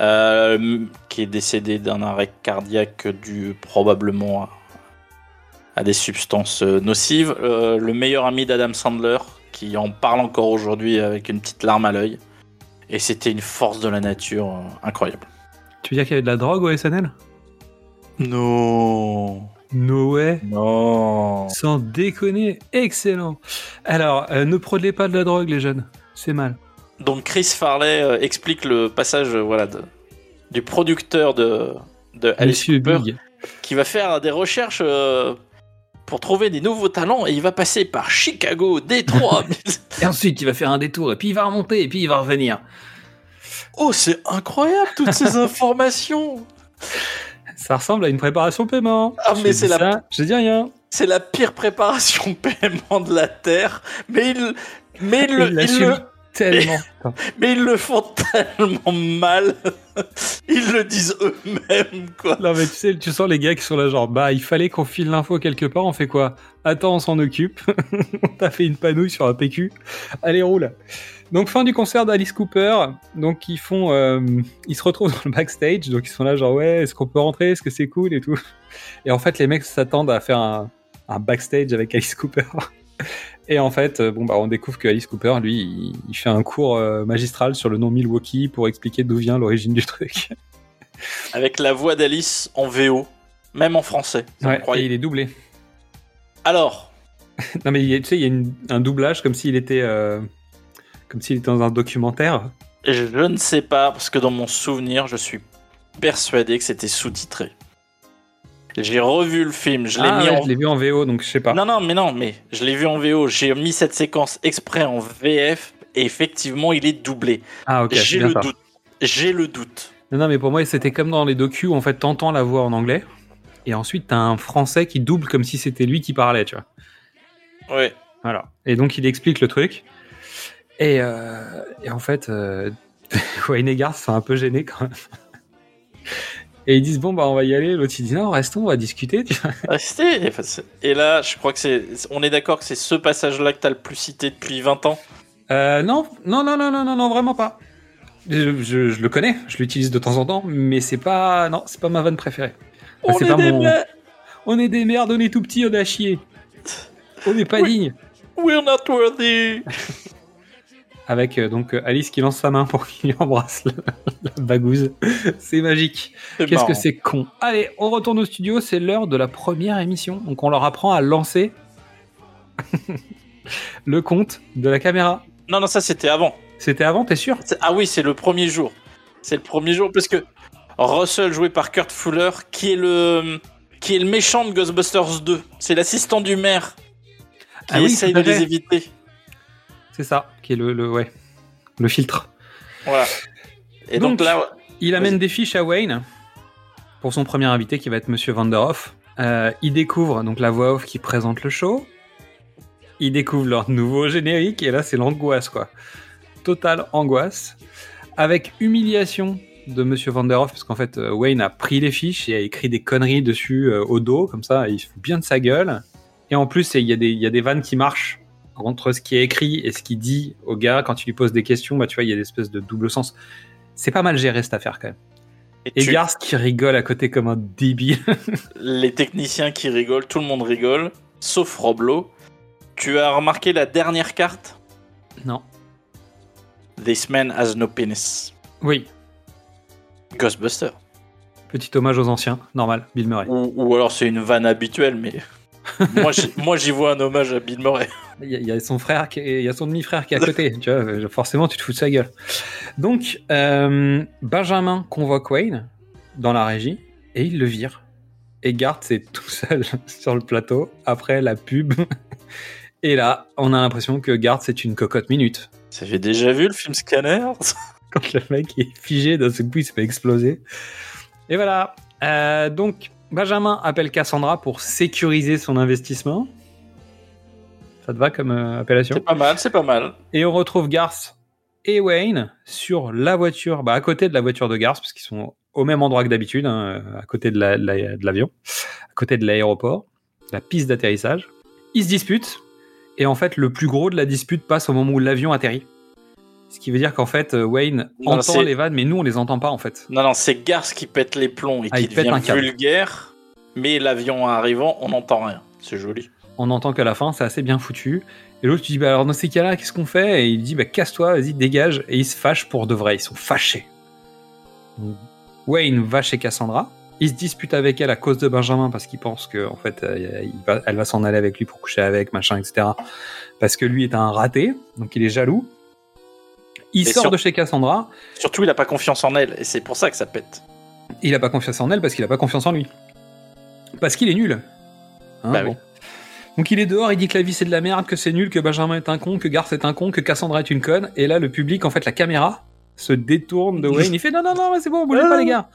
euh, qui est décédé d'un arrêt cardiaque dû probablement à, à des substances euh, nocives. Euh, le meilleur ami d'Adam Sandler, qui en parle encore aujourd'hui avec une petite larme à l'œil. Et c'était une force de la nature euh, incroyable. Tu veux dire qu'il y avait de la drogue au SNL Non. No way. Non. Sans déconner, excellent. Alors, euh, ne prenez pas de la drogue les jeunes, c'est mal. Donc Chris Farley euh, explique le passage euh, voilà, de- du producteur de, de Alice Cooper Big. qui va faire des recherches euh, pour trouver des nouveaux talents et il va passer par Chicago, Détroit. Et ensuite il va faire un détour et puis il va remonter et puis il va revenir. oh, c'est incroyable toutes ces informations. Ça ressemble à une préparation paiement. Ah, mais c'est la- Je dis rien. C'est la pire préparation paiement de la Terre, mais ils, mais Il le, tellement. mais ils le font tellement mal. Ils le disent eux-mêmes, quoi. Non mais tu sais, tu sens les gars qui sont là genre bah il fallait qu'on file l'info quelque part, on fait quoi? Attends, on s'en occupe. on t'a fait une panouille sur un PQ. Allez roule. Donc fin du concert d'Alice Cooper. Donc ils font, euh, ils se retrouvent dans le backstage. Donc ils sont là genre ouais, est-ce qu'on peut rentrer? Est-ce que c'est cool et tout? Et en fait les mecs s'attendent à faire un, un backstage avec Alice Cooper. Et en fait, euh, bon bah on découvre que Alice Cooper, lui, il, il fait un cours euh, magistral sur le nom Milwaukee pour expliquer d'où vient l'origine du truc. Avec la voix d'Alice en VO, même en français. Ouais, et il est doublé. Alors, Non mais tu sais, il y a une- un doublage comme s'il était, euh, comme s'il était dans un documentaire. je ne sais pas, parce que dans mon souvenir, je suis persuadé que c'était sous-titré. J'ai revu le film, je l'ai Ah mis ouais, en je l'ai vu en VO, donc je sais pas. Non, non, mais non, mais je l'ai vu en VO. J'ai mis cette séquence exprès en VF et effectivement, il est doublé. Ah ok, c'est J'ai le ça. doute. J'ai le doute. Non, non, mais pour moi c'était comme dans les docus où en fait t'entends la voix en anglais et ensuite t'as un français qui double comme si c'était lui qui parlait, tu vois. Ouais. Voilà. Et donc il explique le truc. Et, euh, et en fait, euh, Wayne et Garth sont un peu gênés quand même. Et ils disent bon bah on va y aller. L'autre il dit non restons, on va discuter. tu vois. Restez. C'est- Et là, je crois que c'est. On est d'accord que c'est ce passage-là que t'as le plus cité depuis 20 ans? Euh, non, non, non, non, non, non, non, vraiment pas. Je, je- je le connais, je l'utilise de temps en temps, mais c'est pas, non, c'est pas ma vanne préférée. On est pas des mon- merdes. On est des merdes, on est tout petits, on est à chier. On n'est pas Oui. digne. We're not worthy. Avec euh, donc euh, Alice qui lance sa main pour qu'il lui embrasse la, la bagouze. C'est magique. Qu'est-ce que c'est con. Allez, on retourne au studio, c'est l'heure de la première émission. Donc on leur apprend à lancer le compte de la caméra. Non, non, ça c'était avant. C'était avant, t'es sûr? Ah oui, c'est le premier jour. C'est le premier jour parce que Russell joué par Kurt Fuller, qui est le qui est le méchant de Ghostbusters 2. C'est l'assistant du maire qui Ah oui, essaye de les éviter. C'est ça, qui est le, le, ouais, le filtre. Voilà. Et donc, Donc, là, Il amène des fiches à Wayne pour son premier invité qui va être Monsieur Vanderhoff. Euh, il découvre donc la voix off qui présente le show. Il découvre leur nouveau générique et là c'est l'angoisse quoi. Totale angoisse. Avec humiliation de Monsieur Vanderhoff parce qu'en fait euh, Wayne a pris les fiches et a écrit des conneries dessus euh, au dos comme ça il se fout bien de sa gueule. Et en plus il y, a des- il y a des vannes qui marchent entre ce qui est écrit et ce qu'il dit au gars quand il lui pose des questions. Bah tu vois il y a des espèces de double sens. C'est pas mal géré cette affaire quand même. et Et tu- Garth qui rigole à côté comme un débile. les techniciens qui rigolent, tout le monde rigole, sauf Roblo. Tu as remarqué la dernière carte? Non. This man has no penis. Oui. Ghostbuster. Petit hommage aux anciens, normal, Bill Murray. Ou, ou alors c'est une vanne habituelle, mais moi, j'y- moi, j'y vois un hommage à Bill Murray. Il y, a- il y a son frère, il y a son demi-frère qui est à côté. tu vois, forcément, tu te fous de sa gueule. Donc, euh, Benjamin convoque Wayne dans la régie et il le vire. Et Garth, c'est tout seul sur le plateau après la pub. Et là, on a l'impression que Garth, c'est une cocotte minute. Ça fait déjà vu le film Scanner? Quand le mec est figé, d'un seul coup, il se fait exploser. Et voilà. Euh, donc, Benjamin appelle Cassandra pour sécuriser son investissement. Ça te va comme euh, appellation C'est pas mal, c'est pas mal. Et on retrouve Garth et Wayne sur la voiture, bah, à côté de la voiture de Garth, parce qu'ils sont au même endroit que d'habitude, hein, à côté de la- la- de l'avion, à côté de l'aéroport, la piste d'atterrissage. Ils se disputent, et en fait, le plus gros de la dispute passe au moment où l'avion atterrit. Ce qui veut dire qu'en fait, euh, Wayne Non, entend les vannes, mais nous, on les entend pas, en fait. Non, non, c'est Garth qui pète les plombs et Ah, qui devient un vulgaire, mais l'avion arrivant, on n'entend rien. C'est joli. On entend qu'à la fin, c'est assez bien foutu. Et l'autre, tu dis, bah alors dans ces cas-là, qu'est-ce qu'on fait? Et il dit, bah casse-toi, vas-y, dégage. Et ils se fâchent pour de vrai, ils sont fâchés. Wayne va chez Cassandra. Il se dispute avec elle à cause de Benjamin parce qu'il pense que en fait, euh, il va- elle va s'en aller avec lui pour coucher avec, machin, etc. Parce que lui est un raté, donc il est jaloux. Il sort sur- de chez Cassandra. Surtout, il a pas confiance en elle, et c'est pour ça que ça pète. Il a pas confiance en elle parce qu'il a pas confiance en lui. Parce qu'il est nul. Hein, Bah bon. oui. Donc il est dehors, il dit que la vie c'est de la merde, que c'est nul, que Benjamin est un con, que Garth est un con, que Cassandra est une conne. Et là, le public, en fait, la caméra se détourne de Wayne. Il fait non, non, non, c'est bon, bougez pas les gars.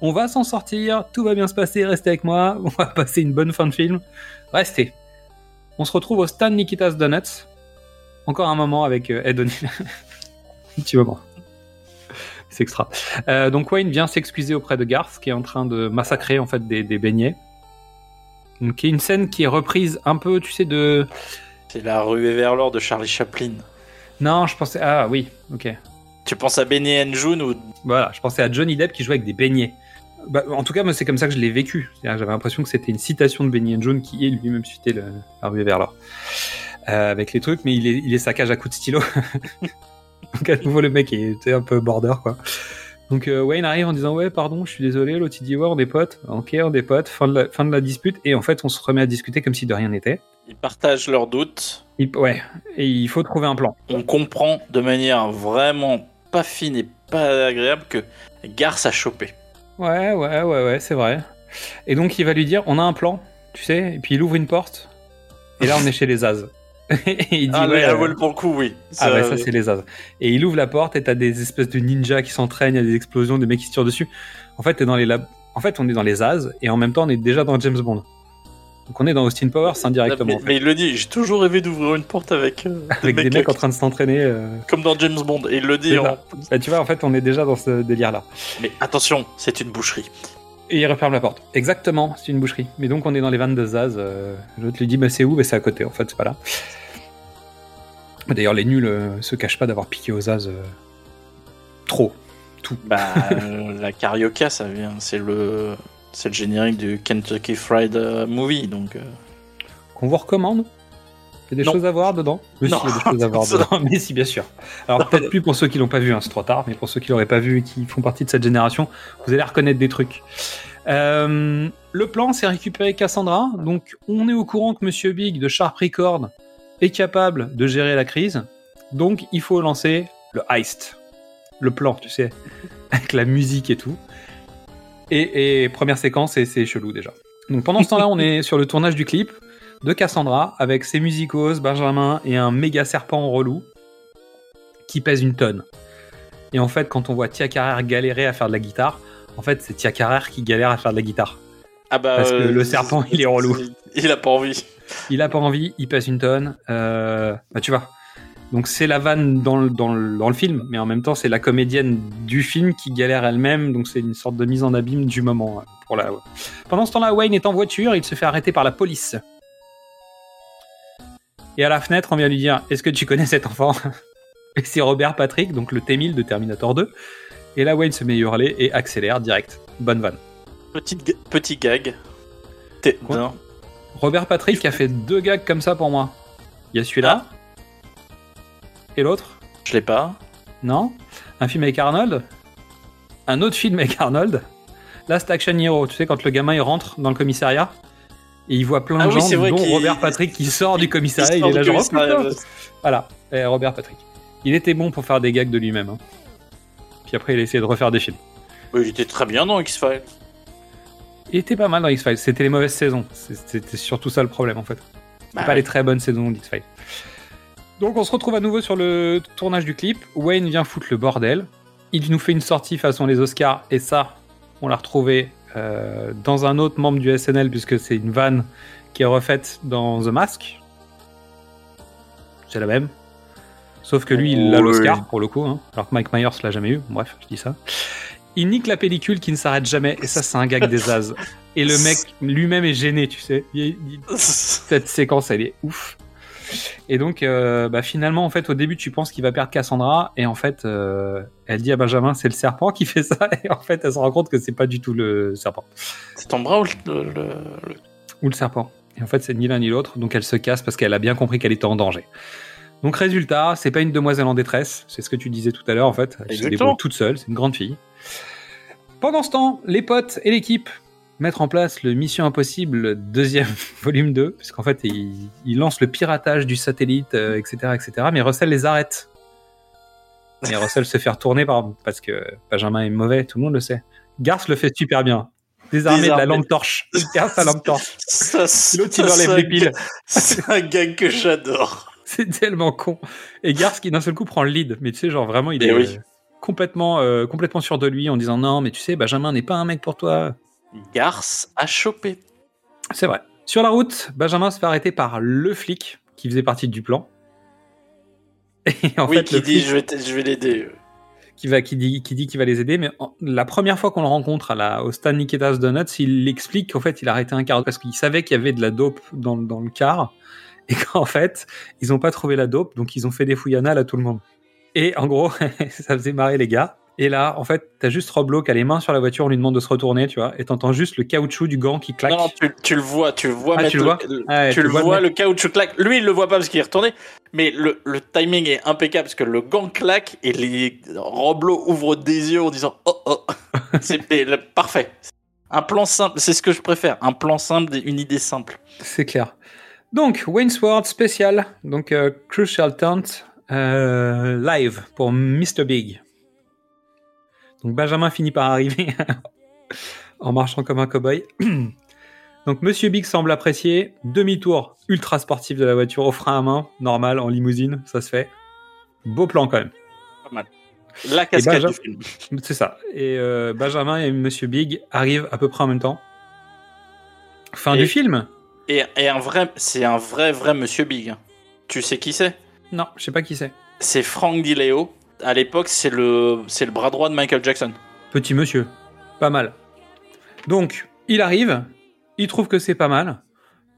On va s'en sortir, tout va bien se passer, restez avec moi, on va passer une bonne fin de film. Restez. On se retrouve au stand Nikita's Donuts. Encore un moment avec euh, Ed O'Neill. petit moment. C'est extra. Euh, donc Wayne vient s'excuser auprès de Garth, qui est en train de massacrer en fait des, des beignets. Donc, est une scène qui est reprise un peu, tu sais, de. C'est la ruée vers l'or de Charlie Chaplin. Non, je pensais. Ah oui, ok. Tu penses à Benny and June ou Voilà, je pensais à Johnny Depp qui jouait avec des beignets. Bah, en tout cas, moi, c'est comme ça que je l'ai vécu. J'avais l'impression que c'était une citation de Benny and John qui est lui-même citait le, la ruée vers l'or. Euh, avec les trucs, mais il est, il est saccage à coups de stylo. Donc à nouveau, le mec était un peu border, quoi. Donc euh, Wayne arrive en disant ouais pardon je suis désolé l'autre il dit ouais on est potes ok on est potes fin de la, fin de la dispute et en fait on se remet à discuter comme si de rien n'était ils partagent leurs doutes. Il- ouais et il faut trouver un plan On comprend de manière vraiment pas fine et pas agréable que Garth a chopé. Ouais, ouais, ouais, ouais, c'est vrai. Et donc il va lui dire, on a un plan, tu sais, et puis il ouvre une porte, et là on est chez les As. il dit, ah, ouais, euh, pour le coup, oui. ah ouais, ça c'est les As. Et il ouvre la porte, et t'as des espèces de ninjas qui s'entraînent, il y a des explosions, des mecs qui se tirent dessus. En fait, t'es dans les lab... En fait, on est dans les As, et en même temps on est déjà dans James Bond. Donc on est dans Austin Powers indirectement. mais, il le dit, j'ai toujours rêvé d'ouvrir une porte avec, euh, Avec des mecs en train de s'entraîner. euh, comme dans James Bond. Et il le dit. en-. Bah, tu vois, en fait, on est déjà dans ce délire-là. Mais attention, c'est une boucherie. Et il referme la porte. Exactement, c'est une boucherie. Mais donc on est dans les vannes de Zaz. euh, L'autre lui dit bah c'est où? Bah c'est à côté. En fait c'est pas là. D'ailleurs les nuls euh, se cachent pas d'avoir piqué aux Zaz euh, trop. Tout. Bah, euh, la carioca, ça vient. C'est le, c'est le générique du Kentucky Fried Movie, donc. euh, Qu'on vous recommande. Il y a des Non. choses à voir dedans. Non. si, il y a des choses à voir dedans. Mais si, bien sûr. Alors peut-être plus pour ceux qui l'ont pas vu, hein, c'est trop tard. Mais pour ceux qui l'auraient pas vu et qui font partie de cette génération, vous allez reconnaître des trucs. Euh, le plan, c'est récupérer Cassandra. Donc on est au courant que Monsieur Big de Sharp Record est capable de gérer la crise. Donc il faut lancer le heist. Le plan, tu sais, avec la musique et tout. Et, et première séquence, et c'est chelou déjà. Donc pendant ce temps-là, on est sur le tournage du clip de Cassandra avec ses musicos, Benjamin et un méga serpent relou qui pèse une tonne. Et en fait, quand on voit Tia Carrère galérer à faire de la guitare, en fait, c'est Tia Carrère qui galère à faire de la guitare. Ah bah. Parce que euh, le serpent, il est relou. Il a pas envie. Il a pas envie, il pèse une tonne. Euh, bah, tu vois. Donc c'est la vanne dans le, dans, le, dans le film, mais en même temps c'est la comédienne du film qui galère elle-même, donc c'est une sorte de mise en abîme du moment. euh, Pour la... Pendant ce temps-là, Wayne est en voiture, il se fait arrêter par la police. Et à la fenêtre, on vient lui dire Est-ce que tu connais cet enfant Et c'est Robert Patrick, donc le T-1000 de Terminator 2. Et là, Wayne se met à hurler et accélère direct. Bonne vanne. Petite, petit gag. T'es- Quoi non. Robert Patrick a fait deux gags comme ça pour moi. Il y a celui-là. Et l'autre Je l'ai pas. Non Un film avec Arnold Un autre film avec Arnold Last Action Hero, tu sais, quand le gamin il rentre dans le commissariat et il voit plein Ah de gens, dont Robert Patrick qui sort du commissariat. Il, sort est là, genre, oh. Voilà, et Robert Patrick. Il était bon pour faire des gags de lui-même. hein. Puis après, il a essayé de refaire des films. Oui, il était très bien dans X-Files. Il était pas mal dans X-Files. C'était les mauvaises saisons. C'était surtout ça le problème en fait. Bah pas ouais. les très bonnes saisons d'X-Files. Donc on se retrouve à nouveau sur le tournage du clip. Wayne vient foutre le bordel. Il nous fait une sortie façon les Oscars et ça, on l'a retrouvé euh, dans un autre membre du SNL puisque c'est une vanne qui est refaite dans The Mask. C'est la même. Sauf que lui, il a l'Oscar pour le coup, hein, alors que Mike Myers l'a jamais eu. Bref, je dis ça. Il nique la pellicule qui ne s'arrête jamais et ça, c'est un gag des as. Et le mec lui-même est gêné, tu sais. Il- il- cette séquence, elle est ouf. Et donc, euh, bah, finalement, en fait, au début, tu penses qu'il va perdre Cassandra, et en fait, euh, elle dit à Benjamin, c'est le serpent qui fait ça, et en fait, elle se rend compte que c'est pas du tout le serpent. C'est ton bras ou le, le- le- Ou le serpent. Et en fait, c'est ni l'un ni l'autre, donc elle se casse parce qu'elle a bien compris qu'elle était en danger. Donc, résultat, c'est pas une demoiselle en détresse, c'est ce que tu disais tout à l'heure, en fait. Elle se débrouille toute seule, c'est une grande fille. Pendant ce temps, les potes et l'équipe mettent en place le Mission Impossible deuxième volume 2, puisqu'en fait, ils lancent le piratage du satellite, euh, etc., etc., mais Russell les arrête. Et Russell se fait retourner par, parce que Benjamin est mauvais, tout le monde le sait. Garth le fait super bien. Désarmé de la Désarmé. lampe torche. Il garde sa lampe torche. L'autre, il enlève les piles. C'est un gag que j'adore. C'est tellement con. Et Garth qui d'un seul coup prend le lead. Mais tu sais, genre vraiment, il est oui. euh, complètement, euh, complètement sûr de lui en disant non, mais tu sais, Benjamin n'est pas un mec pour toi. Garce a chopé. C'est vrai. Sur la route, Benjamin se fait arrêter par le flic qui faisait partie du plan. Et en oui, fait, qui le dit flic je vais, t- je vais l'aider. qui, va, qui dit qui dit qu'il va les aider, mais en- la première fois qu'on le rencontre à la, au stand Niketas Donuts, il explique qu'en fait, il a arrêté un car parce qu'il savait qu'il y avait de la dope dans, le- dans le car et qu'en fait, ils n'ont pas trouvé la dope, donc ils ont fait des fouilles anales à tout le monde. Et en gros, ça faisait marrer les gars. Et là, en fait, t'as juste Rob Lowe qui a les mains sur la voiture, on lui demande de se retourner, tu vois, et t'entends juste le caoutchouc du gant qui claque. Non, non, tu, tu le vois, tu le vois Ah, tu le vois le, Ah ouais, tu le vois le caoutchouc claque. Lui, il le voit pas parce qu'il est retourné, mais le, le timing est impeccable parce que le gant claque et les Roblo ouvrent des yeux en disant oh oh. C'est parfait. Un plan simple, c'est ce que je préfère. Un plan simple, une idée simple. C'est clair. Donc, Wayne's World spécial, donc euh, Crucial Taunt euh, live pour Mr. Big. Donc Benjamin finit par arriver en marchant comme un cowboy. Donc Monsieur Big semble apprécier. Demi-tour ultra sportif de la voiture au frein à main, normal, en limousine, ça se fait. Beau plan quand même. Pas mal. La cascade Benja- du film. C'est ça. Et euh, Benjamin et Monsieur Big arrivent à peu près en même temps. Fin Et- du film Et, et un vrai, c'est un vrai vrai Monsieur Big. Tu sais qui c'est? Non, je sais pas qui c'est. C'est Frank DiLeo. À l'époque, c'est le, c'est le bras droit de Michael Jackson. Petit monsieur. Pas mal. Donc, il arrive, il trouve que c'est pas mal,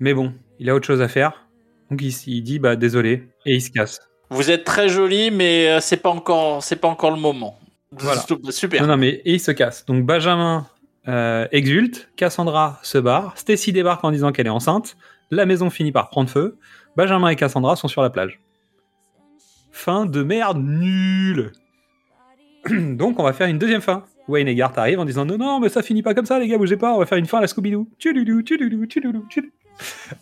mais bon, il a autre chose à faire. Donc il, dit bah désolé et il se casse. Vous êtes très joli, mais euh, c'est pas encore, c'est pas encore le moment. Voilà. Super. Non, non, mais et il se casse. Donc Benjamin euh, exulte, Cassandra se barre, Stacy débarque en disant qu'elle est enceinte, la maison finit par prendre feu, Benjamin et Cassandra sont sur la plage. Fin de merde nulle. Donc on va faire une deuxième fin. Wayne et Garth arrivent en disant non non mais ça finit pas comme ça les gars bougez pas on va faire une fin à la tchoulou, tchoulou.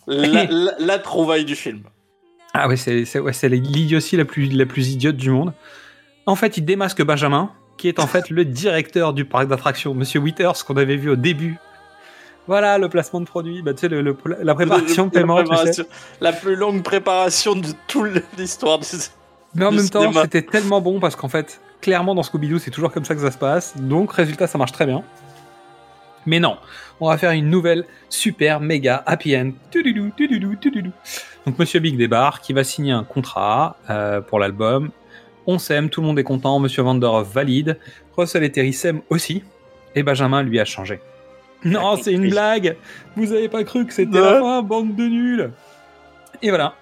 La, la- la trouvaille du film. Ah ouais, c'est c'est- ouais, l'idiotie la plus, la plus idiote du monde. En fait, il démasque Benjamin, qui est en fait le directeur du parc d'attractions, Monsieur Withers, qu'on avait vu au début. Voilà le placement de produit, bah, tu sais, le- le- la préparation de La paiement, tu sais. préparation- La plus longue préparation de toute l'histoire. Mais en même temps, c'était tellement bon parce qu'en fait, clairement dans Scooby-Doo, c'est toujours comme ça que ça se passe. Donc, résultat, ça marche très bien. Mais non, on va faire une nouvelle super méga happy end. Donc, Monsieur Big débarque, qui va signer un contrat euh, pour l'album. On s'aime, tout le monde est content. Monsieur Vanderhoff valide. Russell et Terry s'aiment aussi. Et Benjamin lui a changé. Non, c'est une blague. Vous avez pas cru que c'était la fin, bande de nuls. Et voilà.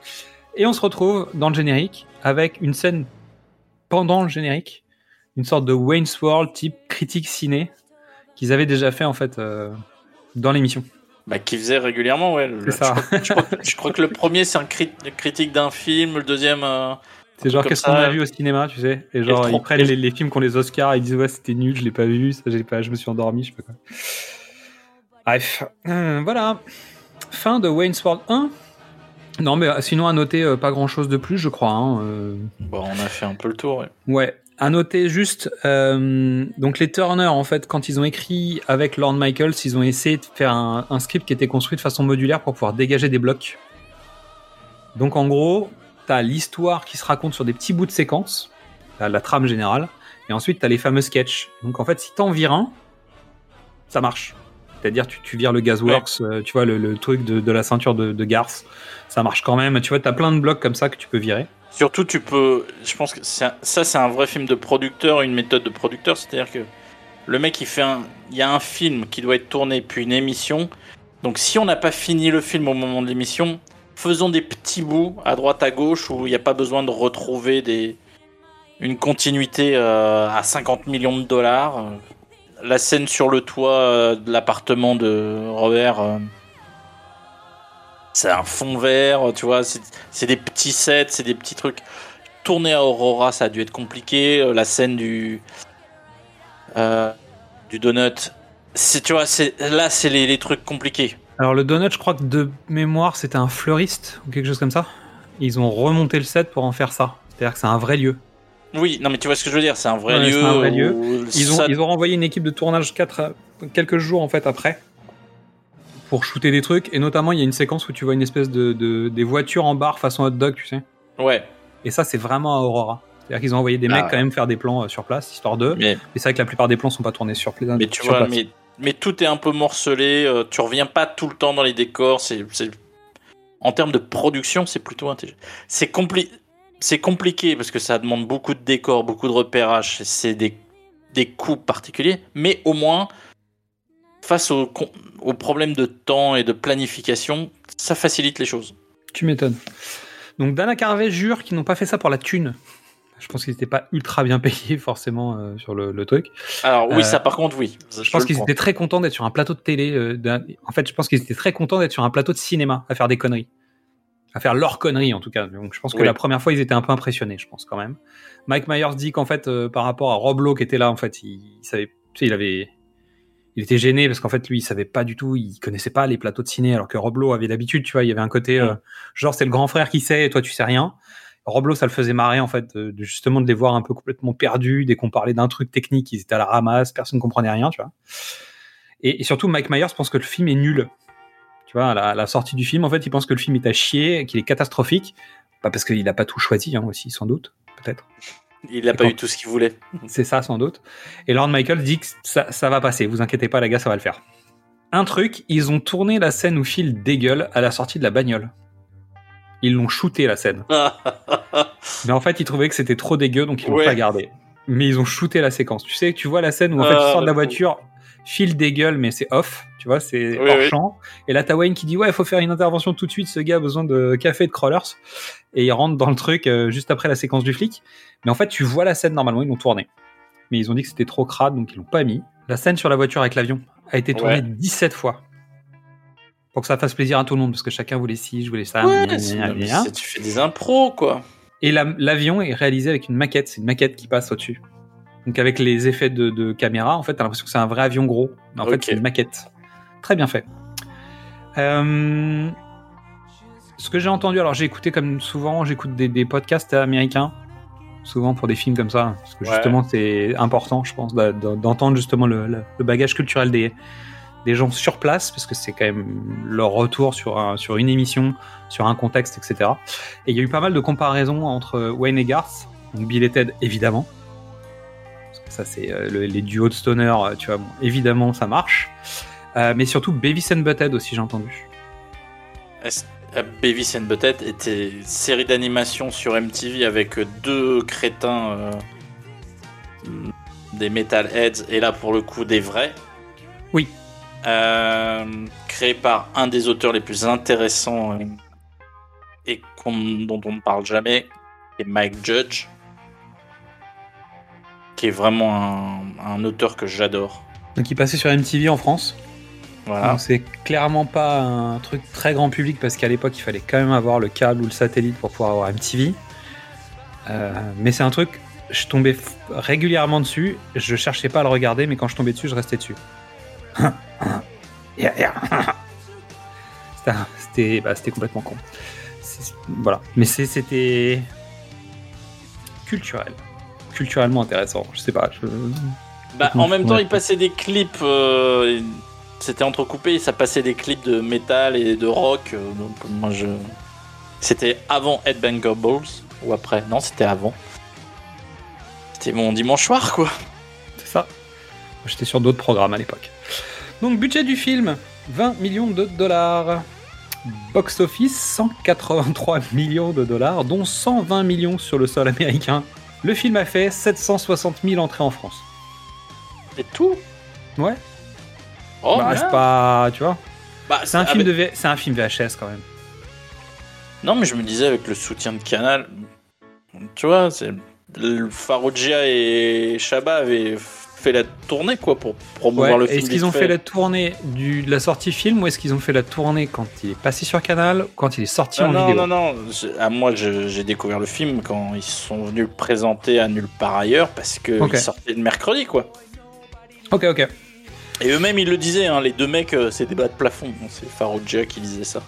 Et on se retrouve dans le générique avec une scène pendant le générique, une sorte de Wayne's World type critique ciné qu'ils avaient déjà fait en fait euh, dans l'émission. Bah, qui faisait régulièrement, ouais. le- C'est ça. Je crois, je crois- je crois que le premier, c'est un cri- critique d'un film, le deuxième. euh, C'est genre qu'est-ce qu'on a vu au cinéma, tu sais? Et genre le ils prennent les, les films qui ont les Oscars, ils disent ouais c'était nul, je l'ai pas vu, ça j'ai pas, je me suis endormi, je sais pas quoi. Bref, Euh, voilà. fin de Wayne's World 1. Non, mais euh, sinon à noter euh, pas grand chose de plus, je crois. hein, euh. Bon, on a fait un peu le tour. ouais. Ouais, à noter juste, euh, donc les Turner, en fait, quand ils ont écrit avec Lorne Michaels, ils ont essayé de faire un, un script qui était construit de façon modulaire pour pouvoir dégager des blocs. Donc en gros, t'as l'histoire qui se raconte sur des petits bouts de séquence, la, la trame générale, et ensuite t'as les fameux sketchs. Donc en fait, si t'en vires un, ça marche. C'est-à-dire tu, tu vires le Gasworks, euh, tu vois le, le truc de, de la ceinture de, de Garth, ça marche quand même. Tu vois, t'as plein de blocs comme ça que tu peux virer. Surtout, tu peux. Je pense que ça, c'est un vrai film de producteur, une méthode de producteur. C'est-à-dire que le mec, il fait un. Il y a un film qui doit être tourné, puis une émission. Donc, si on n'a pas fini le film au moment de l'émission, faisons des petits bouts à droite, à gauche, où il n'y a pas besoin de retrouver des. Une continuité euh, à 50 millions de dollars. La scène sur le toit euh, de l'appartement de Robert. euh, c'est un fond vert, tu vois, c'est des petits sets, c'est des petits trucs. Tourner à Aurora, ça a dû être compliqué. Euh, La scène du du donut, tu vois, là c'est les, les trucs compliqués. Alors le donut, je crois que de mémoire, c'était un fleuriste ou quelque chose comme ça. Ils ont remonté le set pour en faire ça. C'est-à-dire que c'est un vrai lieu. Oui, non mais tu vois ce que je veux dire, c'est un vrai Ouais, lieu. c'est un vrai lieu. où Ils ont, ça- ils ont renvoyé une équipe de tournage quatre, quelques jours en fait après pour shooter des trucs. Et notamment, il y a une séquence où tu vois une espèce de, de- des voitures en barre façon hot dog, tu sais. Ouais, Et ça, c'est vraiment à Aurora. C'est-à-dire qu'ils ont envoyé des Ah mecs quand même faire des plans euh, sur place, histoire d'eux. mais, Mais c'est vrai que la plupart des plans sont pas tournés sur, pla- mais tu sur vois, place. mais, mais tout est un peu morcelé. euh, tu reviens pas tout le temps dans les décors. C'est en termes de production, c'est plutôt intelligent. C'est compli- c'est compliqué parce que ça demande beaucoup de décors, beaucoup de repérage. C'est des des coûts particuliers, mais au moins face aux, problèmes de temps et de planification, ça facilite les choses. Tu m'étonnes. Donc Dana Carvey jure qu'ils n'ont pas fait ça pour la thune. Je pense qu'ils n'étaient pas ultra bien payés forcément euh, sur le, le truc. Alors oui, Euh, ça par contre, oui. Je pense qu'ils étaient très contents d'être sur un plateau de télé. euh, en fait, je pense qu'ils étaient très contents d'être sur un plateau de cinéma, à faire des conneries. À faire leurs conneries, en tout cas. Donc, je pense que Oui. la première fois, ils étaient un peu impressionnés, je pense, quand même. Mike Myers dit qu'en fait, euh, par rapport à Rob Lowe qui était là, en fait, il, il savait, tu sais, il avait, il était gêné parce qu'en fait, lui, il savait pas du tout, il connaissait pas les plateaux de ciné, alors que Rob Lowe avait l'habitude, tu vois, il y avait un côté, euh, genre, c'est le grand frère qui sait et toi, tu sais rien. Rob Lowe, ça le faisait marrer, en fait, de, de justement de les voir un peu complètement perdus, dès qu'on parlait d'un truc technique, ils étaient à la ramasse, personne ne comprenait rien, tu vois. Et, et surtout, Mike Myers pense que le film est nul. Tu vois, à la, à la sortie du film, en fait, il pense que le film est à chier, qu'il est catastrophique. Pas parce qu'il n'a pas tout choisi, hein, aussi, sans doute, peut-être. Il n'a pas eu tout ce qu'il voulait. C'est ça, sans doute. Et Lord Michael dit que ça, ça va passer, vous inquiétez pas, les gars, ça va le faire. Un truc, ils ont tourné la scène où Phil dégueule à la sortie de la bagnole. Ils l'ont shooté, la scène. Mais en fait, ils trouvaient que c'était trop dégueu, donc ils l'ont Ouais. pas gardé. Mais ils ont shooté la séquence. Tu sais, tu vois la scène où en fait, Ah, il sort de la voiture, Phil dégueule, mais c'est off, tu vois, c'est Oui, hors oui. champ. Et là, t'as Wayne qui dit, ouais, il faut faire une intervention tout de suite, ce gars a besoin de café et de crawlers. Et il rentre dans le truc euh, juste après la séquence du flic. Mais en fait, tu vois la scène normalement, ils l'ont tournée. Mais ils ont dit que c'était trop crade, donc ils l'ont pas mis. La scène sur la voiture avec l'avion a été tournée Ouais. 17 fois. Pour que ça fasse plaisir à tout le monde, parce que chacun voulait ci, je voulais ça. Ouais, gna, gna, gna. tu fais des impros, quoi. Et la- l'avion est réalisé avec une maquette. C'est une maquette qui passe au-dessus. Donc avec les effets de, de caméra, en fait, t'as l'impression que c'est un vrai avion gros. Mais en fait, c'est une maquette. Très bien fait. Euh, ce que j'ai entendu, alors j'ai écouté comme souvent, j'écoute des, des podcasts américains, souvent pour des films comme ça, parce que Ouais. justement c'est important, je pense, d'entendre justement le, le- le bagage culturel des, des gens sur place, parce que c'est quand même leur retour sur, un- sur une émission, sur un contexte, etc. Et il y a eu pas mal de comparaisons entre Wayne et Garth, donc Bill et Ted évidemment, parce que ça c'est euh, le- les duos de stoner, euh, tu vois, bon, évidemment ça marche, Euh, mais surtout Beavis and Butthead aussi j'ai entendu. Euh, Beavis and Butthead était série d'animation sur MTV avec euh, deux crétins euh, des metalheads et là pour le coup des vrais? Oui. Euh, créé par un des auteurs les plus intéressants et dont on ne parle jamais, est Mike Judge, qui est vraiment un, un auteur que j'adore. Donc il passait sur MTV en France. Voilà. Donc c'est clairement pas un truc très grand public parce qu'à l'époque il fallait quand même avoir le câble ou le satellite pour pouvoir avoir MTV. Euh, mais c'est un truc, je tombais f- régulièrement dessus, je cherchais pas à le regarder, mais quand je tombais dessus, je restais dessus. Yeah, yeah. C'était un- C'était bah, c'était complètement con. C'est- Voilà. Mais c'est- c'était culturel. Culturellement intéressant. Je sais pas. je- Bah, en même temps, Ouais. il passait des clips. euh, C'était entrecoupé, ça passait des clips de métal et de rock. euh, donc moi, je. C'était avant Headbanger Balls ou après Non, c'était avant. C'était mon dimanche soir, quoi. C'est ça. J'étais sur d'autres programmes à l'époque. Donc, budget du film 20 millions de dollars. Box office 183 millions de dollars, dont 120 millions sur le sol américain. Le film a fait 760 000 entrées en France. Et tout? Ouais. Oh, bah, c'est pas. Tu vois Bah, C'est un, avec- film de V- c'est un film VHS quand même. Non, mais je me disais avec le soutien de Canal, tu vois, c'est Farrugia et Chabat avaient fait la tournée quoi pour promouvoir Ouais, le film. Est-ce qu'ils ont fait fait. la tournée du, de la sortie film ou est-ce qu'ils ont fait la tournée quand il est passé sur Canal quand il est sorti Ah en non, vidéo non, non, je- à moi j'ai découvert le film quand ils sont venus le présenter à nulle part ailleurs parce que Ok. il sortait le mercredi quoi. Ok, ok. Et eux-mêmes ils le disaient, hein, les deux mecs euh, c'est des bas de plafond, c'est Farrugia qui disait ça.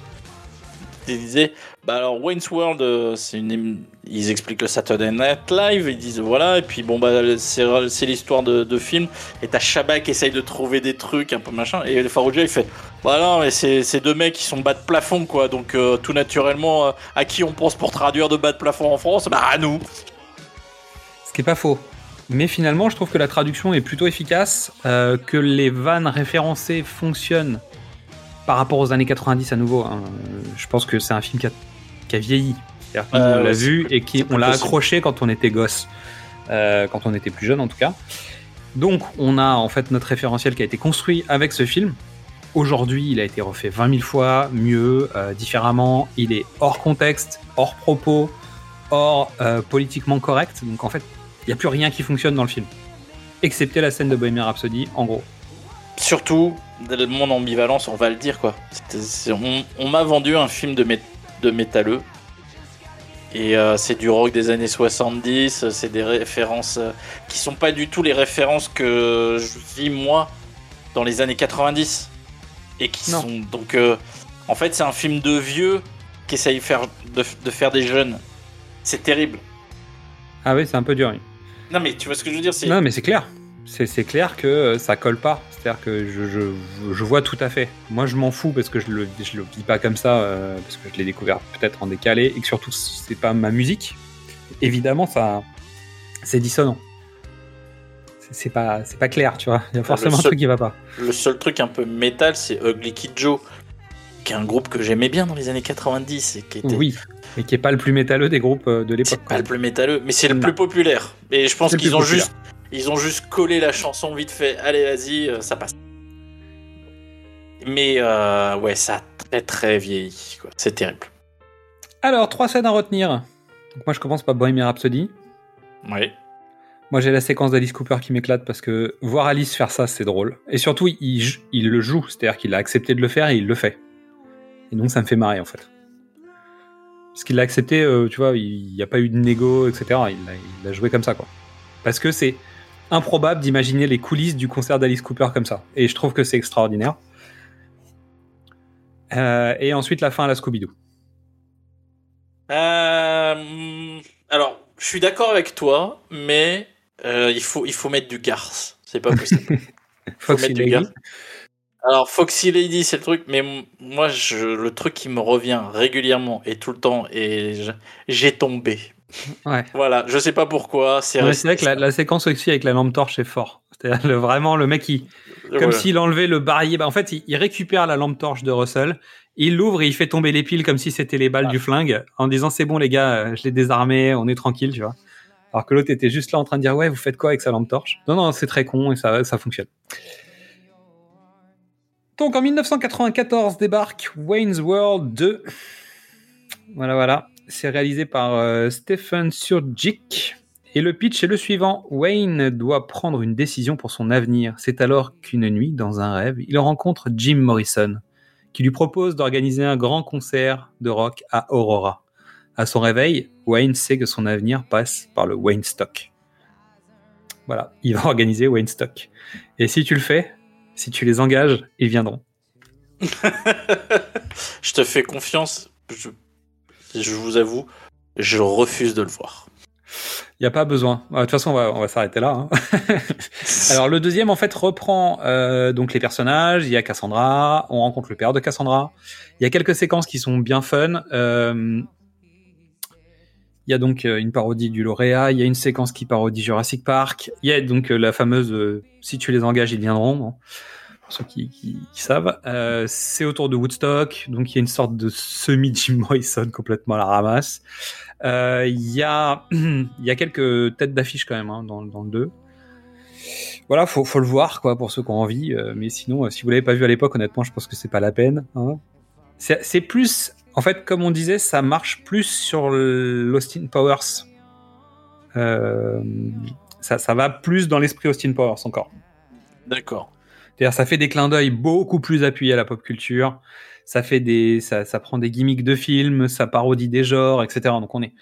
Ils disaient, bah alors Wayne's World, euh, c'est une, ils expliquent le Saturday Night Live, ils disent voilà, et puis bon bah c'est l'histoire de, film, et t'as Chabat qui essaye de trouver des trucs un peu machin, et Farrugia il fait, bah non mais c'est deux mecs qui sont bas de plafond quoi, donc euh, tout naturellement à qui on pense pour traduire de bas de plafond en France, bah à nous. Ce qui est pas faux. Mais finalement, je trouve que la traduction est plutôt efficace, euh, que les vannes référencées fonctionnent par rapport aux années 90 à nouveau. hein. Je pense que c'est un film qui a, qui a vieilli. Euh, l'a vu et qu'on c'est l'a accroché quand on était gosse, euh, quand on était plus jeune en tout cas. Donc, on a en fait notre référentiel qui a été construit avec ce film. Aujourd'hui, il a été refait 20 000 fois, mieux, euh, différemment. Il est hors contexte, hors propos, hors politiquement correct. Donc en fait, il n'y a plus rien qui fonctionne dans le film. Excepté la scène de Bohemian Rhapsody, en gros. Surtout, de mon ambivalence, on va le dire quoi. On on m'a vendu un film de, mé- de métalleux. Et euh, c'est du rock des années 70, euh, c'est des références euh, qui sont pas du tout les références que je vis moi dans les années 90. Et qui Non. sont. Donc, euh, en fait, c'est un film de vieux qui essaye de faire, de, de faire des jeunes. C'est terrible. Ah oui, c'est un peu dur. oui. Non, mais tu vois ce que je veux dire c'est- Non, mais c'est clair. C'est clair que euh, ça colle pas. C'est-à-dire que je, je- je vois tout à fait. Moi, je m'en fous parce que je le, je le vis pas comme ça, euh, parce que je l'ai découvert peut-être en décalé et que surtout, c'est pas ma musique. Évidemment, ça, c'est dissonant. C'est- pas, c'est pas clair, tu vois. Il y a forcément un seul- truc qui va pas. Le seul truc un peu métal, c'est Ugly Kid Joe, qui est un groupe que j'aimais bien dans les années 90 et qui était Oui, et qui est pas le plus métalleux des groupes euh, de l'époque. pas le plus métalleux, mais c'est le Non. plus populaire. Et je pense qu'ils ont populaire. juste, ils ont juste collé la chanson vite fait. Allez, vas-y, euh, ça passe. Mais euh, ouais, ça a très très vieilli. C'est terrible. Alors, trois scènes à retenir. Donc moi, je commence par Bohemian Rhapsody. Oui. Moi, j'ai la séquence d'Alice Cooper qui m'éclate parce que voir Alice faire ça, c'est drôle. Et surtout, il le joue, c'est-à-dire qu'il a accepté de le faire et il le fait. Et donc, ça me fait marrer, en fait. Parce qu'il l'a accepté, euh, tu vois, il n'y a pas eu de négo, etc. Il l'a joué comme ça, quoi. Parce que c'est improbable d'imaginer les coulisses du concert d'Alice Cooper comme ça. Et je trouve que c'est extraordinaire. Euh, et ensuite, la fin à la Scooby-Doo. Euh, alors, je suis d'accord avec toi, mais il faut il faut mettre du garce. C'est pas possible. faut Foxy mettre du garce. Alors Foxy Lady, c'est le truc, mais moi, je, le truc qui me revient régulièrement et tout le temps, et j'ai tombé. Ouais. Voilà, je sais pas pourquoi. C'est Ouais, c'est vrai que la, la séquence aussi avec la lampe torche est fort. Le- vraiment le mec qui, comme Voilà. s'il enlevait le barillet. Bah, en fait, il, il récupère la lampe torche de Russell, il l'ouvre et il fait tomber les piles comme si c'était les balles Ah. du flingue, en disant c'est bon les gars, euh, je l'ai désarmé, on est tranquille, tu vois. Alors que l'autre était juste là en train de dire ouais, vous faites quoi avec sa lampe torche? Non, non, c'est très con et ça, ça fonctionne. Donc en 1994 débarque Wayne's World 2. Voilà, voilà. C'est réalisé par euh, Stephen Surgic. Et le pitch est le suivant. Wayne doit prendre une décision pour son avenir. C'est alors qu'une nuit, dans un rêve, il rencontre Jim Morrison, qui lui propose d'organiser un grand concert de rock à Aurora. À son réveil, Wayne sait que son avenir passe par le Wayne Stock. Voilà, il va organiser Wayne Stock. Et si tu le fais, si tu les engages, ils viendront. je te fais confiance. Je, je vous avoue, je refuse de le voir. Il n'y a pas besoin. Euh, De toute façon, on va, on va s'arrêter là. hein. Alors, le deuxième, en fait, reprend euh, donc les personnages. Il y a Cassandra. On rencontre le père de Cassandra. Il y a quelques séquences qui sont bien fun. Euh, il y a donc euh, une parodie du lauréat. Il y a une séquence qui parodie Jurassic Park. Il y a donc euh, la fameuse euh, Si tu les engages, ils viendront. pour ceux qui, savent. C'est autour de Woodstock. Donc, il y a une sorte de semi-Jim Morrison complètement à la ramasse. Il y, a, il y a quelques têtes d'affiche quand même hein, dans, dans le 2. Voilà, faut, faut le voir quoi pour ceux qui ont envie. mais sinon, si vous l'avez pas vu à l'époque, honnêtement, je pense que c'est pas la peine. hein. C'est plus, en fait, comme on disait, ça marche plus sur l'Austin Powers. Euh, ça, ça va plus dans l'esprit Austin Powers encore. D'accord. C'est-à-dire, ça fait des clins d'œil beaucoup plus appuyés à la pop culture. Ça fait des, ça, ça prend des gimmicks de films, ça parodie des genres, etc. Donc on est,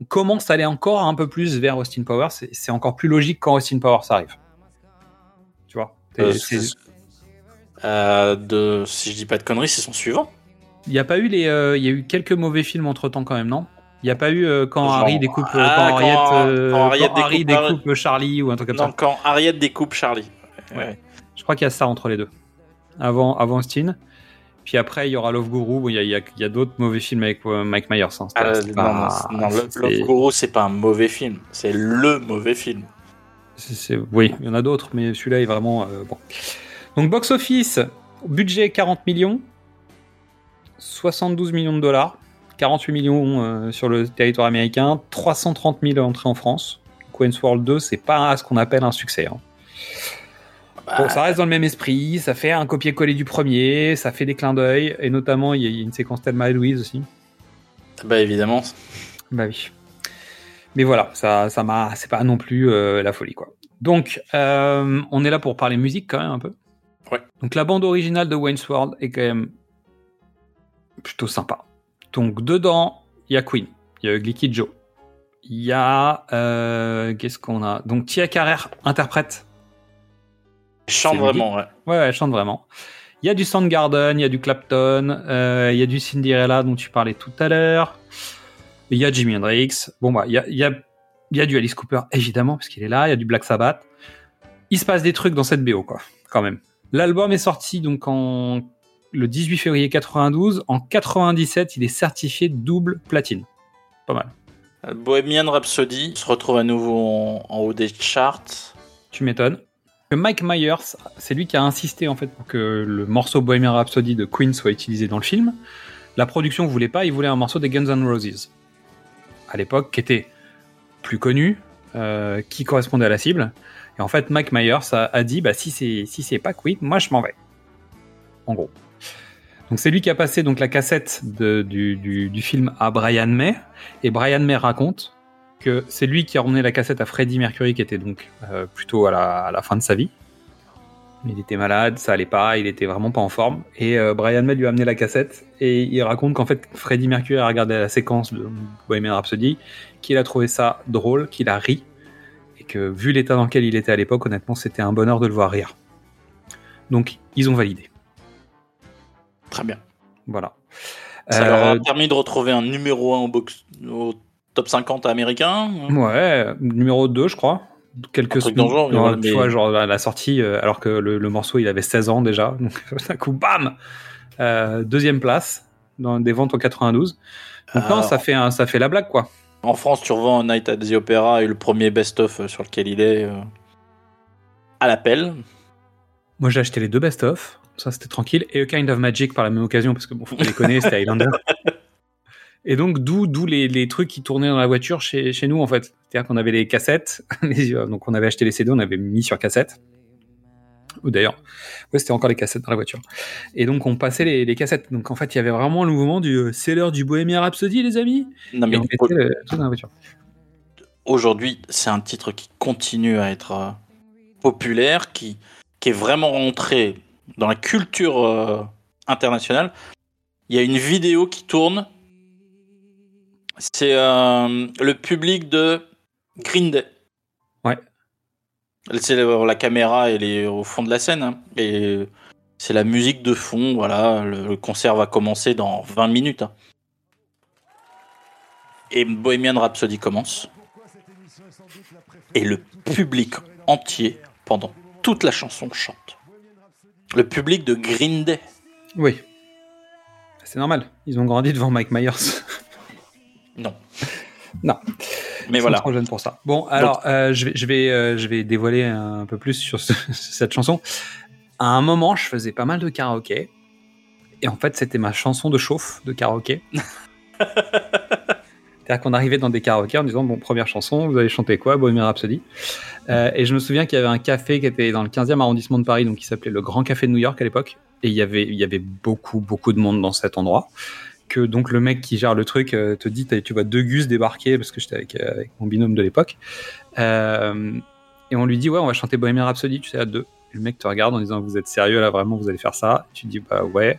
on commence à aller encore un peu plus vers Austin Powers. C'est- encore plus logique quand Austin Powers arrive. Tu vois? Euh, euh, de, si je dis pas de conneries, c'est son suivant. Il n'y a pas eu les, euh, il y a eu quelques mauvais films entre temps quand même, non? Il n'y a pas eu euh, quand Genre- Harry découpe, euh, Ah, quand, Harriet, euh, quand Harriet quand Harry découpe- découpe Charlie ou un truc comme Non, ça. quand Harriet découpe Charlie. Ouais. Je crois qu'il y a ça entre les deux. Avant, avant Austin. Puis après, il y aura Love Guru. Bon, Il y a, d'autres mauvais films avec euh, Mike Myers. hein. Ah, non, pas- non, non, Love, Guru, c'est pas un mauvais film. C'est le mauvais film. Oui, il y en a d'autres, mais celui-là est vraiment bon. Donc, box office, budget 40 millions, 72 millions de dollars, 48 millions euh, sur le territoire américain, 330 000 entrées en France. Queen's World 2, c'est pas ce qu'on appelle un succès. hein. Bon, ça reste dans le même esprit, ça fait un copier-coller du premier, ça fait des clins d'œil, et notamment il y a- il y a une séquence Thelma et Louise aussi. Bah évidemment. Bah oui. Mais voilà, ça, ça m'a, c'est pas non plus euh, la folie quoi. Donc, euh, on est là pour parler musique quand même un peu. Ouais. Donc la bande originale de Wayne's World est quand même plutôt sympa. Donc dedans, il y a Queen, il y a Ugly Kid Joe, il y a euh, qu'est-ce qu'on a? Donc Tia Carrère interprète. Chante vraiment, ouais. Ouais, ouais, elle chante vraiment. Il y a du Soundgarden, il y a du Clapton, euh, il y a du Cinderella dont tu parlais tout à l'heure. Il y a Jimi Hendrix. Bon, bah, il y a, il y, a, il y a du Alice Cooper, évidemment, parce qu'il est là. Il y a du Black Sabbath. Il se passe des trucs dans cette BO, quoi, quand même. L'album est sorti donc en le 18 février 92. En 97, il est certifié double platine. Pas mal. Euh, Bohemian Rhapsody se retrouve à nouveau en, en haut des charts. Tu m'étonnes. Mike Myers, c'est lui qui a insisté en fait pour que le morceau Bohemian Rhapsody de Queen soit utilisé dans le film. La production voulait pas, il voulait un morceau des Guns N' Roses. À l'époque, qui était plus connu, euh, qui correspondait à la cible. Et en fait, Mike Myers a, a dit, bah si c'est si c'est pas Queen, moi je m'en vais. En gros. Donc c'est lui qui a passé donc la cassette du, film à Brian May. Et Brian May raconte que c'est lui qui a ramené la cassette à Freddie Mercury, qui était donc euh, plutôt à la, à la fin de sa vie. Il était malade, ça allait pas, il était vraiment pas en forme. Et euh, Brian May lui a amené la cassette et il raconte qu'en fait Freddie Mercury a regardé la séquence de Bohemian Rhapsody, qu'il a trouvé ça drôle, qu'il a ri et que vu l'état dans lequel il était à l'époque, honnêtement, c'était un bonheur de le voir rire. Donc ils ont validé. Très bien. Voilà. Ça leur Euh, a permis de retrouver un numéro 1 au, box, au top 50 américain. Ouais, numéro 2, je crois. Quelques le genre, Ouais, voilà, tu mais- vois, genre à la sortie, euh, alors que le, le morceau il avait 16 ans déjà. Donc d'un coup, bam Euh, Deuxième place dans des ventes en 92. Donc non, ça fait, un, ça fait la blague quoi. En France, tu revends Night at the Opera et le premier best-of euh, sur lequel il est euh, à l'appel. Moi j'ai acheté les deux best-of, ça c'était tranquille. Et A Kind of Magic par la même occasion, parce que bon, faut qu'on les connaisse, c'était Highlander. Et donc d'où d'où les, les trucs qui tournaient dans la voiture chez, chez nous en fait. C'est-à-dire qu'on avait les cassettes, les- donc on avait acheté les CD, on avait mis sur cassette. Ou d'ailleurs, ouais, c'était encore les cassettes dans la voiture. Et donc on passait les, les cassettes. Donc en fait, il y avait vraiment le mouvement du euh, c'est l'heure du Bohemian Rhapsody, les amis. Non, mais on le truc dans la voiture. aujourd'hui, c'est un titre qui continue à être euh, populaire, qui, qui est vraiment rentré dans la culture euh, internationale. Il y a une vidéo qui tourne. C'est euh, le public de Green Day. Ouais. C'est le- la caméra, elle est au fond de la scène. hein. et C'est la musique de fond, voilà. Le, le concert va commencer dans 20 minutes. hein. Et Bohemian Rhapsody commence. Et le public entier, pendant toute la chanson, chante. Le public de Green Day. Oui. C'est normal. Ils ont grandi devant Mike Myers. Non. non. Mais Ils voilà. sont trop jeunes pour ça. Bon, alors, euh, je, vais, je, vais, euh, je vais dévoiler un peu plus sur ce- cette chanson. À un moment, je faisais pas mal de karaoké. Et en fait, c'était ma chanson de chauffe de karaoké. C'est-à-dire qu'on arrivait dans des karaokés en disant Bon, première chanson, vous allez chanter quoi Bohemian Rhapsody? Euh, et je me souviens qu'il y avait un café qui était dans le 15e arrondissement de Paris, donc qui s'appelait le Grand Café de New York à l'époque. Et il y avait, il y avait beaucoup, beaucoup de monde dans cet endroit. Que donc le mec qui gère le truc euh, te dit Tu vois deux gus débarquer, parce que j'étais avec, euh, mon binôme de l'époque. Et on lui dit Ouais, on va chanter Bohemian Rhapsody, tu sais, à deux. Et le mec te regarde en disant Vous êtes sérieux là, vraiment, vous allez faire ça? Tu dis Bah ouais.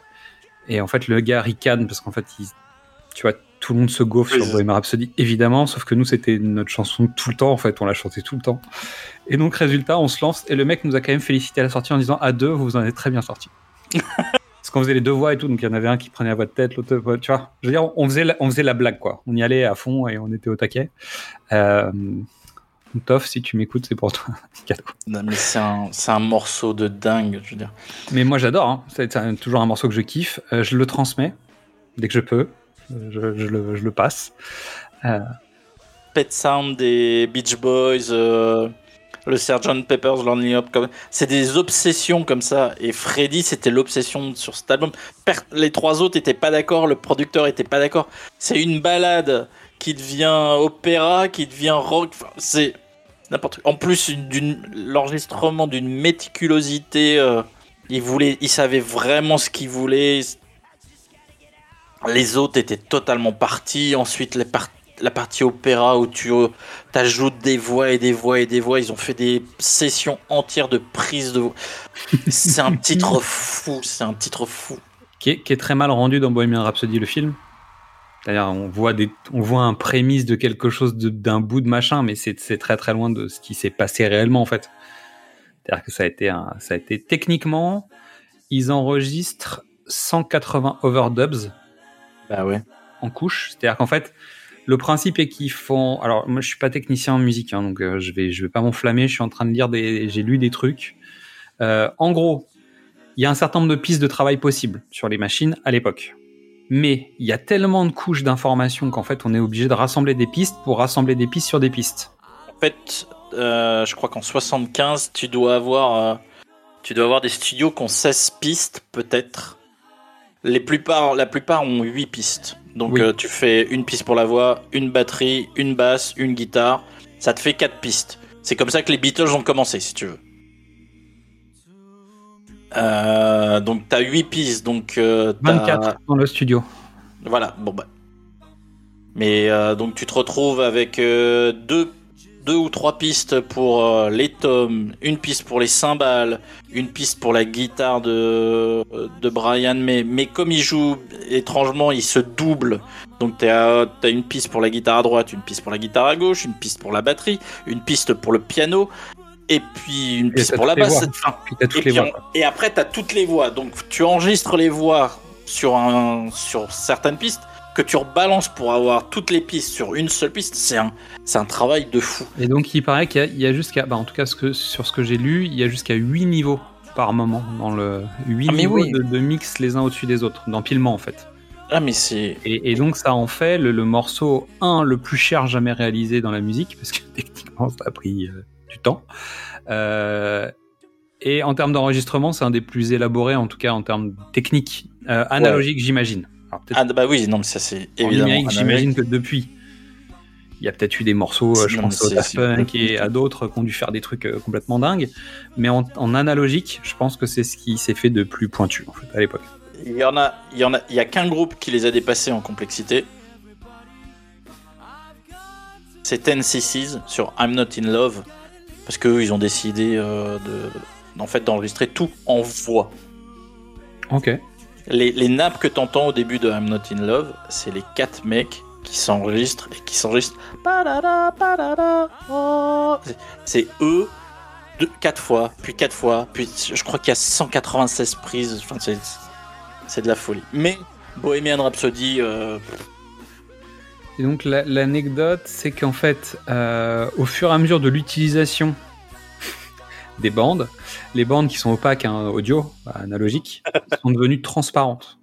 Et en fait, le gars ricane parce qu'en fait, tu vois, tout le monde se gaufre Oui, sur Bohemian Rhapsody, évidemment, sauf que nous, c'était notre chanson tout le temps, en fait, on la chantait tout le temps. Et donc, résultat, on se lance, et le mec nous a quand même félicité à la sortie en disant À deux, vous vous en êtes très bien sorti. Parce qu'on faisait les deux voix et tout, donc il y en avait un qui prenait la voix de tête, l'autre, voix- tu vois. Je veux dire, on faisait, la, on faisait la blague, quoi. On y allait à fond et on était au taquet. Euh, Toff, si tu m'écoutes, c'est pour toi. Cadeau. Non, mais c'est un, un morceau de dingue, je veux dire. Mais moi j'adore, hein. c'est toujours un morceau que je kiffe. Euh, je le transmets dès que je peux, Euh, je, le, passe. Euh, Pet Sound des Beach Boys, euh, le Sgt Pepper's Lonely comme c'est des obsessions comme ça. Et Freddy, c'était l'obsession sur cet album. Les trois autres étaient pas d'accord, le producteur était pas d'accord. C'est une balade qui devient opéra, qui devient rock. C'est n'importe. En plus l'enregistrement d'une méticulosité. euh, il voulait, il savait vraiment ce qu'il voulait. Les autres étaient totalement partis. Ensuite, les par- la partie opéra où tu euh, ajoutes des voix et des voix et des voix. Ils ont fait des sessions entières de prise de voix. C'est un titre fou. C'est un titre fou. qui, est, qui est très mal rendu dans Bohemian Rhapsody, le film. C'est-à-dire, on voit, des, on voit un prémisse de quelque chose, d'un bout de machin, mais c'est c'est très très loin de ce qui s'est passé réellement, en fait. C'est-à-dire que ça a été, un, ça a été techniquement, ils enregistrent 180 overdubs Bah ouais. en couche. C'est-à-dire qu'en fait, le principe est qu'ils font. Alors, moi, je suis pas technicien en musique, hein, donc euh, je vais, je vais pas m'enflammer. Je suis en train de lire des, j'ai lu des trucs. Euh, en gros, il y a un certain nombre de pistes de travail possibles sur les machines à l'époque. Mais il y a tellement de couches d'informations qu'en fait, on est obligé de rassembler des pistes pour rassembler des pistes sur des pistes. En fait, euh, je crois qu'en 75, tu dois avoir, euh, tu dois avoir des studios qui ont 16 pistes, peut-être. Les plupart, la plupart ont 8 pistes. Donc Oui. euh, tu fais une piste pour la voix, une batterie, une basse, une guitare. Ça te fait 4 pistes. C'est comme ça que les Beatles ont commencé, si tu veux. Euh, donc t'as 8 pistes, donc euh, t'as- 24 dans le studio. voilà, bon bah. Mais euh, donc tu te retrouves avec euh, deux, deux ou trois pistes pour euh, les tomes, une piste pour les cymbales, une piste pour la guitare de, de Brian, mais, mais comme il joue étrangement, il se double. Donc tu as, une piste pour la guitare à droite, une piste pour la guitare à gauche, une piste pour la batterie, une piste pour le piano, et puis une Et piste t'as pour la basse. Enfin, t'as puis voix. on- et après, tu as toutes les voix. Donc, tu enregistres les voix sur, un, sur certaines pistes que tu rebalances pour avoir toutes les pistes sur une seule piste. C'est un, c'est un travail de fou. Et donc, il paraît qu'il y a, jusqu'à, bah, en tout cas, ce que, sur ce que j'ai lu, il y a jusqu'à 8 niveaux par moment dans le 8 Ah, niveaux oui. de, de mix les uns au-dessus des autres, d'empilement en fait. Ah, mais c'est. Et, et donc ça en fait le, le morceau 1 le plus cher jamais réalisé dans la musique, parce que techniquement ça a pris euh, du temps. Euh, et en termes d'enregistrement, c'est un des plus élaborés, en tout cas en termes techniques, euh, analogiques j'imagine. Alors, Ah, bah oui, non, mais ça, c'est en évidemment. j'imagine que depuis, il y a peut-être eu des morceaux, euh, je Non, pense au Daft Punk et à d'autres qui ont dû faire des trucs euh, complètement dingues. Mais en, en analogique, je pense que c'est ce qui s'est fait de plus pointu en fait, à l'époque. Il y en a, il y en a, il y a qu'un groupe qui les a dépassés en complexité. C'est Ten CC's sur I'm Not in Love, parce qu'eux, ils ont décidé euh, de, en fait, d'enregistrer tout en voix. Ok. Les, les nappes que t'entends au début de I'm Not in Love, c'est les quatre mecs qui s'enregistrent et qui s'enregistrent. Oh. C'est- eux deux, quatre fois, puis quatre fois, puis je crois qu'il y a 196 prises. Enfin, c'est, de la folie. Mais Bohemian Rhapsody, euh, Et donc la- l'anecdote, c'est qu'en fait, euh, au fur et à mesure de l'utilisation des bandes, les bandes qui sont opaques, hein, audio, bah, analogiques, sont devenues transparentes.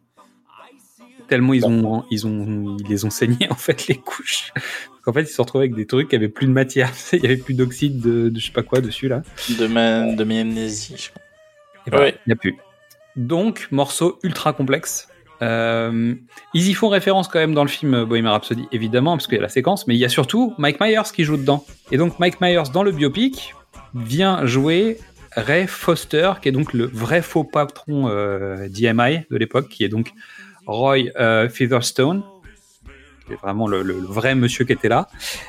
Tellement ils ont, ils ont, ils les ont saignées en fait les couches. En fait, ils se sont retrouvés avec des trucs qui avaient plus de matière. Il y avait plus d'oxyde de, de je sais pas quoi dessus là. de ma, de mes amnésies. Ouais. il n'y a plus. Donc, morceau ultra complexe. Euh, ils y font référence quand même dans le film Bohemian Rhapsody, évidemment, parce qu'il y a la séquence, mais il y a surtout Mike Myers qui joue dedans. Et donc, Mike Myers, dans le biopic, vient jouer Ray Foster, qui est donc le vrai faux patron euh, d'EMI de l'époque, qui est donc Roy euh, Featherstone, qui est vraiment le, vrai monsieur qui était là.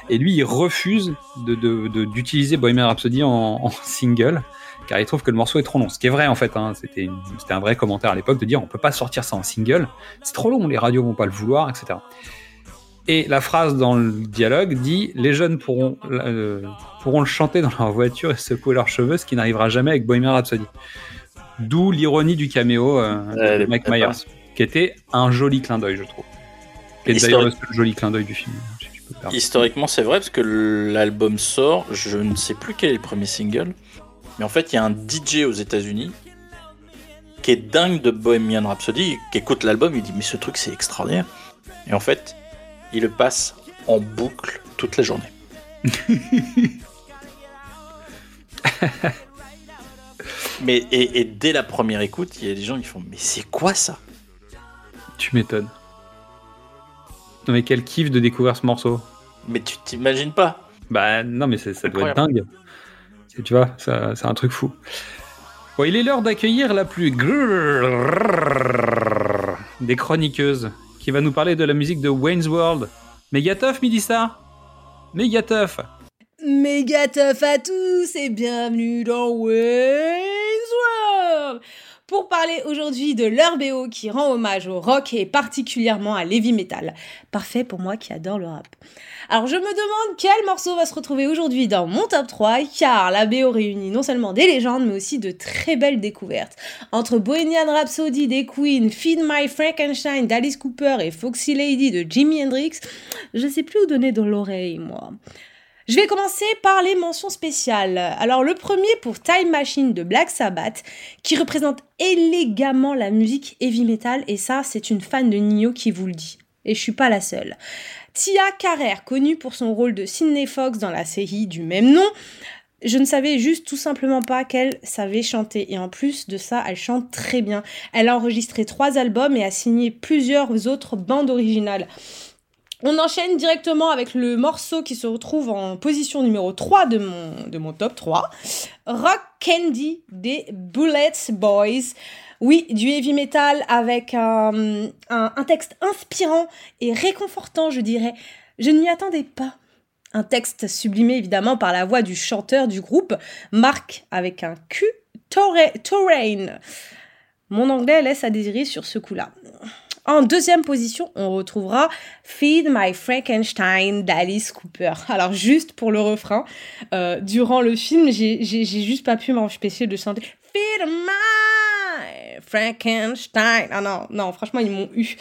Et lui, il refuse de- de- d'utiliser Bohemian Rhapsody en, single car il trouve que le morceau est trop long. Ce qui est vrai en fait, hein, c'était un vrai commentaire à l'époque de dire on peut pas sortir ça en single, c'est trop long, les radios vont pas le vouloir, etc. Et la phrase dans le dialogue dit les jeunes pourront, euh, pourront le chanter dans leur voiture et secouer leurs cheveux, ce qui n'arrivera jamais avec Bohemian Rhapsody. D'où l'ironie du caméo euh, de Mike Myers, qui était un joli clin d'œil, je trouve. Qui est d'ailleurs le seul joli clin d'œil du film. si. Historiquement, c'est vrai parce que l'album sort, je ne sais plus quel est le premier single, mais en fait, il y a un DJ aux États-Unis qui est dingue de Bohemian Rhapsody, qui écoute l'album, il dit mais ce truc c'est extraordinaire. Et en fait, il le passe en boucle toute la journée. mais et, et dès la première écoute, il y a des gens qui font mais c'est quoi ça? Tu m'étonnes. Non mais quel kiff de découvrir ce morceau. Mais tu t'imagines pas? Bah non, mais ça doit être dingue. Tu vois, ça- c'est un truc fou. Bon, il est l'heure d'accueillir la plus grrrr des chroniqueuses qui va nous parler de la musique de Wayne's World. Megatough, Midissa Megatough Méga tough à tous et bienvenue dans Wayne's World pour parler aujourd'hui de leur BO qui rend hommage au rock et particulièrement à l'heavy metal. Parfait pour moi qui adore le rap. Alors je me demande quel morceau va se retrouver aujourd'hui dans mon top 3 car la BO réunit non seulement des légendes mais aussi de très belles découvertes. Entre Bohemian Rhapsody des Queen, Feed My Frankenstein d'Alice Cooper et Foxy Lady de Jimi Hendrix, je sais plus où donner dans l'oreille moi. Je vais commencer par les mentions spéciales. Alors le premier pour Time Machine de Black Sabbath, qui représente élégamment la musique heavy metal, et ça c'est une fan de Nio qui vous le dit. Et je suis pas la seule. Tia Carrère, connue pour son rôle de Sidney Fox dans la série du même nom, je ne savais juste tout simplement pas qu'elle savait chanter. Et en plus de ça, elle chante très bien. Elle a enregistré trois albums et a signé plusieurs autres bandes originales. On enchaîne directement avec le morceau qui se retrouve en position numéro 3 de mon, de mon top 3. Rock Candy des Bullets Boys. Oui, du heavy metal avec un, un, texte inspirant et réconfortant, je dirais. Je ne m'y attendais pas. Un texte sublimé évidemment par la voix du chanteur du groupe, Mark avec un Q, Torrain. Mon anglais laisse à désirer sur ce coup-là. En deuxième position, on retrouvera Feed My Frankenstein d'Alice Cooper. Alors juste pour le refrain, euh, durant le film, j'ai juste pas pu m'empêcher de chanter Feed My Frankenstein. Ah non, non, franchement, ils m'ont eu.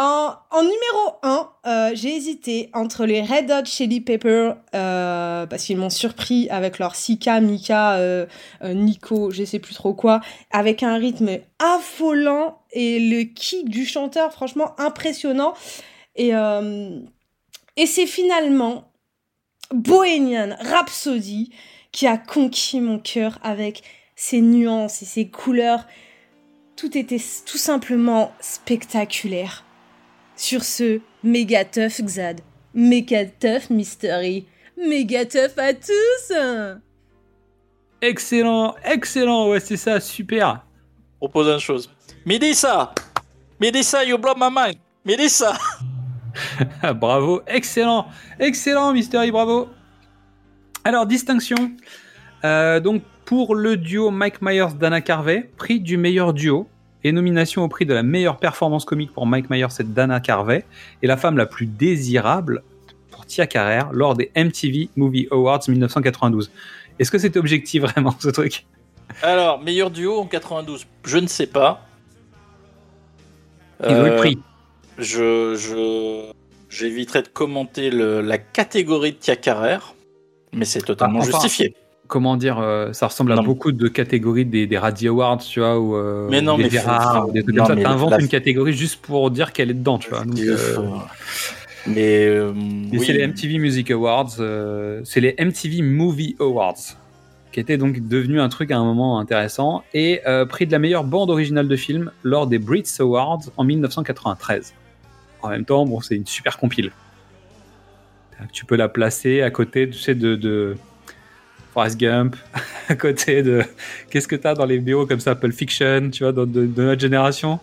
En, numéro 1, j'ai hésité entre les Red Hot Chili Peppers, euh, parce qu'ils m'ont surpris avec leur Sika, Mika, euh, euh, Nico, je sais plus trop quoi, avec un rythme affolant et le kick du chanteur, franchement impressionnant. Et, euh, et c'est finalement Bohemian Rhapsody qui a conquis mon cœur avec ses nuances et ses couleurs. Tout était tout simplement spectaculaire. Sur ce, méga tough Xad, méga tough Mystery, méga tough à tous Excellent, excellent, ouais, c'est ça, super. Propose une chose. Médissa Médissa, you blow my mind Médissa bravo, excellent, excellent, Mystery, bravo. Alors, distinction. Euh, donc, pour le duo Mike Myers Dana Carvey, prix du meilleur duo et nomination au prix de la meilleure performance comique pour Mike Myers, c'est Dana Carvey, et la femme la plus désirable pour Tia Carrère lors des MTV Movie Awards 1992. Est-ce que c'était objectif vraiment ce truc? Alors, meilleur duo en 92, je ne sais pas. Ils ont eu le Euh, prix. Je, je, j'éviterai de commenter le- la catégorie de Tia Carrère, mais c'est totalement Ah, enfin, justifié. Comment dire euh, Ça ressemble à beaucoup de catégories des, des Radio Awards, tu vois, ou, euh, Mais non, des mais faut- Gérard, faut- ou des trucs non, comme ça. mais T'inventes la- une catégorie juste pour dire qu'elle est dedans, tu vois. Donc, euh, Mais, euh, oui. c'est les MTV Music Awards, c'est les MTV Movie Awards, qui étaient donc devenus un truc à un moment intéressant, et prix de la meilleure bande originale de film lors des Brits Awards en 1993. En même temps, bon, c'est une super compile. Tu peux la placer à côté, tu sais, de, de Forrest Gump, à côté de... Qu'est-ce que t'as dans les BO comme ça, Pulp Fiction, tu vois, de, de- de notre génération?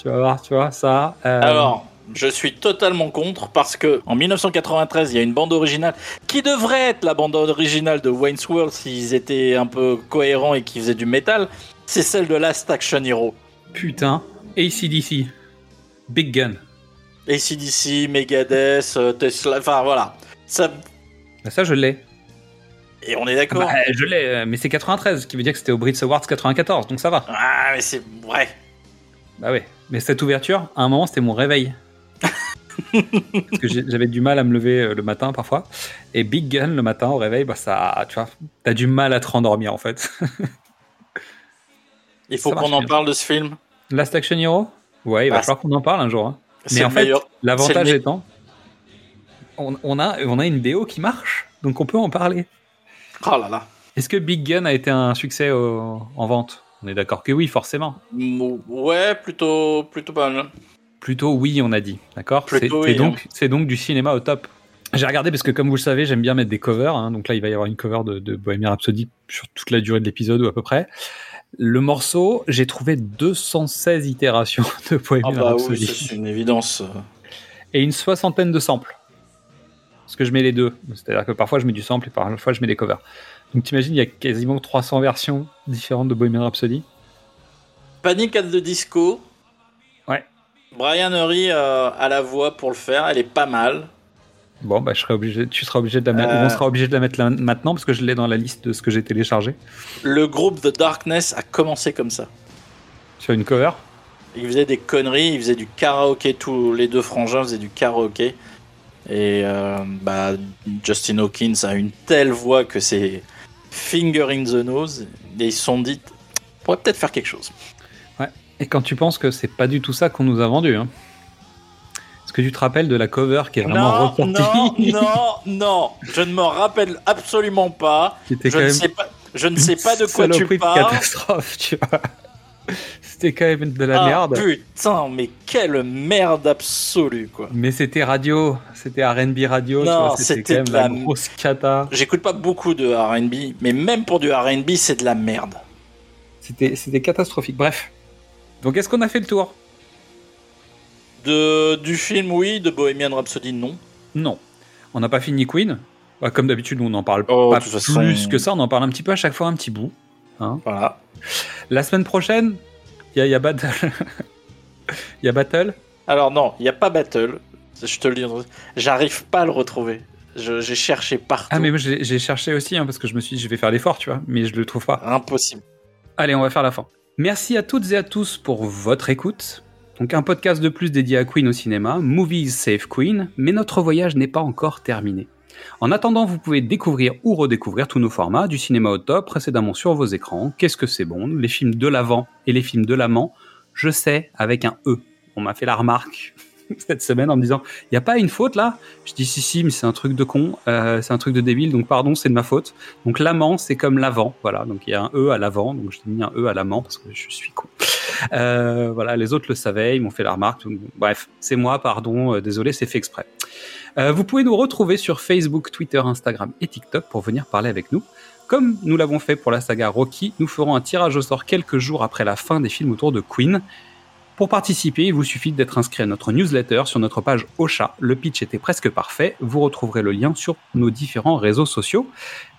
Tu vas voir, tu vois, ça... euh, Alors, je suis totalement contre parce que en 1993, il y a une bande originale qui devrait être la bande originale de Wayne's World s'ils étaient un peu cohérents et qu'ils faisaient du métal. C'est celle de Last Action Hero. Putain, ACDC, Big Gun. ACDC, Megadeth, euh, Tesla, enfin voilà. Ça, Bah, ça, je l'ai. Et on est d'accord. Bah, je l'ai, euh, mais c'est 93, ce qui veut dire que c'était au Brits Awards 94, donc ça va. Ah, mais c'est vrai. Bah ouais. Mais cette ouverture, à un moment, c'était mon réveil. Parce que j'avais du mal à me lever euh, le matin parfois. Et Big Gun le matin au réveil, bah ça, tu vois, t'as du mal à te rendormir en fait. Il faut qu'on en parle de ce film. Last Action Hero? Ouais, il va Ah, falloir qu'on en parle un jour. hein. Mais en fait, l'avantage étant, on, on a, on a une BO qui marche, donc on peut en parler. Oh là là. Est-ce que Big Gun a été un succès au- en vente? On est d'accord que oui, forcément. Mm, Ouais, plutôt, plutôt pas mal. Plutôt oui, on a dit, d'accord? C'est oui, donc, c'est donc du cinéma au top. J'ai regardé parce que comme vous le savez, j'aime bien mettre des covers. hein. donc là, il va y avoir une cover de, de Bohemian Rhapsody sur toute la durée de l'épisode ou à peu près. Le morceau, j'ai trouvé 216 itérations de Ah Bohemian bah oui, Rhapsody ça, c'est une évidence. et une soixantaine de samples. Parce que je mets les deux. C'est-à-dire que parfois je mets du sample et parfois je mets des covers. Donc t'imagines, il y a quasiment 300 versions différentes de Bohemian Rhapsody. Panic at the Disco. Ouais. Brian Urry euh, à la voix pour le faire, elle est pas mal. Bon, bah, je serai obligé, tu seras obligé de la mettre, Euh. on sera obligé de la mettre là maintenant parce que je l'ai dans la liste de ce que j'ai téléchargé. Le groupe The Darkness a commencé comme ça. Sur une cover. Ils faisaient des conneries, ils faisaient du karaoké, tous les deux frangins faisaient du karaoké. Et euh, bah, Justin Hawkins a une telle voix que c'est finger in the nose. Et ils se sont dit, on pourrait peut-être faire quelque chose. Ouais. Et quand tu penses que c'est pas du tout ça qu'on nous a vendu. Hein. Est-ce que tu te rappelles de la cover qui est vraiment Non, non, ressortie non, non, je ne me rappelle absolument pas. Je quand ne, même sais pas, je ne sais pas de quoi tu parles. catastrophe, tu vois. C'était quand même de la Ah, merde. Putain, mais quelle merde absolue, quoi. Mais c'était radio, c'était R&B radio, c'était quand même la la- grosse cata. J'écoute pas beaucoup de RB, mais même pour du RB, c'est de la merde. C'était, catastrophique. Bref. Donc est-ce qu'on a fait le tour? De, du film, oui, de Bohemian Rhapsody, non. Non. On n'a pas fini Queen. Bah, comme d'habitude, on n'en parle Oh, pas plus façon- que ça. On en parle un petit peu à chaque fois, un petit bout. Hein. Voilà. La semaine prochaine, il y a, il y a Battle. Il y a Battle. Alors, non, il n'y a pas Battle. Je te le dis. J'arrive pas à le retrouver. J'ai cherché partout. Ah, mais moi, j'ai cherché aussi, hein, parce que je me suis dit, je vais faire l'effort, tu vois, mais je le trouve pas. Impossible. Allez, on va faire la fin. Merci à toutes et à tous pour votre écoute. Donc un podcast de plus dédié à Queen au cinéma, Movies Save Queen, mais notre voyage n'est pas encore terminé. En attendant, vous pouvez découvrir ou redécouvrir tous nos formats, du cinéma au top, précédemment sur vos écrans, Qu'est-ce que c'est bon, les films de l'avant et les films de l'amant, je sais, avec un E. On m'a fait la remarque cette semaine en me disant, il n'y a pas une faute là? Je dis si si, mais c'est un truc de con, euh, c'est un truc de débile, donc pardon, c'est de ma faute. Donc l'amant, c'est comme l'avant, voilà. Donc il y a un E à l'avant, donc je mis un E à l'amant parce que je suis con. Euh, voilà, les autres le savaient, ils m'ont fait la remarque. bref, c'est moi, pardon, euh, désolé, c'est fait exprès. Euh, vous pouvez nous retrouver sur Facebook, Twitter, Instagram et TikTok pour venir parler avec nous. Comme nous l'avons fait pour la saga Rocky, nous ferons un tirage au sort quelques jours après la fin des films autour de Queen. Pour participer, il vous suffit d'être inscrit à notre newsletter sur notre page Ocha. Le pitch était presque parfait. Vous retrouverez le lien sur nos différents réseaux sociaux.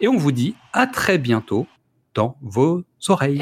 Et on vous dit à très bientôt dans vos oreilles.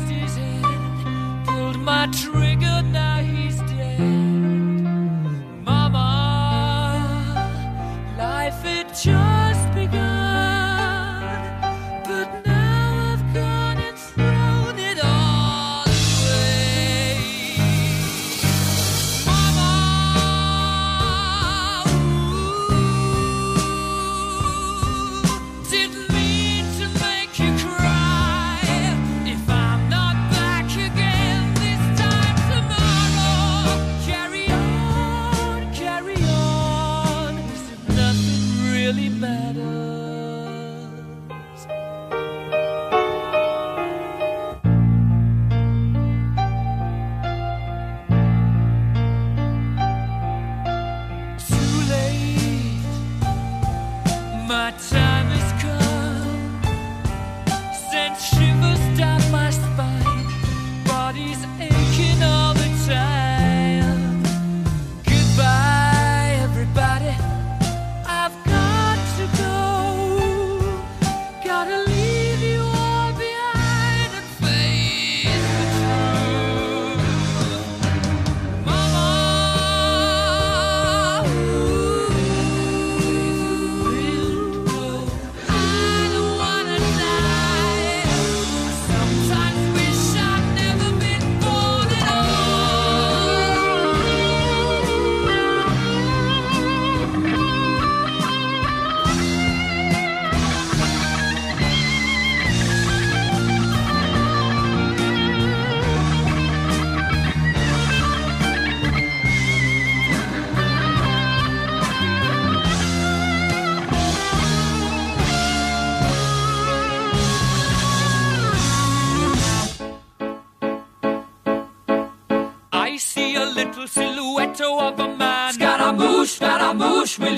triggered, now he's dead. Mama, life it just.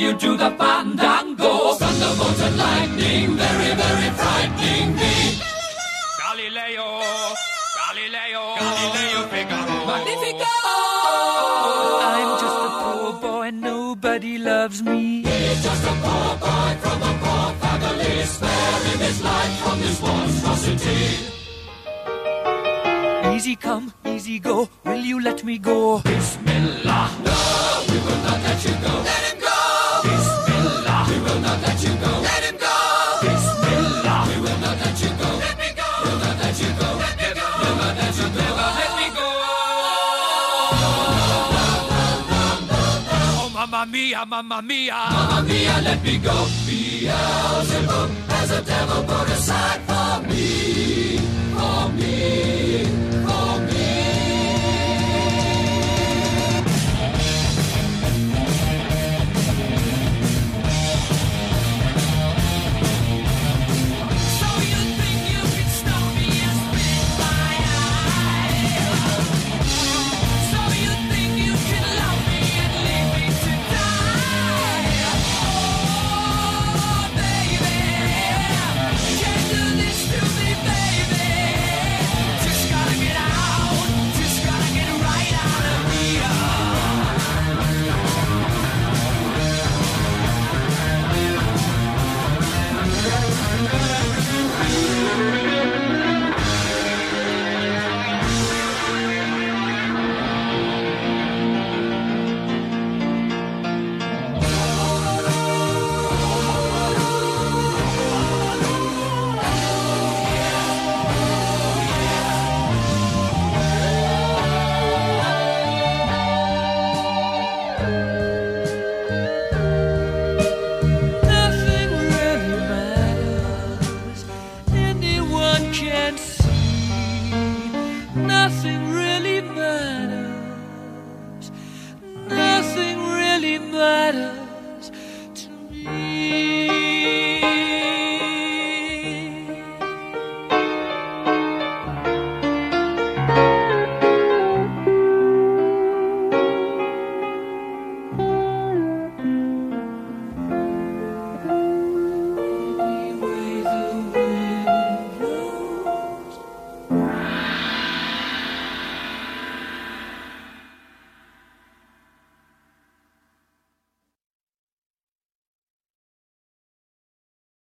you do the fire. Mamma mia! Mamma mia, let me go! Beelzebub has a devil